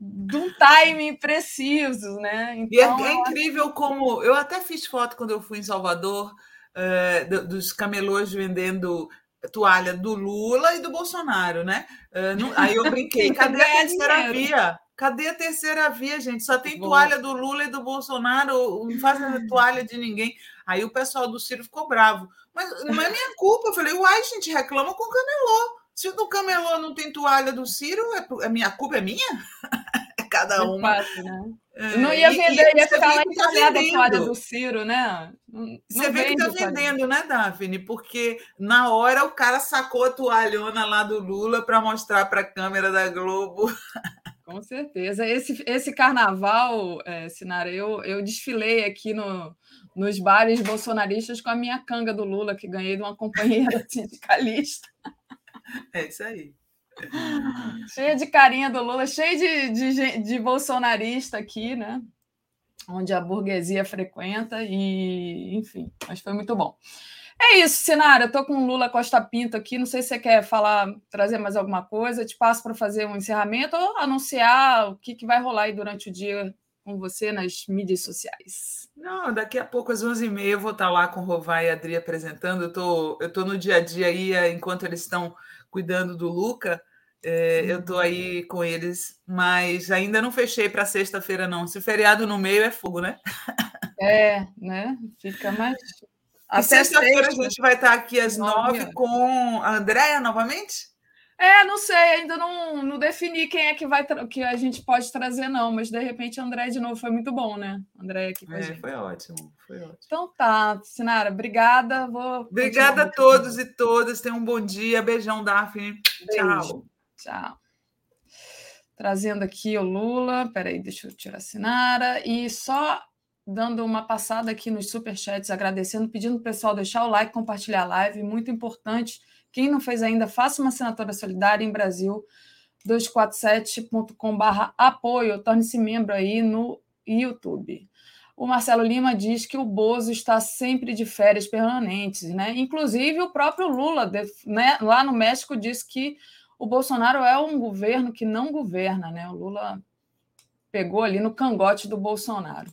de um timing preciso, né? Então, e é, então, é incrível como eu até fiz foto quando eu fui em Salvador uh, dos camelôs vendendo toalha do Lula e do Bolsonaro, né? Uh, aí eu brinquei, cadê a terceira via? Cadê a terceira via, gente? Só tem toalha do Lula e do Bolsonaro, não faz toalha de ninguém. Aí o pessoal do Ciro ficou bravo. Mas não é minha culpa. Eu falei, uai, gente, reclama com o camelô. Se no camelô não tem toalha do Ciro, é, a minha culpa é minha? é cada um. É fácil, né? É, não ia vender, ia ficar lá entalhada a toalha do Ciro, né? Não você vê que tá vendendo, né, Daphne? Porque na hora o cara sacou a toalhona lá do Lula para mostrar para a câmera da Globo. Com certeza. Esse, esse carnaval, é, Sinara, eu, eu desfilei aqui no, nos bares bolsonaristas com a minha canga do Lula, que ganhei de uma companheira sindicalista. É isso aí. Cheia de carinha do Lula, cheia de, de, de bolsonarista aqui, né? Onde a burguesia frequenta, e enfim, mas foi muito bom. É isso, Sinara. Eu tô com o Lula Costa Pinto aqui. Não sei se você quer falar, trazer mais alguma coisa. Eu te passo para fazer um encerramento ou anunciar o que, que vai rolar aí durante o dia com você nas mídias sociais. Não, daqui a pouco, às 11h30, eu vou estar lá com o Rovai e a Adri apresentando. Eu tô, eu tô no dia a dia aí, eh, enquanto eles estão cuidando do Luca. É, eu estou aí com eles, mas ainda não fechei para sexta-feira, não. Se feriado no meio é fogo, né? É, né? Fica mais até sexta-feira a gente vai estar aqui às nove com a Andréia novamente? É, não sei, ainda não, não defini quem é que vai que a gente pode trazer, não, mas de repente a André de novo foi muito bom, né? André aqui com é, a. Foi ótimo, foi ótimo. Então tá, Sinara, obrigada. Vou obrigada a todos e todas. Tenham um bom dia. Beijão, Daphne. Beijo. Tchau. Tchau. Trazendo aqui o Lula. Peraí, deixa eu tirar a Sinara. E só dando uma passada aqui nos superchats, agradecendo, pedindo para o pessoal deixar o like, compartilhar a live, muito importante. Quem não fez ainda, faça uma assinatura solidária em Brasil 247.com.br apoio, torne-se membro aí no YouTube. O Marcelo Lima diz que o Bozo está sempre de férias permanentes, né? Inclusive o próprio Lula, né, lá no México, disse que o Bolsonaro é um governo que não governa, né? O Lula pegou ali no cangote do Bolsonaro.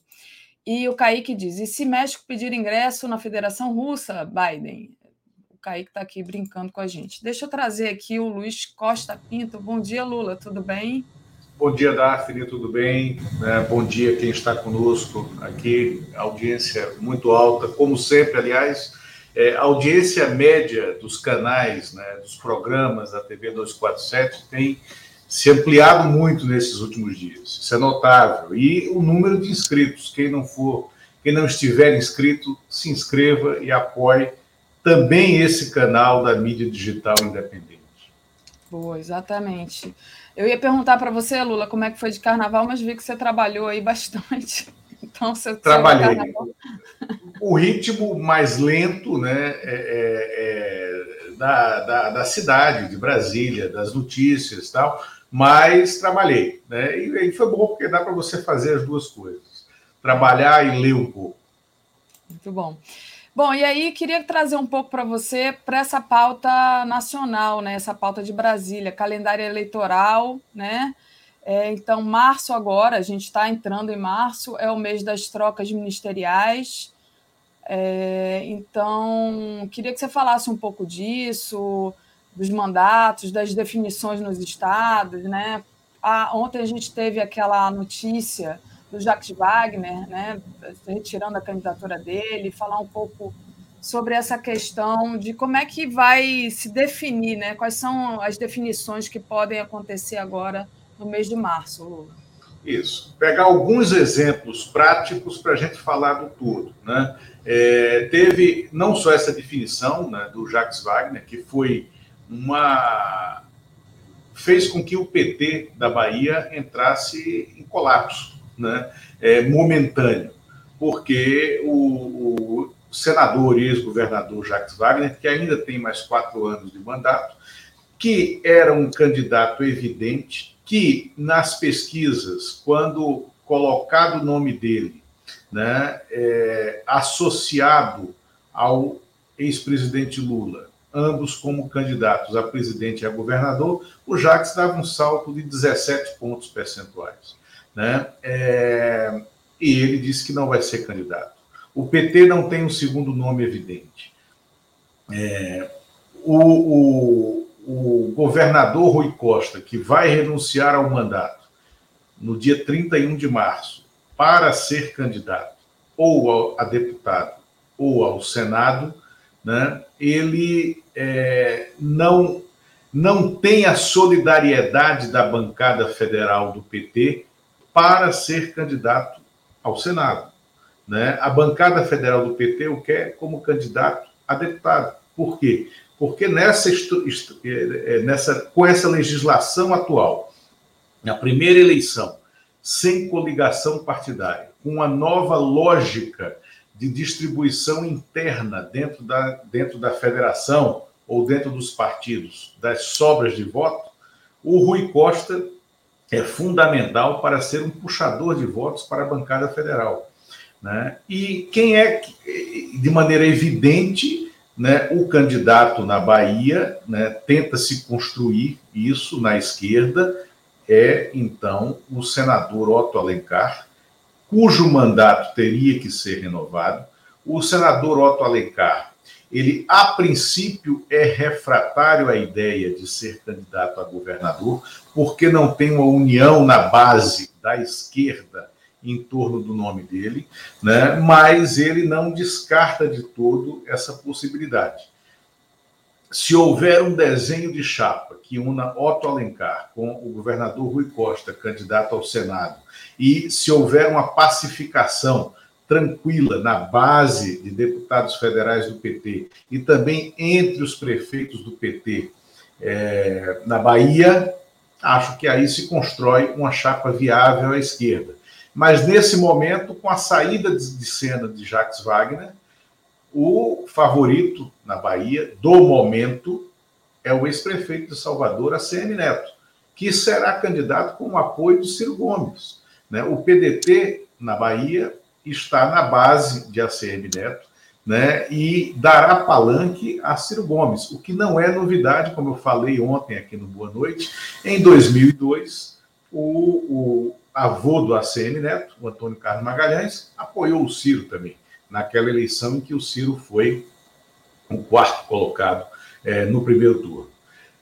E o Kaique diz: e se México pedir ingresso na Federação Russa, Biden? O Kaique está aqui brincando com a gente. Deixa eu trazer aqui o Luiz Costa Pinto. Bom dia, Lula, tudo bem? Bom dia, Daphne, tudo bem? É, bom dia quem está conosco aqui. Audiência muito alta, como sempre, aliás. É, a audiência média dos canais, né, dos programas da TV 247 tem se ampliado muito nesses últimos dias. Isso é notável. E o número de inscritos, quem não for, quem não estiver inscrito, se inscreva e apoie também esse canal da mídia digital independente. Boa, exatamente. Eu ia perguntar para você, Lula, como é que foi de carnaval, mas vi que você trabalhou aí bastante. Então, você trabalhei. O ritmo mais lento, né, é, é, é da, da, da, cidade, de Brasília, das notícias, tal mas trabalhei. Né? E, e foi bom porque dá para você fazer as duas coisas: trabalhar e ler um pouco. Muito bom. Bom, e aí queria trazer um pouco para você para essa pauta nacional, né? Essa pauta de Brasília, calendário eleitoral, né? É, então, março agora, a gente está entrando em março, é o mês das trocas ministeriais. É, então, queria que você falasse um pouco disso, dos mandatos, das definições nos estados, né? Ah, ontem a gente teve aquela notícia do Jacques Wagner, né, retirando a candidatura dele, falar um pouco sobre essa questão de como é que vai se definir, né? Quais são as definições que podem acontecer agora no mês de março? Isso. Pegar alguns exemplos práticos para a gente falar do todo. Né? É, teve não só essa definição né, do Jacques Wagner, que foi uma. fez com que o PT da Bahia entrasse em colapso né, é, momentâneo, porque o, o senador e ex-governador Jacques Wagner, que ainda tem mais quatro anos de mandato, que era um candidato evidente, que nas pesquisas, quando colocado o nome dele, né, é, associado ao ex-presidente Lula, ambos como candidatos a presidente e a governador, o Jacques dava um salto de 17 pontos percentuais. Né? É, e ele disse que não vai ser candidato. O PT não tem um segundo nome evidente. É, o, o, o governador Rui Costa, que vai renunciar ao mandato no dia 31 de março para ser candidato ou a deputado ou ao Senado, né, ele é, não, não tem a solidariedade da bancada federal do PT para ser candidato ao Senado. Né? A bancada federal do PT o quer como candidato a deputado. Por quê? Porque nessa, é, é, nessa, com essa legislação atual, na primeira eleição, sem coligação partidária, com uma nova lógica de distribuição interna dentro da, dentro da federação ou dentro dos partidos, das sobras de voto, o Rui Costa é fundamental para ser um puxador de votos para a bancada federal. Né? E quem é, de maneira evidente, né, o candidato na Bahia né, tenta se construir isso na esquerda, é então o senador Otto Alencar, cujo mandato teria que ser renovado. O senador Otto Alencar, ele a princípio é refratário à ideia de ser candidato a governador, porque não tem uma união na base da esquerda em torno do nome dele, né? mas ele não descarta de todo essa possibilidade. Se houver um desenho de chapa que una Otto Alencar com o governador Rui Costa, candidato ao Senado, e se houver uma pacificação tranquila na base de deputados federais do PT e também entre os prefeitos do PT é, na Bahia, acho que aí se constrói uma chapa viável à esquerda. Mas nesse momento, com a saída de cena de Jacques Wagner, o favorito na Bahia do momento é o ex-prefeito de Salvador, ACM Neto, que será candidato com o apoio do Ciro Gomes. Né? O PDT na Bahia está na base de ACM Neto né? e dará palanque a Ciro Gomes, o que não é novidade, como eu falei ontem aqui no Boa Noite. Em 2002, o, o avô do ACM Neto, o Antônio Carlos Magalhães, apoiou o Ciro também, naquela eleição em que o Ciro foi o quarto colocado é, no primeiro turno.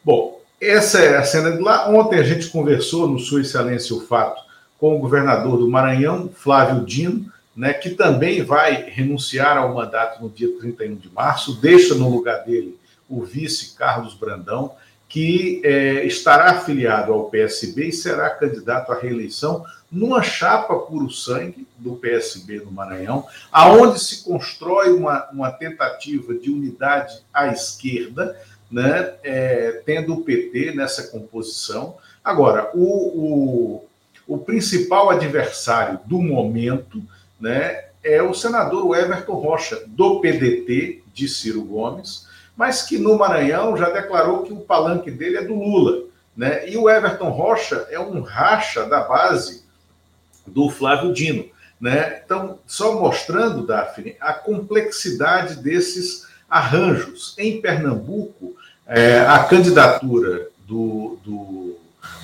Bom, essa é a cena de lá. Ontem a gente conversou no Sua Excelência o Fato com o governador do Maranhão, Flávio Dino, né, que também vai renunciar ao mandato no dia 31 de março, deixa no lugar dele o vice Carlos Brandão que é, estará afiliado ao PSB e será candidato à reeleição numa chapa puro sangue do PSB no Maranhão, aonde se constrói uma, uma tentativa de unidade à esquerda, né, é, tendo o PT nessa composição. Agora, o, o, o principal adversário do momento né, é o senador Everton Rocha, do PDT, de Ciro Gomes, mas que no Maranhão já declarou que o palanque dele é do Lula. Né? E o Everton Rocha é um racha da base do Flávio Dino. Né? Então, só mostrando, Daphne, a complexidade desses arranjos. Em Pernambuco, é, a candidatura do, do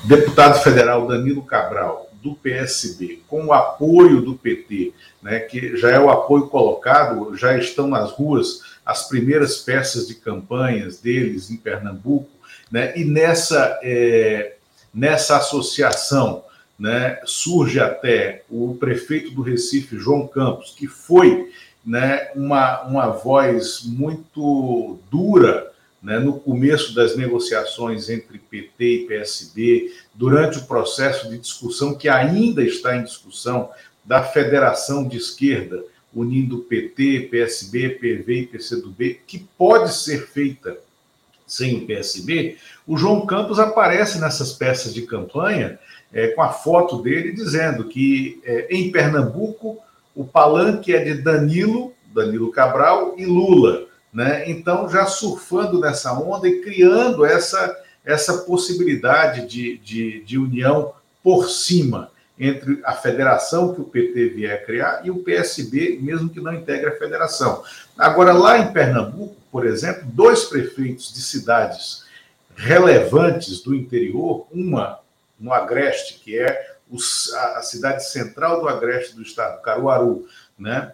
deputado federal Danilo Cabral, do PSB, com o apoio do PT, né, que já é o apoio colocado, já estão nas ruas as primeiras peças de campanhas deles em Pernambuco, né? e nessa, é, nessa associação né, surge até o prefeito do Recife, João Campos, que foi né, uma, uma voz muito dura né, no começo das negociações entre PT e PSB, durante o processo de discussão que ainda está em discussão da federação de esquerda unindo PT, PSB, PV e PCdoB, que pode ser feita sem o PSB, o João Campos aparece nessas peças de campanha é, com a foto dele dizendo que é, em Pernambuco o palanque é de Danilo, Danilo Cabral e Lula. Né? Então, já surfando nessa onda e criando essa, essa possibilidade de, de, de união por cima entre a federação que o PT vier criar e o PSB, mesmo que não integre a federação. Agora, lá em Pernambuco, por exemplo, dois prefeitos de cidades relevantes do interior, uma no Agreste, que é a cidade central do Agreste do estado, Caruaru, né?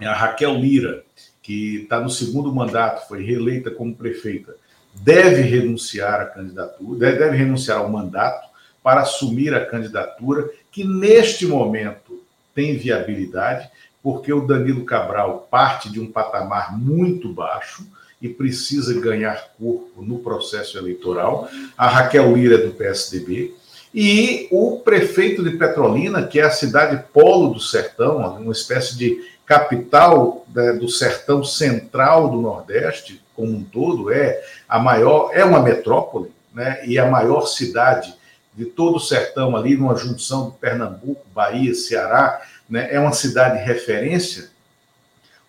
É a Raquel Lira, que está no segundo mandato, foi reeleita como prefeita, deve renunciar à candidatura, deve renunciar ao mandato para assumir a candidatura, que neste momento tem viabilidade, porque o Danilo Cabral parte de um patamar muito baixo e precisa ganhar corpo no processo eleitoral. A Raquel Lira é do PSDB. E o prefeito de Petrolina, que é a cidade polo do sertão, uma espécie de capital né, do sertão central do Nordeste, como um todo, é a maior, é uma metrópole, né, e a maior cidade de todo o sertão ali, numa junção de Pernambuco, Bahia, Ceará, né, é uma cidade de referência.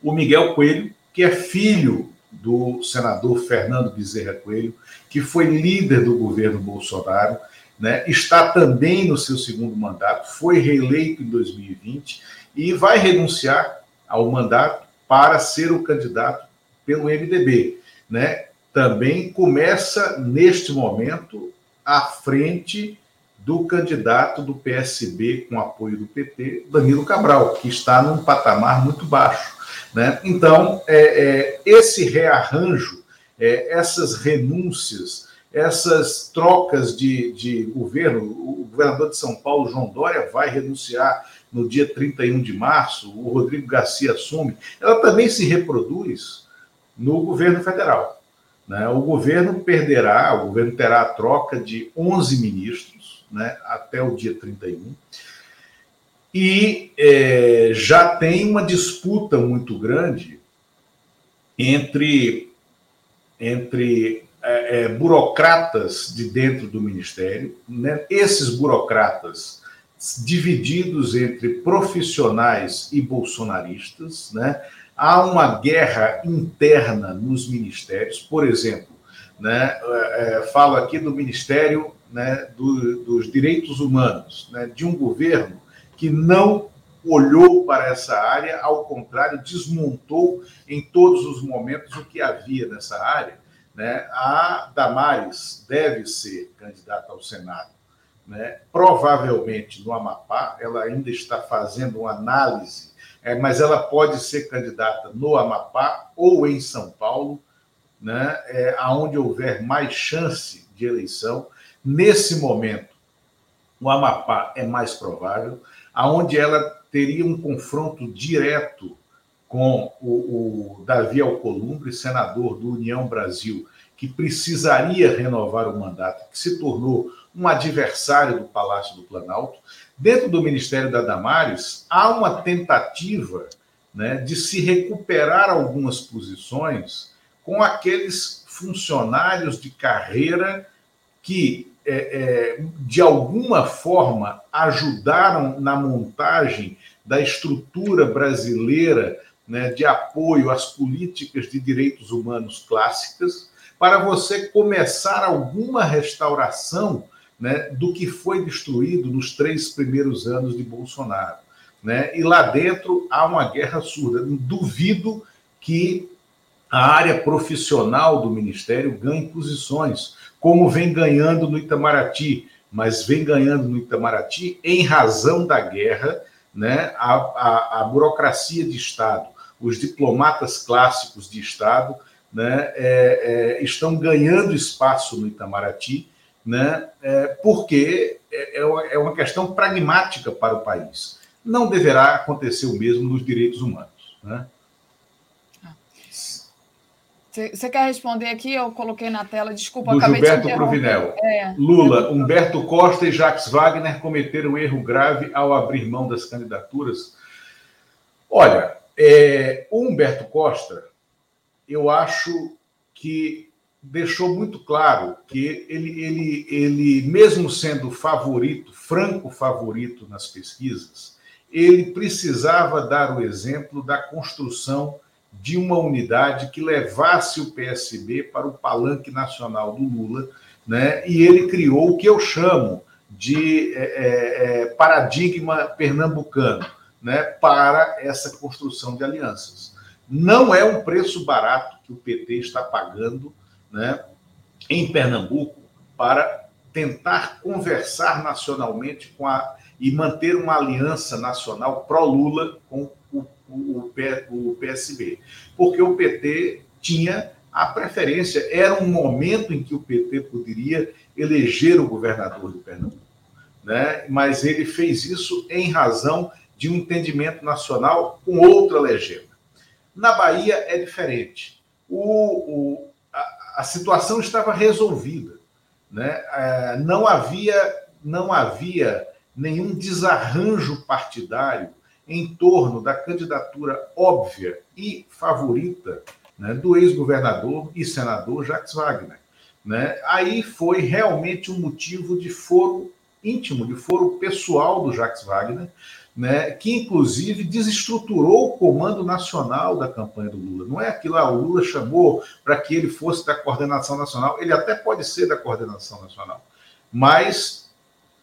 O Miguel Coelho, que é filho do senador Fernando Bezerra Coelho, que foi líder do governo Bolsonaro, né, está também no seu segundo mandato, foi reeleito em 2020 e vai renunciar ao mandato para ser o candidato pelo MDB. Né? Também começa, neste momento, à frente do candidato do PSB com apoio do PT, Danilo Cabral, que está num patamar muito baixo. Né? Então, é, é, esse rearranjo, é, essas renúncias, essas trocas de, de governo, o governador de São Paulo, João Dória, vai renunciar no dia 31 de março, o Rodrigo Garcia assume, ela também se reproduz no governo federal. Né? O governo perderá, o governo terá a troca de 11 ministros né, até o dia 31, e é, já tem uma disputa muito grande entre, entre é, é, burocratas de dentro do ministério. Né? Esses burocratas divididos entre profissionais e bolsonaristas, né? Há uma guerra interna nos ministérios, por exemplo, né? É, é, falo aqui do Ministério né, do, dos Direitos Humanos, né, de um governo que não olhou para essa área, ao contrário, desmontou em todos os momentos o que havia nessa área. Né? A Damares deve ser candidata ao Senado né? provavelmente no Amapá, ela ainda está fazendo uma análise, é, mas ela pode ser candidata no Amapá ou em São Paulo, né? é, aonde houver mais chance de eleição. Nesse momento, o Amapá é mais provável, aonde ela teria um confronto direto com o, o Davi Alcolumbre, senador do União Brasil, que precisaria renovar o mandato, que se tornou um adversário do Palácio do Planalto. Dentro do Ministério da Damares, há uma tentativa né, de se recuperar algumas posições com aqueles funcionários de carreira que, é, é, de alguma forma, ajudaram na montagem da estrutura brasileira né, de apoio às políticas de direitos humanos clássicas, para você começar alguma restauração né, do que foi destruído nos três primeiros anos de Bolsonaro. Né? E lá dentro há uma guerra surda. Duvido que a área profissional do Ministério ganhe posições, como vem ganhando no Itamaraty, mas vem ganhando no Itamaraty em razão da guerra, né? a, a, a burocracia de Estado, os diplomatas clássicos de Estado né? É, é, estão ganhando espaço no Itamaraty né? É, porque é, é, é uma questão pragmática para o país. Não deverá acontecer o mesmo nos direitos humanos. Né? Você quer responder aqui? Eu coloquei na tela, desculpa. Do Gilberto Provinel. É, Lula. Humberto Costa e Jacques Wagner cometeram um erro grave ao abrir mão das candidaturas. Olha, é, o Humberto Costa, eu acho que deixou muito claro que ele, ele, ele, mesmo sendo favorito, franco favorito nas pesquisas, ele precisava dar o exemplo da construção de uma unidade que levasse o PSB para o palanque nacional do Lula, né? e ele criou o que eu chamo de é, é, é, paradigma pernambucano né? para essa construção de alianças. Não é um preço barato que o PT está pagando né, em Pernambuco para tentar conversar nacionalmente com a, e manter uma aliança nacional pró-Lula com o, o, o PSB, porque o PT tinha a preferência, era um momento em que o PT poderia eleger o governador de Pernambuco, né? mas ele fez isso em razão de um entendimento nacional com outra legenda. Na Bahia é diferente. O, o a, a, situação estava resolvida. Né? É, não, havia, não havia nenhum desarranjo partidário em torno da candidatura óbvia e favorita né, do ex-governador e senador Jacques Wagner. Né? Aí foi realmente um motivo de foro íntimo, de foro pessoal do Jacques Wagner, né, que inclusive desestruturou o comando nacional da campanha do Lula. Não é aquilo, ah, o Lula chamou para que ele fosse da coordenação nacional, ele até pode ser da coordenação nacional, mas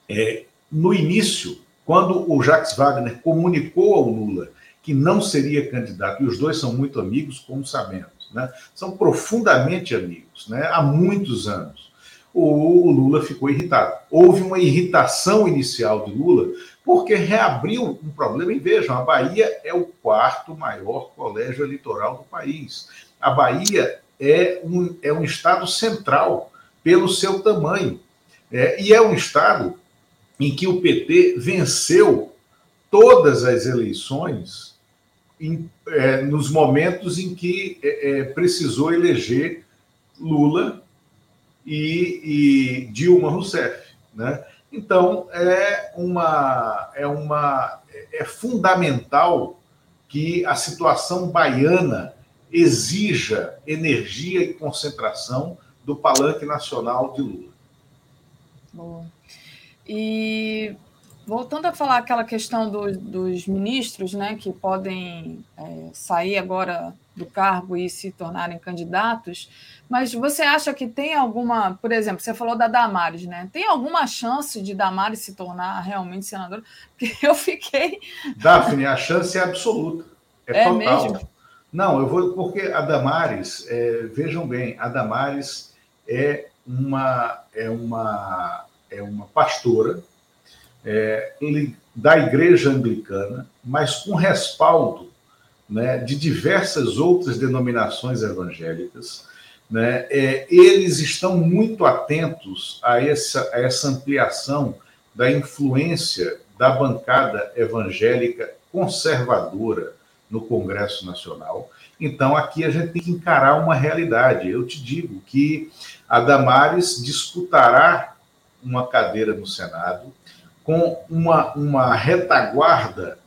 é, no início quando o Jacques Wagner comunicou ao Lula que não seria candidato, e os dois são muito amigos, como sabemos, né? são profundamente amigos, né? há muitos anos, o Lula ficou irritado. Houve uma irritação inicial de Lula, porque reabriu um problema. E vejam, a Bahia é o quarto maior colégio eleitoral do país. A Bahia é um, é um estado central pelo seu tamanho. É, e é um estado em que o PT venceu todas as eleições em, é, nos momentos em que é, é precisou eleger Lula e, e, Dilma Rousseff, né? Então é uma é uma é fundamental que a situação baiana exija energia e concentração do palanque nacional de Lula. Bom. E voltando a falar aquela questão do, dos ministros, né, que podem é, sair agora do cargo e se tornarem candidatos, mas você acha que tem alguma, por exemplo, você falou da Damares, né? Tem alguma chance de Damares se tornar realmente senadora? Porque eu fiquei. Daphne, a chance é absoluta. É, é total. Mesmo? Não, eu vou porque a Damares, é, vejam bem, a Damares é uma é uma é uma pastora é, da igreja anglicana, mas com respaldo né, de diversas outras denominações evangélicas. Né, é, eles estão muito atentos a essa, a essa ampliação da influência da bancada evangélica conservadora no Congresso Nacional. Então, aqui a gente tem que encarar uma realidade. Eu te digo que a Damares disputará uma cadeira no Senado, com uma, uma retaguarda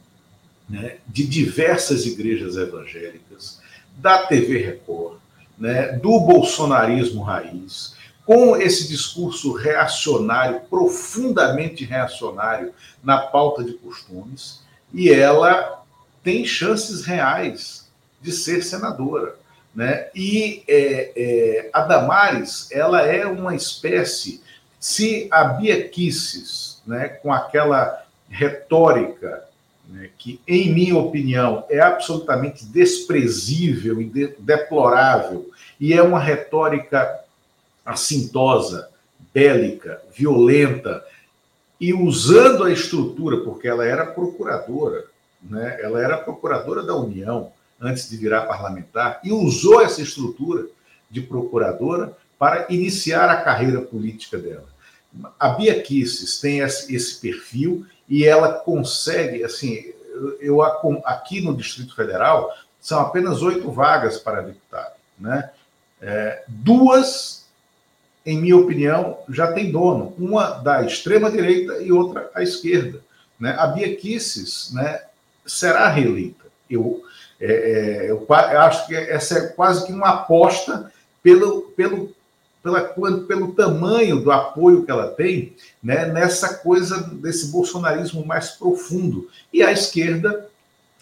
né, de diversas igrejas evangélicas, da TV Record, né, do bolsonarismo raiz, com esse discurso reacionário, profundamente reacionário na pauta de costumes, e ela tem chances reais de ser senadora. Né? E é, é, a Damares, ela é uma espécie se a Bia Kisses, né, com aquela retórica né, que, em minha opinião, é absolutamente desprezível e de, deplorável, e é uma retórica assintosa, bélica, violenta, e usando a estrutura, porque ela era procuradora, né, ela era procuradora da União antes de virar parlamentar, e usou essa estrutura de procuradora para iniciar a carreira política dela. A Bia Kisses tem esse perfil e ela consegue, assim, eu aqui no Distrito Federal são apenas oito vagas para deputado, né? É, duas, em minha opinião, já tem dono, uma da extrema-direita e outra à esquerda. Né? A Bia Kicis né, será reeleita. Eu, é, é, eu acho que essa é quase que uma aposta pelo, pelo pela, pelo tamanho do apoio que ela tem né, nessa coisa desse bolsonarismo mais profundo. E a esquerda,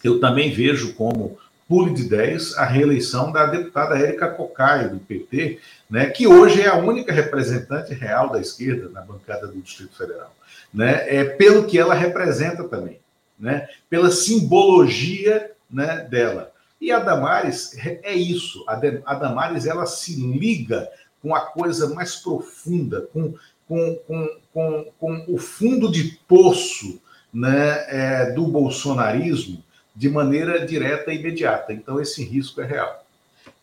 eu também vejo como pule de 10 a reeleição da deputada Érica Cocai, do PT, né, que hoje é a única representante real da esquerda na bancada do Distrito Federal. Né, é pelo que ela representa também, né, pela simbologia né, dela. E a Damares é isso. A Damares ela se liga com a coisa mais profunda, com, com, com, com, o fundo de poço né, é, do bolsonarismo de maneira direta e imediata. Então, esse risco é real.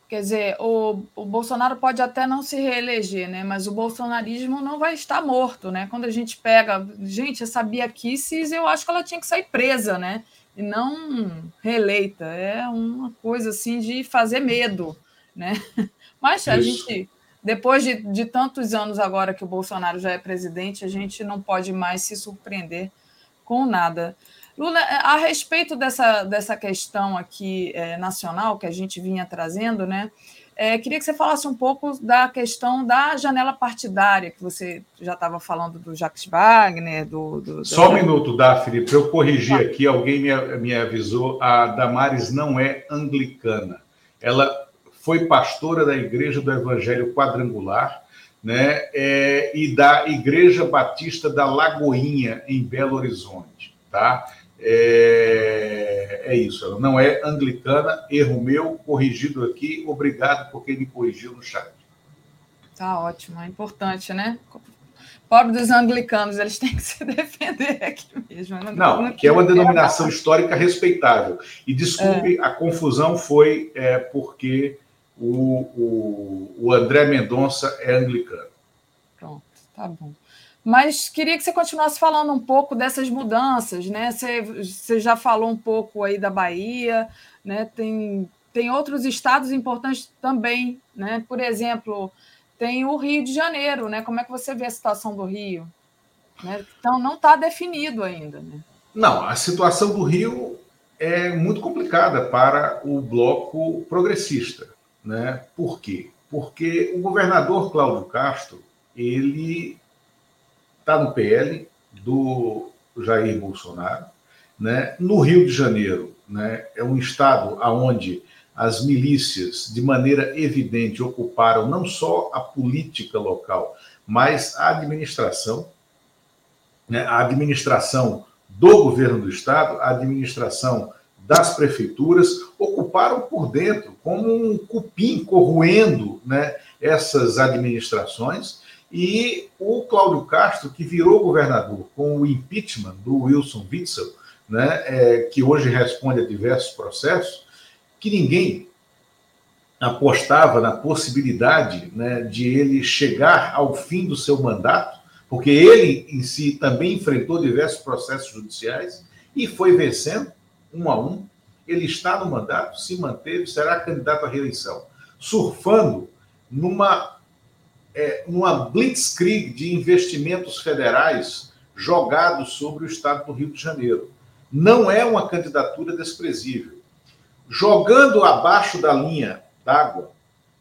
Quer dizer, o, o Bolsonaro pode até não se reeleger, né? mas o bolsonarismo não vai estar morto. Né? Quando a gente pega. Gente, essa Bia Kicis, eu acho que ela tinha que sair presa, né? E não reeleita. É uma coisa assim de fazer medo. Né? Mas Isso. a gente depois de, de tantos anos agora que o Bolsonaro já é presidente, a gente não pode mais se surpreender com nada. Lula, é, a respeito dessa, dessa questão aqui é, nacional que a gente vinha trazendo, né? É, queria que você falasse um pouco da questão da janela partidária, que você já estava falando do Jacques Wagner, do. do Só um minuto, Daphne, para eu corrigir aqui, alguém me, me avisou, a Damares não é anglicana. Ela foi pastora da Igreja do Evangelho Quadrangular, né, é, e da Igreja Batista da Lagoinha, em Belo Horizonte, tá? É, é, isso, ela não é anglicana, erro meu, corrigido aqui, obrigado por quem me corrigiu no chat. Tá ótimo, é importante, né? Pobre dos anglicanos, eles têm que se defender aqui mesmo. Não, não que é uma denominação histórica respeitável. E desculpe, é. a confusão foi é, porque o, o, o André Mendonça é anglicano. Pronto, tá bom. Mas queria que você continuasse falando um pouco dessas mudanças, né? Você, você já falou um pouco aí da Bahia, né? Tem, tem outros estados importantes também, né? Por exemplo, tem o Rio de Janeiro, né? Como é que você vê a situação do Rio? Né? Então não está definido ainda, né? Não, a situação do Rio é muito complicada para o bloco progressista. Né? Por quê? Porque o governador Cláudio Castro, ele está no PL do Jair Bolsonaro. Né? No Rio de Janeiro, né, é um estado onde as milícias, de maneira evidente, ocuparam não só a política local, mas a administração, né, a administração do governo do estado, a administração das prefeituras ocuparam por dentro, como um cupim corroendo né, essas administrações. E o Cláudio Castro, que virou governador com o impeachment do Wilson Witzel, né, é, que hoje responde a diversos processos, que ninguém apostava na possibilidade né, de ele chegar ao fim do seu mandato, porque ele em si também enfrentou diversos processos judiciais e foi vencendo um a um, ele está no mandato, se manteve, será candidato à reeleição, surfando numa, é, numa blitzkrieg de investimentos federais jogados sobre o estado do Rio de Janeiro. Não é uma candidatura desprezível. Jogando abaixo da linha d'água,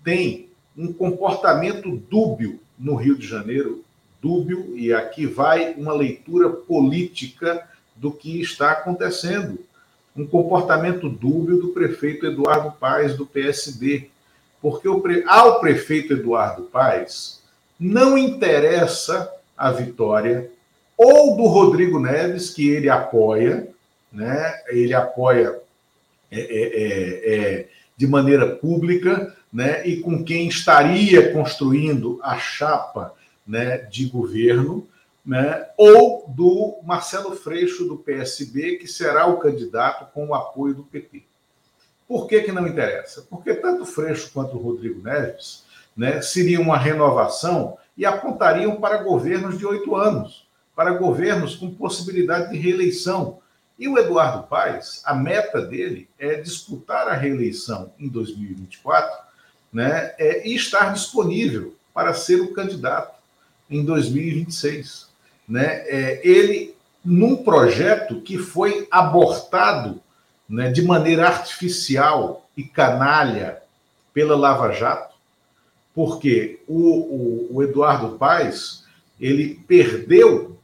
tem um comportamento dúbio no Rio de Janeiro, dúbio, e aqui vai uma leitura política do que está acontecendo um comportamento dúbio do prefeito Eduardo Paes, do PSD. Porque ao prefeito Eduardo Paes não interessa a vitória ou do Rodrigo Neves, que ele apoia, né? ele apoia é, é, é, é, de maneira pública, né? e com quem estaria construindo a chapa né, de governo, né, ou do Marcelo Freixo, do PSB, que será o candidato com o apoio do PT. Por que, que não interessa? Porque tanto Freixo quanto Rodrigo Neves né, seria uma renovação e apontariam para governos de oito anos, para governos com possibilidade de reeleição. E o Eduardo Paes, a meta dele é disputar a reeleição em 2024 né, é, e estar disponível para ser o candidato em 2026. Né? É, ele, num projeto que foi abortado né, de maneira artificial e canalha pela Lava Jato, porque o, o, o Eduardo Paes ele perdeu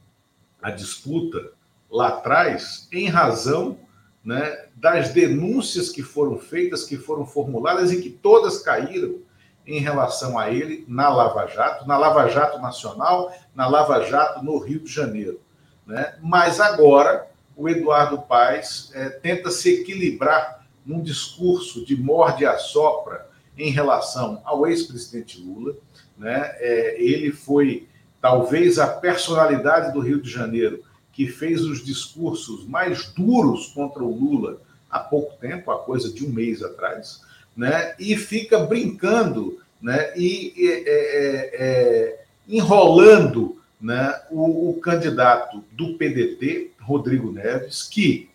a disputa lá atrás em razão né, das denúncias que foram feitas, que foram formuladas e que todas caíram em relação a ele na Lava Jato, na Lava Jato Nacional, na Lava Jato no Rio de Janeiro. Né? Mas agora o Eduardo Paes é, tenta se equilibrar num discurso de morde a sopra em relação ao ex-presidente Lula. Né? É, ele foi talvez a personalidade do Rio de Janeiro que fez os discursos mais duros contra o Lula há pouco tempo, há coisa de um mês atrás, né? e fica brincando né? e é, é, é, enrolando né? O, o candidato do PDT, Rodrigo Neves, que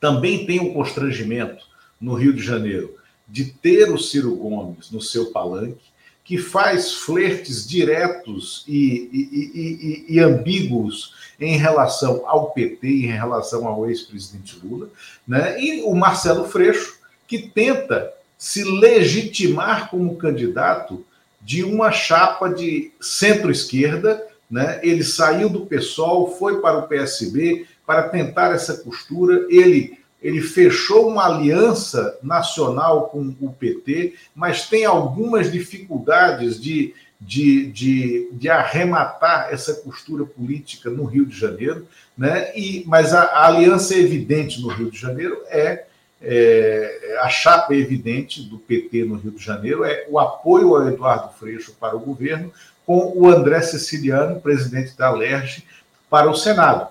também tem um constrangimento no Rio de Janeiro de ter o Ciro Gomes no seu palanque, que faz flertes diretos e, e, e, e, ambíguos em relação ao PT, em relação ao ex-presidente Lula, né? e o Marcelo Freixo, que tenta se legitimar como candidato de uma chapa de centro-esquerda. Né? Ele saiu do PSOL, foi para o PSB para tentar essa costura. Ele ele fechou uma aliança nacional com o PT, mas tem algumas dificuldades de, de, de, de arrematar essa costura política no Rio de Janeiro, né? e, mas a, a aliança evidente no Rio de Janeiro é, é, a chapa evidente do PT no Rio de Janeiro é o apoio ao Eduardo Freixo para o governo, com o André Siciliano, presidente da LERJ, para o Senado,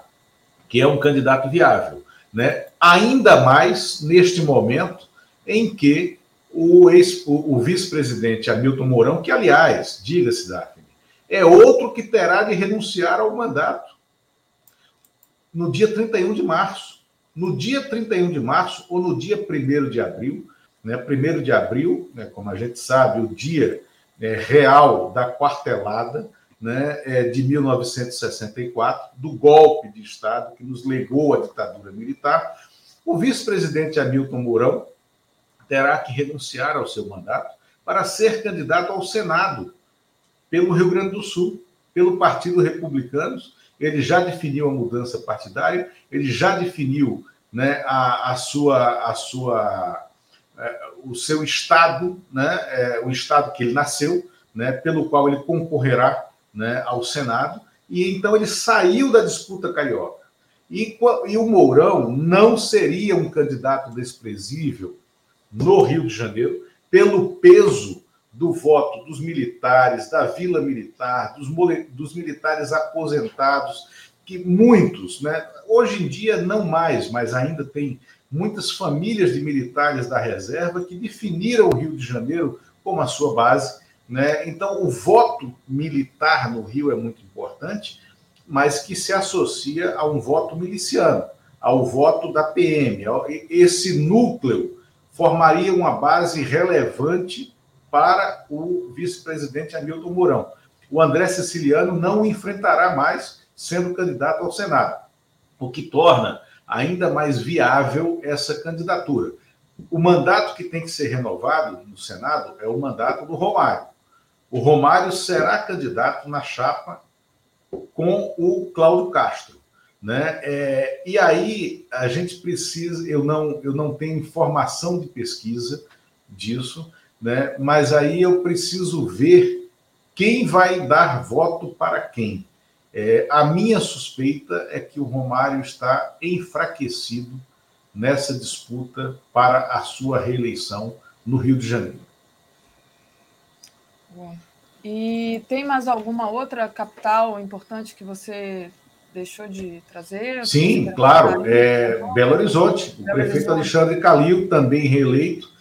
que é um candidato viável né? ainda mais neste momento em que o, o, o vice-presidente Hamilton Mourão, que, aliás, diga-se, Daphne, é outro que terá de renunciar ao mandato no dia 31 de março. No dia 31 de março ou no dia 1 de abril, né? 1 de abril, né, como a gente sabe, o dia é, real da quartelada, né, é, de 1964, do golpe de Estado que nos legou a ditadura militar, o vice-presidente Hamilton Mourão terá que renunciar ao seu mandato para ser candidato ao Senado pelo Rio Grande do Sul, pelo Partido Republicano. Ele já definiu a mudança partidária, ele já definiu né, a, a sua, a sua, é, o seu estado, né, é, o estado que ele nasceu, né, pelo qual ele concorrerá né, ao Senado, e então ele saiu da disputa carioca. E, e o Mourão não seria um candidato desprezível no Rio de Janeiro, pelo peso do voto dos militares, da Vila Militar, dos, dos militares aposentados, que muitos, né, hoje em dia não mais, mas ainda tem muitas famílias de militares da reserva que definiram o Rio de Janeiro como a sua base né? Então, o voto militar no Rio é muito importante, mas que se associa a um voto miliciano, ao voto da PM. Esse núcleo formaria uma base relevante para o vice-presidente Hamilton Mourão. O André Siciliano não enfrentará mais sendo candidato ao Senado, o que torna ainda mais viável essa candidatura. O mandato que tem que ser renovado no Senado é o mandato do Romário. O Romário será candidato na chapa com o Cláudio Castro. Né? É, e aí a gente precisa, eu não, eu não tenho informação de pesquisa disso, né? mas aí eu preciso ver quem vai dar voto para quem. É, a minha suspeita é que o Romário está enfraquecido nessa disputa para a sua reeleição no Rio de Janeiro. E tem mais alguma outra capital importante que você deixou de trazer? Sim, claro. É, Belo Horizonte. O Belo prefeito Horizonte. Alexandre Calil, também reeleito.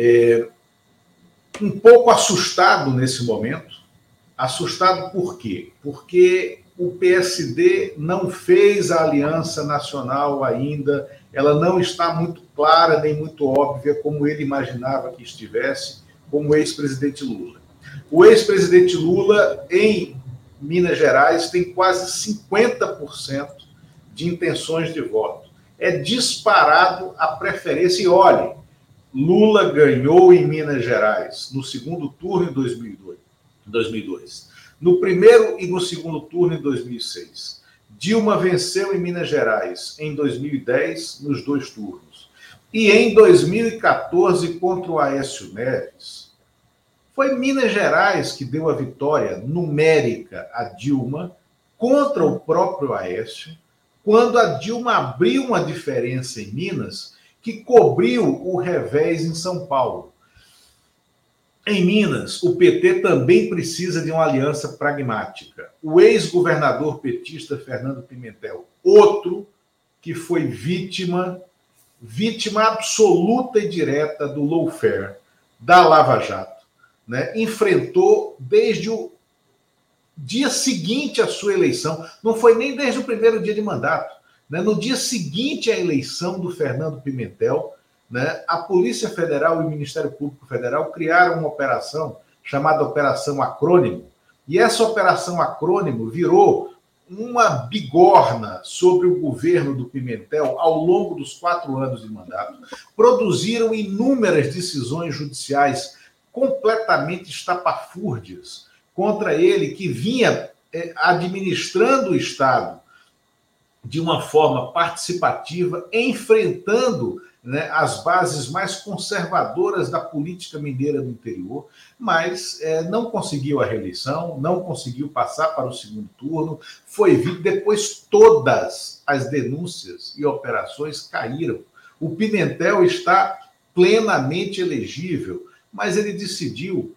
É, um pouco assustado nesse momento. Assustado por quê? Porque o PSD não fez a aliança nacional ainda, ela não está muito clara nem muito óbvia como ele imaginava que estivesse, como ex-presidente Lula. O ex-presidente Lula, em Minas Gerais, tem quase 50% de intenções de voto. É disparado a preferência. E olhe, Lula ganhou em Minas Gerais no segundo turno em 2002. 2002. No primeiro e no segundo turno em 2006. Dilma venceu em Minas Gerais em 2010, nos dois turnos. E em 2014, contra o Aécio Neves, foi Minas Gerais que deu a vitória numérica a Dilma contra o próprio Aécio, quando a Dilma abriu uma diferença em Minas que cobriu o revés em São Paulo. Em Minas, o PT também precisa de uma aliança pragmática. O ex-governador petista Fernando Pimentel, outro que foi vítima, vítima absoluta e direta do lawfare, da Lava Jato, né? enfrentou desde o dia seguinte à sua eleição, não foi nem desde o primeiro dia de mandato, né? no dia seguinte à eleição do Fernando Pimentel, né, a Polícia Federal e o Ministério Público Federal criaram uma operação chamada Operação Acrônimo, e essa Operação Acrônimo virou uma bigorna sobre o governo do Pimentel ao longo dos quatro anos de mandato. Produziram inúmeras decisões judiciais completamente estapafúrdias contra ele, que vinha eh, administrando o Estado de uma forma participativa, enfrentando né, as bases mais conservadoras da política mineira do interior, mas é, não conseguiu a reeleição, não conseguiu passar para o segundo turno, foi visto, depois todas as denúncias e operações caíram. O Pimentel está plenamente elegível, mas ele decidiu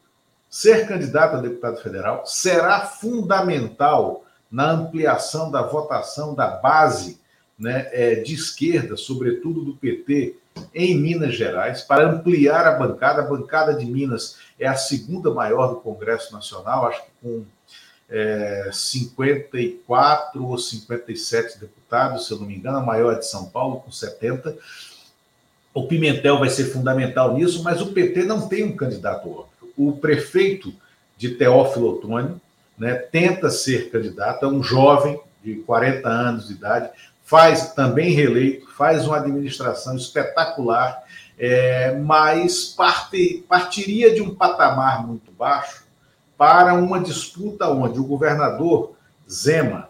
ser candidato a deputado federal, será fundamental na ampliação da votação da base né, é, de esquerda, sobretudo do PT, em Minas Gerais, para ampliar a bancada. A bancada de Minas é a segunda maior do Congresso Nacional, acho que com é, 54 ou 57 deputados, se eu não me engano, a maior é de São Paulo, com 70. O Pimentel vai ser fundamental nisso, mas o PT não tem um candidato óbvio. O prefeito de Teófilo Otoni né, tenta ser candidato, é um jovem de 40 anos de idade, faz também reeleito, faz uma administração espetacular, é, mas parte, partiria de um patamar muito baixo para uma disputa onde o governador Zema,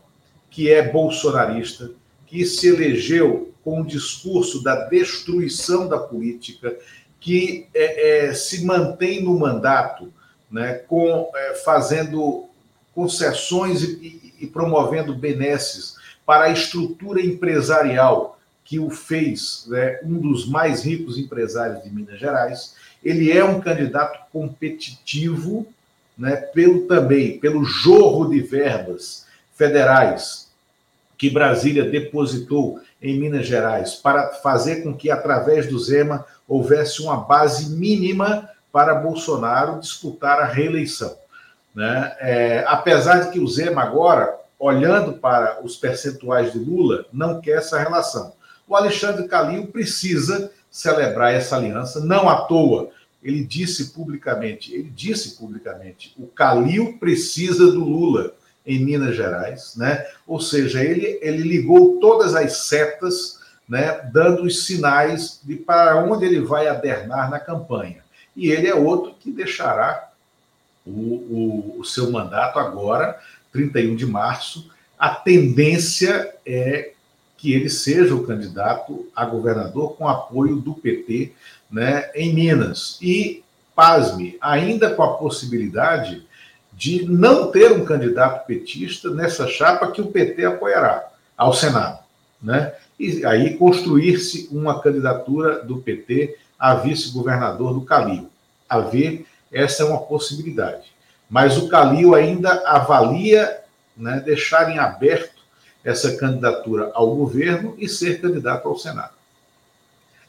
que é bolsonarista, que se elegeu com o discurso da destruição da política, que é, é, se mantém no mandato, né, com, é, fazendo concessões e, e, promovendo benesses para a estrutura empresarial que o fez né, um dos mais ricos empresários de Minas Gerais. Ele é um candidato competitivo, né, pelo também pelo jorro de verbas federais que Brasília depositou em Minas Gerais para fazer com que através do Zema houvesse uma base mínima para Bolsonaro disputar a reeleição. Né? É, apesar de que o Zema agora olhando para os percentuais de Lula, não quer essa relação. O Alexandre Calil precisa celebrar essa aliança, não à toa. Ele disse publicamente, ele disse publicamente, o Calil precisa do Lula em Minas Gerais, né? Ou seja, ele, ele ligou todas as setas, né, dando os sinais de para onde ele vai adernar na campanha. E ele é outro que deixará o, o, o seu mandato agora 31 de março, a tendência é que ele seja o candidato a governador com apoio do PT né, em Minas. E, pasme, ainda com a possibilidade de não ter um candidato petista nessa chapa que o PT apoiará ao Senado. Né? E aí construir-se uma candidatura do PT a vice-governador do Calil. A ver, essa é uma possibilidade mas o Calil ainda avalia né, deixar em aberto essa candidatura ao governo e ser candidato ao Senado.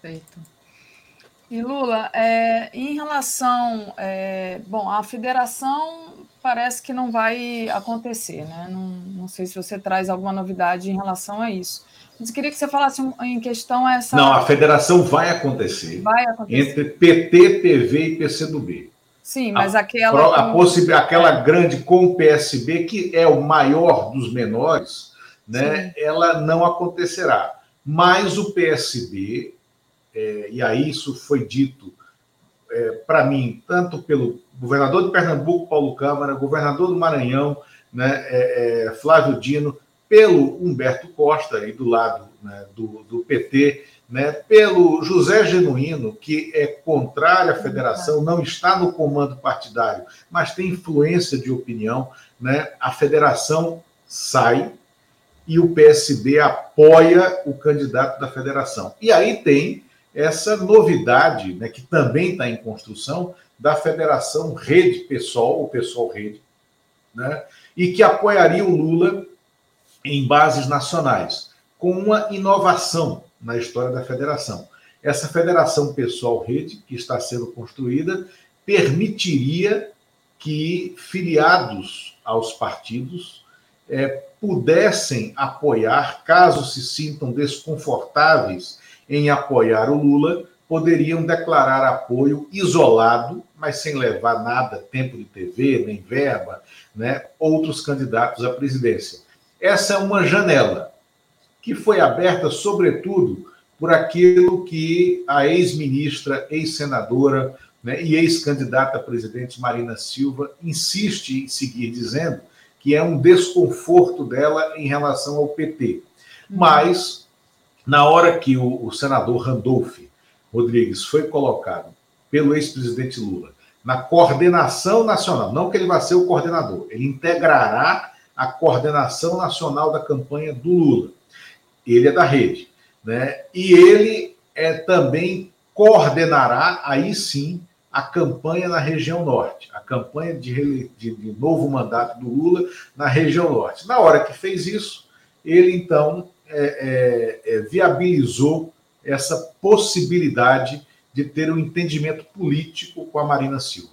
Perfeito. E Lula, é, em relação, é, bom, a federação parece que não vai acontecer, né? Não, não sei se você traz alguma novidade em relação a isso. Mas queria que você falasse em questão essa. Não, a federação vai acontecer. Vai acontecer. Entre PT, PV e PCdoB. Sim, mas a, aquela. A possi... Aquela grande com o PSB, que é o maior dos menores, né? Sim. Ela não acontecerá. Mas o PSB, é, e aí isso foi dito é, para mim, tanto pelo governador de Pernambuco, Paulo Câmara, governador do Maranhão, né, é, é, Flávio Dino, pelo Humberto Costa, aí do lado né, do, do, PT, né, pelo José Genuíno, que é contrário à federação, não está no comando partidário, mas tem influência de opinião, né, a federação sai e o PSB apoia o candidato da federação. E aí tem essa novidade, né, que também está em construção, da Federação Rede Pessoal, o Pessoal Rede, né, e que apoiaria o Lula em bases nacionais, com uma inovação na história da federação. Essa Federação Pessoal Rede, que está sendo construída, permitiria que filiados aos partidos é, pudessem apoiar, caso se sintam desconfortáveis em apoiar o Lula poderiam declarar apoio isolado, mas sem levar nada, tempo de TV, nem verba, né, outros candidatos à presidência. Essa é uma janela que foi aberta, sobretudo, por aquilo que a ex-ministra, ex-senadora né, e ex-candidata a presidente Marina Silva insiste em seguir dizendo que é um desconforto dela em relação ao PT. Mas na hora que o, o senador Randolph Rodrigues foi colocado pelo ex-presidente Lula na coordenação nacional, não que ele vá ser o coordenador, ele integrará a coordenação nacional da campanha do Lula. Ele é da rede, né? E ele é também coordenará aí sim a campanha na região norte, a campanha de, de, de novo mandato do Lula na região norte. Na hora que fez isso, ele então é, é, é, viabilizou essa possibilidade de ter um entendimento político com a Marina Silva.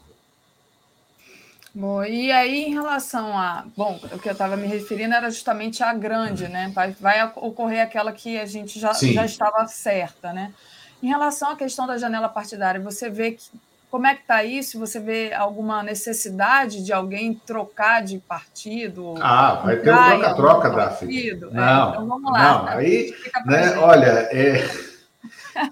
Bom, e aí em relação a. Bom, o que eu estava me referindo era justamente a grande, né? Vai, vai ocorrer aquela que a gente já, já estava certa, né? Em relação à questão da janela partidária, você vê que como é que está isso? Você vê alguma necessidade de alguém trocar de partido? Ah, vai ter um troca-troca, Daphne. É, não, é, então vamos lá. Não, aí, né, olha, é,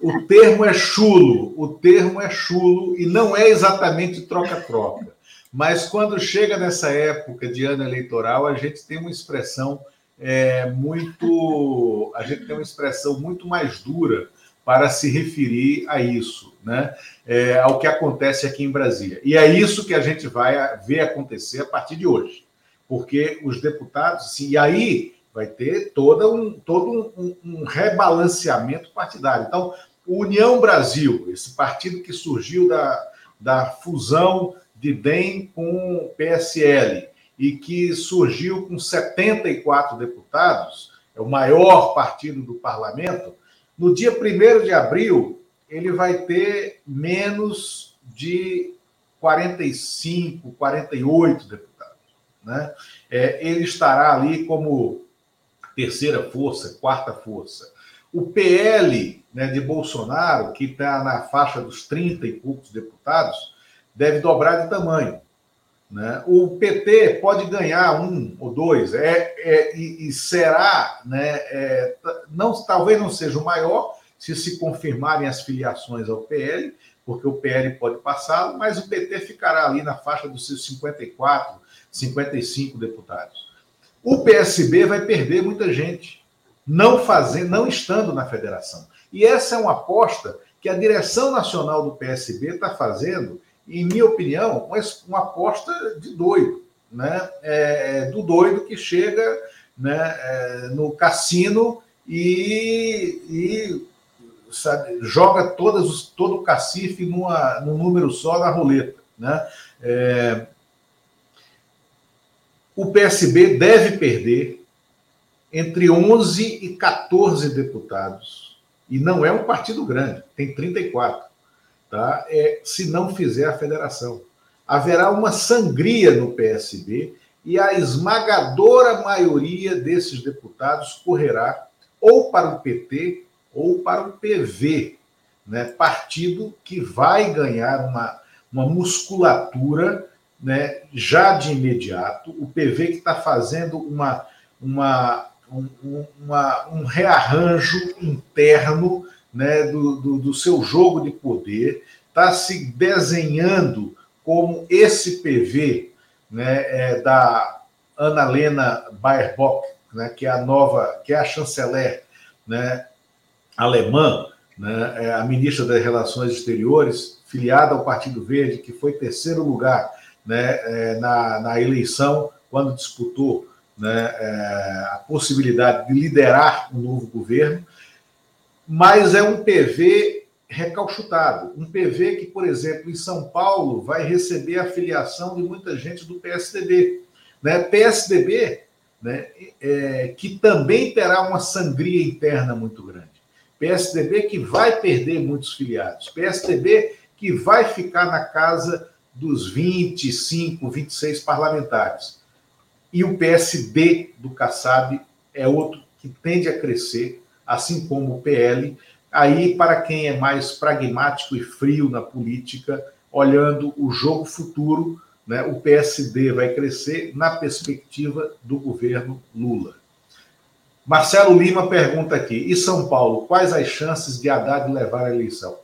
o termo é chulo, o termo é chulo e não é exatamente troca-troca. Mas quando chega nessa época de ano eleitoral, a gente tem uma expressão é, muito, a gente tem uma expressão muito mais dura para se referir a isso, né? É, ao que acontece aqui em Brasília. E é isso que a gente vai ver acontecer a partir de hoje, porque os deputados, e aí vai ter todo um, todo um, um rebalanceamento partidário. Então, União Brasil, esse partido que surgiu da, da fusão de DEM com PSL e que surgiu com 74 deputados, é o maior partido do parlamento, no dia 1 de abril, ele vai ter menos de 45, 48 deputados. Né? É, ele estará ali como terceira força, quarta força. O PL né, de Bolsonaro, que está na faixa dos 30 e poucos deputados, deve dobrar de tamanho. Né? O PT pode ganhar um ou dois, é, é e, e, será, né, é, não, talvez não seja o maior, se se confirmarem as filiações ao PL, porque o PL pode passá-lo, mas o PT ficará ali na faixa dos seus 54, 55 deputados. O PSB vai perder muita gente, não fazendo, não estando na federação. E essa é uma aposta que a direção nacional do PSB está fazendo em minha opinião, uma, uma aposta de doido, né? É, do doido que chega né, é, no cassino e, e sabe, joga todas todo o cacife numa, num número só na roleta. Né? É, o PSB deve perder entre 11 e 14 deputados. E não é um partido grande, tem 34 tá? É, se não fizer a federação. haverá uma sangria no PSB e a esmagadora maioria desses deputados correrá ou para o PT ou para o PV, né? partido que vai ganhar uma, uma musculatura né, já de imediato. O PV que está fazendo uma, uma, um, uma, um rearranjo interno né, do, do, do seu jogo de poder, está se desenhando como esse PV né, é, da Ana Lena Baerbock, né, que é a nova, que é a chanceler né, alemã, né, é a ministra das Relações Exteriores, filiada ao Partido Verde, que foi terceiro lugar né, é, na, na eleição, quando disputou né, é, a possibilidade de liderar um novo governo, mas é um PV recalchutado. Um PV que, por exemplo, em São Paulo, vai receber a filiação de muita gente do PSDB. Né? PSDB né, é, que também terá uma sangria interna muito grande. PSDB que vai perder muitos filiados. PSDB que vai ficar na casa dos 25, 26 parlamentares. E o PSD do Kassab é outro que tende a crescer, assim como o PL. Aí, para quem é mais pragmático e frio na política, olhando o jogo futuro, né, o PSD vai crescer na perspectiva do governo Lula. Marcelo Lima pergunta aqui: e São Paulo, quais as chances de Haddad levar a eleição?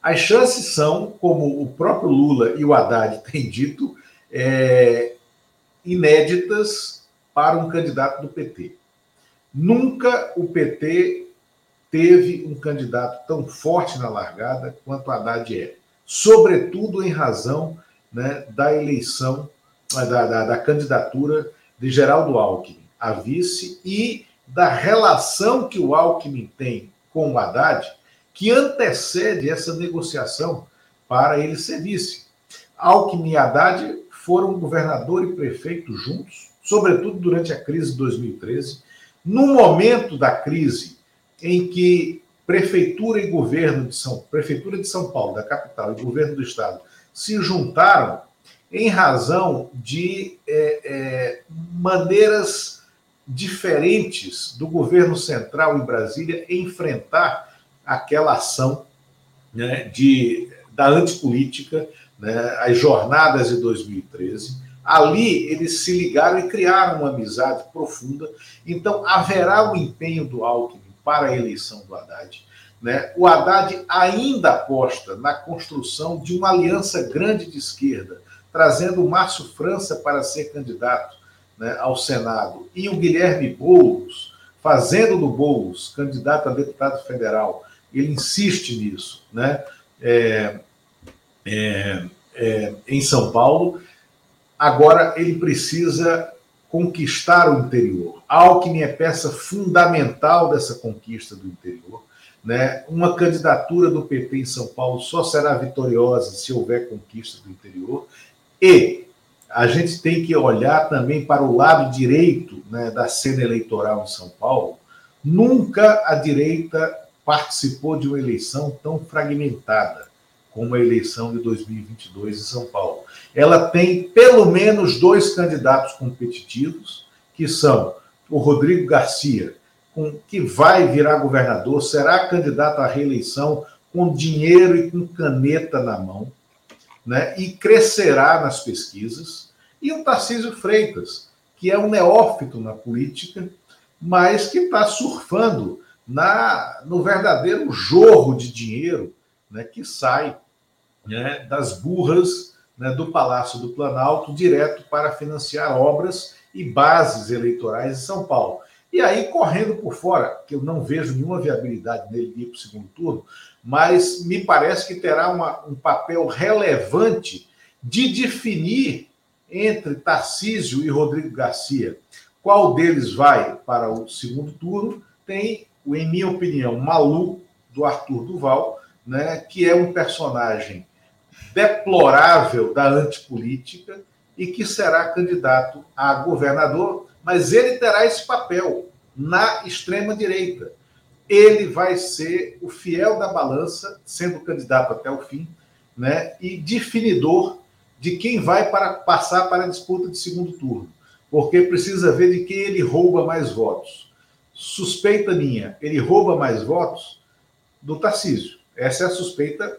As chances são, como o próprio Lula e o Haddad têm dito, é, inéditas para um candidato do PT. Nunca o PT teve um candidato tão forte na largada quanto Haddad é, sobretudo em razão né, da eleição, da, da, da candidatura de Geraldo Alckmin a vice e da relação que o Alckmin tem com o Haddad, que antecede essa negociação para ele ser vice. Alckmin e Haddad foram governador e prefeito juntos, sobretudo durante a crise de 2013. No momento da crise em que prefeitura e governo de São prefeitura de São Paulo, da capital, e governo do estado se juntaram em razão de é, é, maneiras diferentes do governo central em Brasília enfrentar aquela ação né, de, da antipolítica, né, as jornadas de 2013. Ali eles se ligaram e criaram uma amizade profunda. Então haverá o empenho do Alckmin para a eleição do Haddad. Né? O Haddad ainda aposta na construção de uma aliança grande de esquerda, trazendo o Márcio França para ser candidato né, ao Senado e o Guilherme Boulos, fazendo do Boulos candidato a deputado federal ele insiste nisso, né? É, é, é, em São Paulo. Agora ele precisa conquistar o interior. Alckmin é peça fundamental dessa conquista do interior. Né? Uma candidatura do PT em São Paulo só será vitoriosa se houver conquista do interior. E a gente tem que olhar também para o lado direito né, da cena eleitoral em São Paulo. Nunca a direita participou de uma eleição tão fragmentada como a eleição de 2022 em São Paulo. Ela tem pelo menos dois candidatos competitivos, que são o Rodrigo Garcia, que vai virar governador, será candidato à reeleição com dinheiro e com caneta na mão, né, e crescerá nas pesquisas, e o Tarcísio Freitas, que é um neófito na política, mas que está surfando na no verdadeiro jorro de dinheiro né, que sai né, das burras né, do Palácio do Planalto direto para financiar obras e bases eleitorais em São Paulo. E aí, correndo por fora, que eu não vejo nenhuma viabilidade nele ir para o segundo turno, mas me parece que terá uma, um papel relevante de definir entre Tarcísio e Rodrigo Garcia qual deles vai para o segundo turno, tem em minha opinião, Malu, do Arthur Duval, né, que é um personagem deplorável da antipolítica e que será candidato a governador, mas ele terá esse papel na extrema-direita. Ele vai ser o fiel da balança, sendo candidato até o fim, né, e definidor de quem vai para passar para a disputa de segundo turno, porque precisa ver de quem ele rouba mais votos. Suspeita minha, ele rouba mais votos do Tarcísio. Essa é a suspeita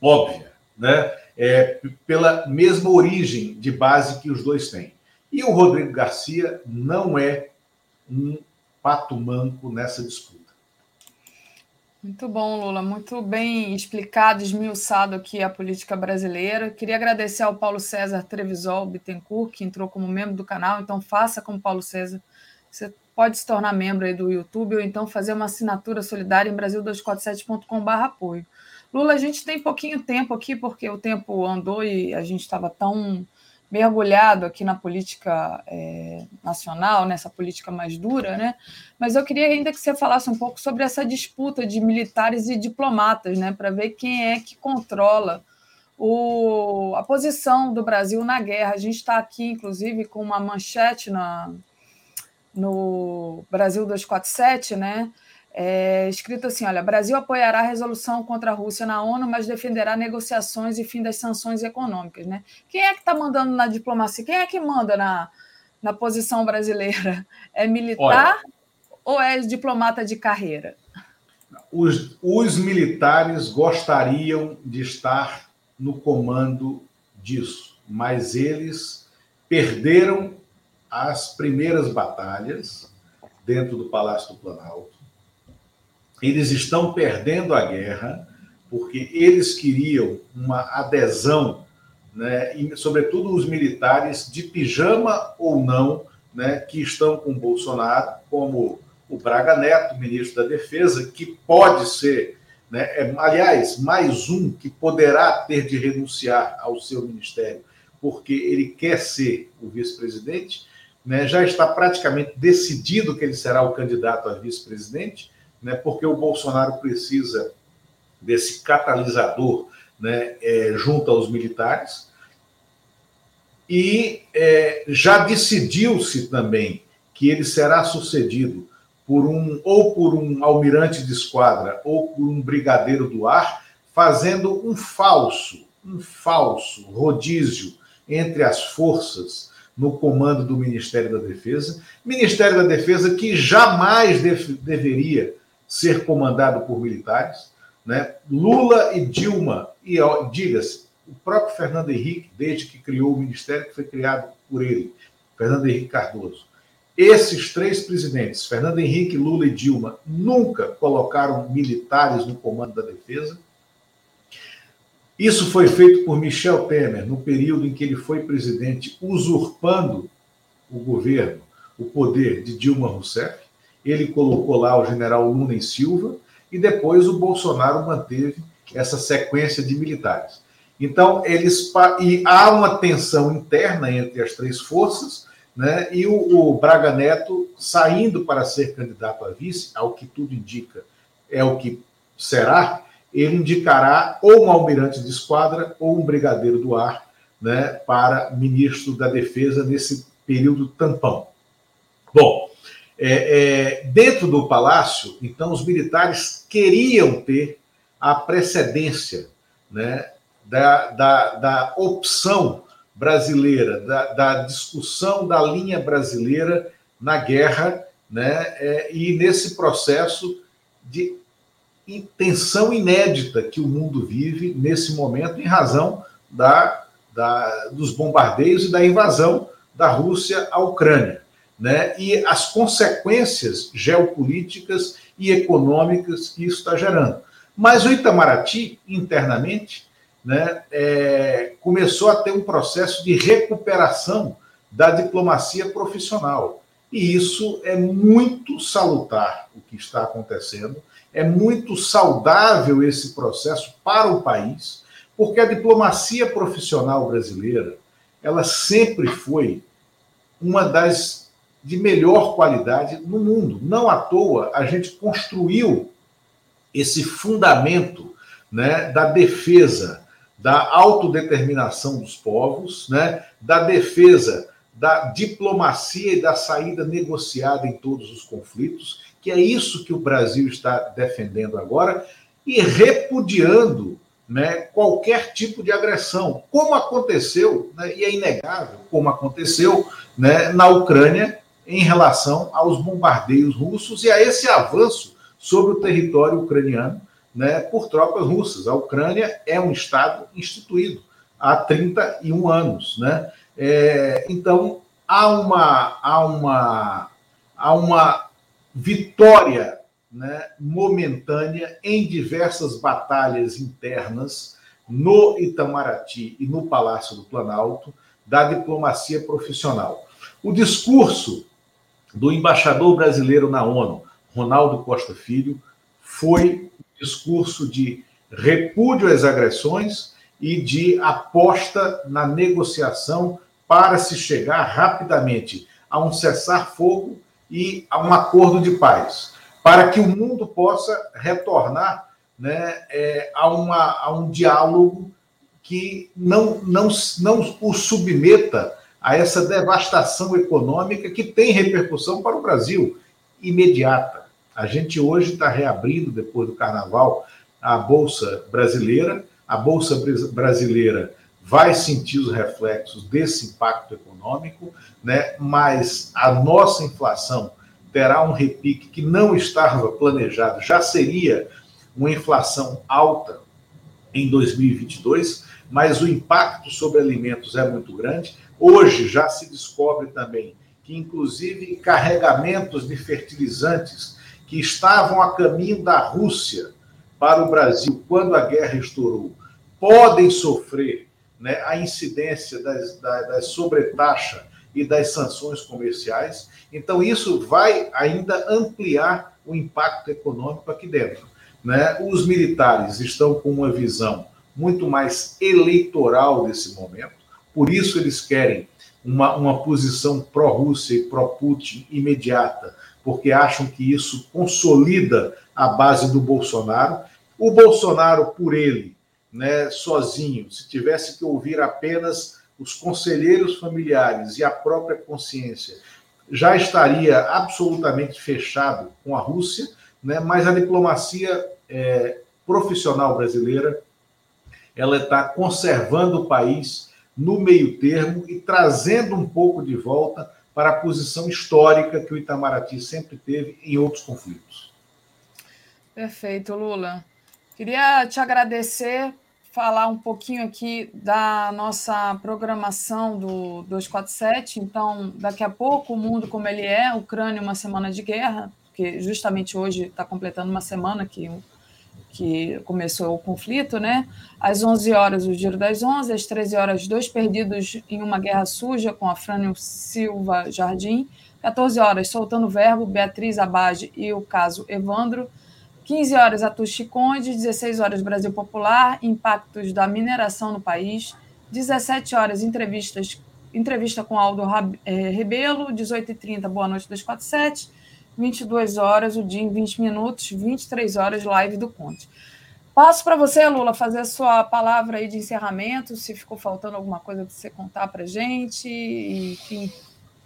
óbvia, né? É, pela mesma origem de base que os dois têm. E o Rodrigo Garcia não é um pato manco nessa disputa. Muito bom, Lula. Muito bem explicado, esmiuçado aqui a política brasileira. Queria agradecer ao Paulo César Trevisol Bittencourt, que entrou como membro do canal. Então, faça como Paulo César. Você pode se tornar membro aí do YouTube ou então fazer uma assinatura solidária em brasil247.com.br apoio. Lula, a gente tem pouquinho tempo aqui, porque o tempo andou e a gente estava tão mergulhado aqui na política é, nacional, nessa política mais dura, né? Mas eu queria ainda que você falasse um pouco sobre essa disputa de militares e diplomatas, né? Para ver quem é que controla o, a posição do Brasil na guerra. A gente está aqui, inclusive, com uma manchete na, no Brasil 247, né? É, escrito assim: olha, Brasil apoiará a resolução contra a Rússia na ONU, mas defenderá negociações e fim das sanções econômicas. Né? Quem é que está mandando na diplomacia? Quem é que manda na, na posição brasileira? É militar olha, ou é diplomata de carreira? Os, os militares gostariam de estar no comando disso, mas eles perderam as primeiras batalhas dentro do Palácio do Planalto eles estão perdendo a guerra porque eles queriam uma adesão, né, e, sobretudo os militares de pijama ou não, né, que estão com Bolsonaro, como o Braga Neto, ministro da Defesa, que pode ser, né, é, aliás, mais um que poderá ter de renunciar ao seu ministério, porque ele quer ser o vice-presidente, né, já está praticamente decidido que ele será o candidato a vice-presidente né, porque o Bolsonaro precisa desse catalisador né, é, junto aos militares. E é, já decidiu-se também que ele será sucedido por um ou por um almirante de esquadra ou por um brigadeiro do ar, fazendo um falso, um falso rodízio entre as forças no comando do Ministério da Defesa. Ministério da Defesa que jamais def deveria ser comandado por militares. Né? Lula e Dilma, e diga-se, o próprio Fernando Henrique, desde que criou o ministério que foi criado por ele, Fernando Henrique Cardoso. Esses três presidentes, Fernando Henrique, Lula e Dilma, nunca colocaram militares no comando da defesa. Isso foi feito por Michel Temer no período em que ele foi presidente, usurpando o governo, o poder de Dilma Rousseff ele colocou lá o general Luna e Silva, e depois o Bolsonaro manteve essa sequência de militares. Então, eles e há uma tensão interna entre as três forças, né? E o, o, Braga Neto saindo para ser candidato a vice, ao que tudo indica, é o que será, ele indicará ou um almirante de esquadra ou um brigadeiro do ar, né, para ministro da Defesa nesse período tampão. Bom, é, é, dentro do palácio, então, os militares queriam ter a precedência né, da, da, da opção brasileira, da, da, discussão da linha brasileira na guerra, né, é, e nesse processo de tensão inédita que o mundo vive nesse momento, em razão da, da, dos bombardeios e da invasão da Rússia à Ucrânia né, e as consequências geopolíticas e econômicas que isso está gerando. Mas o Itamaraty, internamente, né, é, começou a ter um processo de recuperação da diplomacia profissional. E isso é muito salutar o que está acontecendo, é muito saudável esse processo para o país, porque a diplomacia profissional brasileira, ela sempre foi uma das de melhor qualidade no mundo. Não à toa a gente construiu esse fundamento né, da defesa da autodeterminação dos povos, né, da defesa da diplomacia e da saída negociada em todos os conflitos, que é isso que o Brasil está defendendo agora e repudiando né, qualquer tipo de agressão, como aconteceu, né, e é inegável como aconteceu né, na Ucrânia em relação aos bombardeios russos e a esse avanço sobre o território ucraniano né, por tropas russas. A Ucrânia é um Estado instituído há 31 anos. Né? É, então, há uma, há, uma, há uma vitória né, momentânea em diversas batalhas internas no Itamaraty e no Palácio do Planalto da diplomacia profissional. O discurso do embaixador brasileiro na ONU, Ronaldo Costa Filho, foi um discurso de repúdio às agressões e de aposta na negociação para se chegar rapidamente a um cessar-fogo e a um acordo de paz, para que o mundo possa retornar né, é, a, uma, a um diálogo que não, não, não o submeta a essa devastação econômica que tem repercussão para o Brasil imediata. A gente hoje está reabrindo, depois do carnaval, a Bolsa Brasileira. A Bolsa Brasileira vai sentir os reflexos desse impacto econômico, né? mas a nossa inflação terá um repique que não estava planejado, já seria uma inflação alta em 2022, mas o impacto sobre alimentos é muito grande. Hoje já se descobre também que, inclusive, carregamentos de fertilizantes que estavam a caminho da Rússia para o Brasil quando a guerra estourou podem sofrer né, a incidência das, das, das sobretaxa e das sanções comerciais. Então, isso vai ainda ampliar o impacto econômico aqui dentro. Né? Os militares estão com uma visão muito mais eleitoral nesse momento, por isso eles querem uma, uma posição pró-Rússia e pró-Putin imediata, porque acham que isso consolida a base do Bolsonaro. O Bolsonaro, por ele, né, sozinho, se tivesse que ouvir apenas os conselheiros familiares e a própria consciência, já estaria absolutamente fechado com a Rússia, né, mas a diplomacia é, profissional brasileira ela está conservando o país no meio termo e trazendo um pouco de volta para a posição histórica que o Itamaraty sempre teve em outros conflitos. Perfeito, Lula. Queria te agradecer, falar um pouquinho aqui da nossa programação do 247. Então, daqui a pouco, o mundo como ele é, Ucrânia, uma semana de guerra, porque justamente hoje está completando uma semana que que começou o conflito, né? Às 11 horas, o Giro das 11, às 13 horas, dois perdidos em uma guerra suja com Afrânio Silva Jardim, 14 horas, Soltando Verbo, Beatriz Abage e o caso Evandro, 15 horas, Atushi Conde, 16 horas, Brasil Popular, impactos da mineração no país, 17 horas, entrevistas, entrevista com Aldo eh, Rebelo, 18h30, Boa Noite 247, 22 horas, o dia em 20 minutos, 23 horas, live do Conte. Passo para você, Lula, fazer a sua palavra aí de encerramento, se ficou faltando alguma coisa para você contar para a gente, enfim,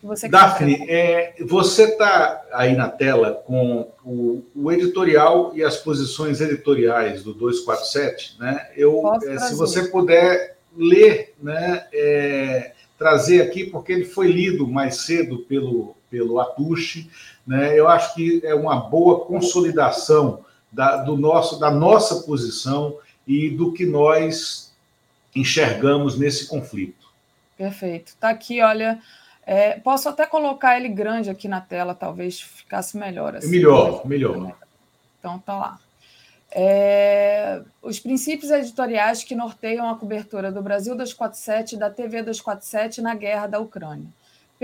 você Daphne, é, você está aí na tela com o, o, editorial e as posições editoriais do 247, né? Eu, é, se você puder ler, né, é, trazer aqui, porque ele foi lido mais cedo pelo, pelo Atushi, né? Eu acho que é uma boa consolidação da, do nosso, da nossa posição e do que nós enxergamos nesse conflito. Perfeito. Está aqui, olha. É, posso até colocar ele grande aqui na tela, talvez ficasse melhor. Assim, melhor, melhor. Então tá lá. É, os princípios editoriais que norteiam a cobertura do Brasil 247 e da TV 247 na guerra da Ucrânia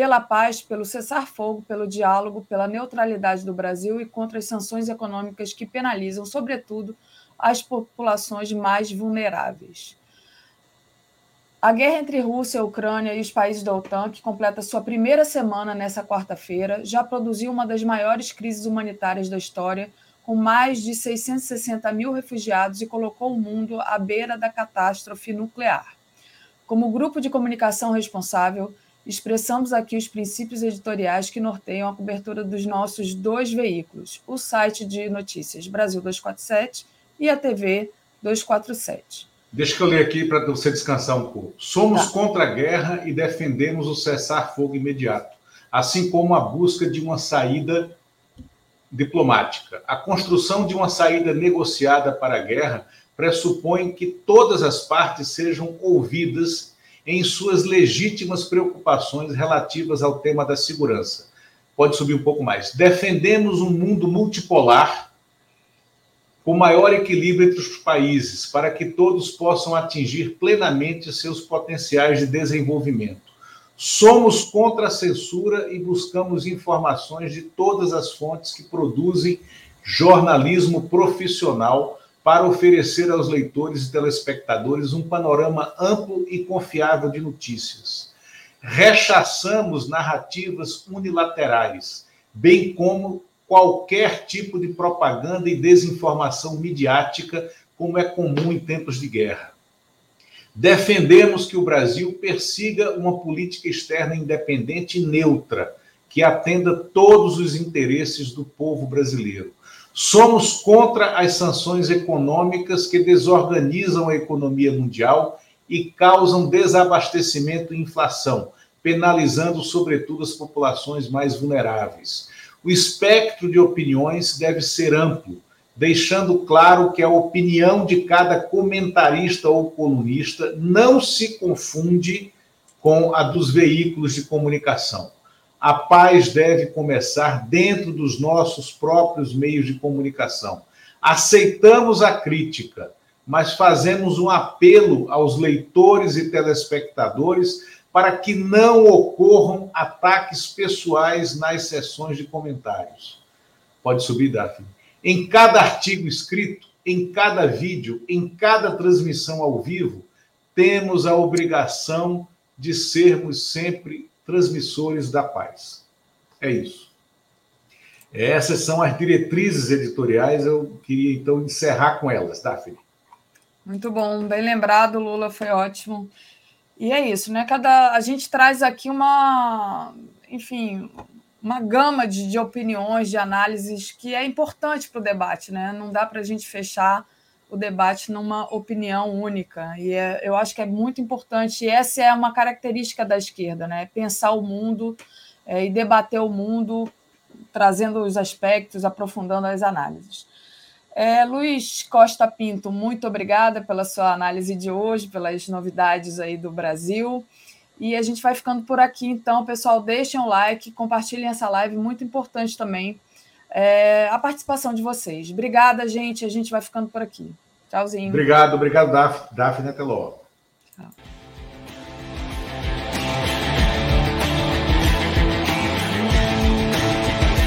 pela paz, pelo cessar-fogo, pelo diálogo, pela neutralidade do Brasil e contra as sanções econômicas que penalizam, sobretudo, as populações mais vulneráveis. A guerra entre Rússia, Ucrânia e os países da OTAN, que completa sua primeira semana nessa quarta-feira, já produziu uma das maiores crises humanitárias da história, com mais de 660 mil refugiados e colocou o mundo à beira da catástrofe nuclear. Como grupo de comunicação responsável, expressamos aqui os princípios editoriais que norteiam a cobertura dos nossos dois veículos, o site de notícias Brasil 247 e a TV 247. Deixa que eu ler aqui para você descansar um pouco. Somos tá. contra a guerra e defendemos o cessar-fogo imediato, assim como a busca de uma saída diplomática. A construção de uma saída negociada para a guerra pressupõe que todas as partes sejam ouvidas em suas legítimas preocupações relativas ao tema da segurança. Pode subir um pouco mais. Defendemos um mundo multipolar com maior equilíbrio entre os países, para que todos possam atingir plenamente seus potenciais de desenvolvimento. Somos contra a censura e buscamos informações de todas as fontes que produzem jornalismo profissional para oferecer aos leitores e telespectadores um panorama amplo e confiável de notícias. Rechaçamos narrativas unilaterais, bem como qualquer tipo de propaganda e desinformação midiática, como é comum em tempos de guerra. Defendemos que o Brasil persiga uma política externa independente e neutra, que atenda todos os interesses do povo brasileiro. Somos contra as sanções econômicas que desorganizam a economia mundial e causam desabastecimento e inflação, penalizando sobretudo as populações mais vulneráveis. O espectro de opiniões deve ser amplo, deixando claro que a opinião de cada comentarista ou colunista não se confunde com a dos veículos de comunicação. A paz deve começar dentro dos nossos próprios meios de comunicação. Aceitamos a crítica, mas fazemos um apelo aos leitores e telespectadores para que não ocorram ataques pessoais nas sessões de comentários. Pode subir, Daphne. Em cada artigo escrito, em cada vídeo, em cada transmissão ao vivo, temos a obrigação de sermos sempre transmissores da paz. É isso. Essas são as diretrizes editoriais. Eu queria então encerrar com elas, Daphne. Muito bom, bem lembrado, Lula, foi ótimo. E é isso, né? Cada a gente traz aqui uma, enfim, uma gama de, de opiniões, de análises que é importante para o debate, né? Não dá para a gente fechar o debate numa opinião única. E é, eu acho que é muito importante, e essa é uma característica da esquerda, né? Pensar o mundo é, e debater o mundo, trazendo os aspectos, aprofundando as análises. É, Luiz Costa Pinto, muito obrigada pela sua análise de hoje, pelas novidades aí do Brasil. E a gente vai ficando por aqui, então, pessoal, deixem um like, compartilhem essa live, muito importante também é, a participação de vocês. Obrigada, gente, a gente vai ficando por aqui. Tchauzinho. Obrigado, obrigado, Daphne, Daphne até logo. Tchau.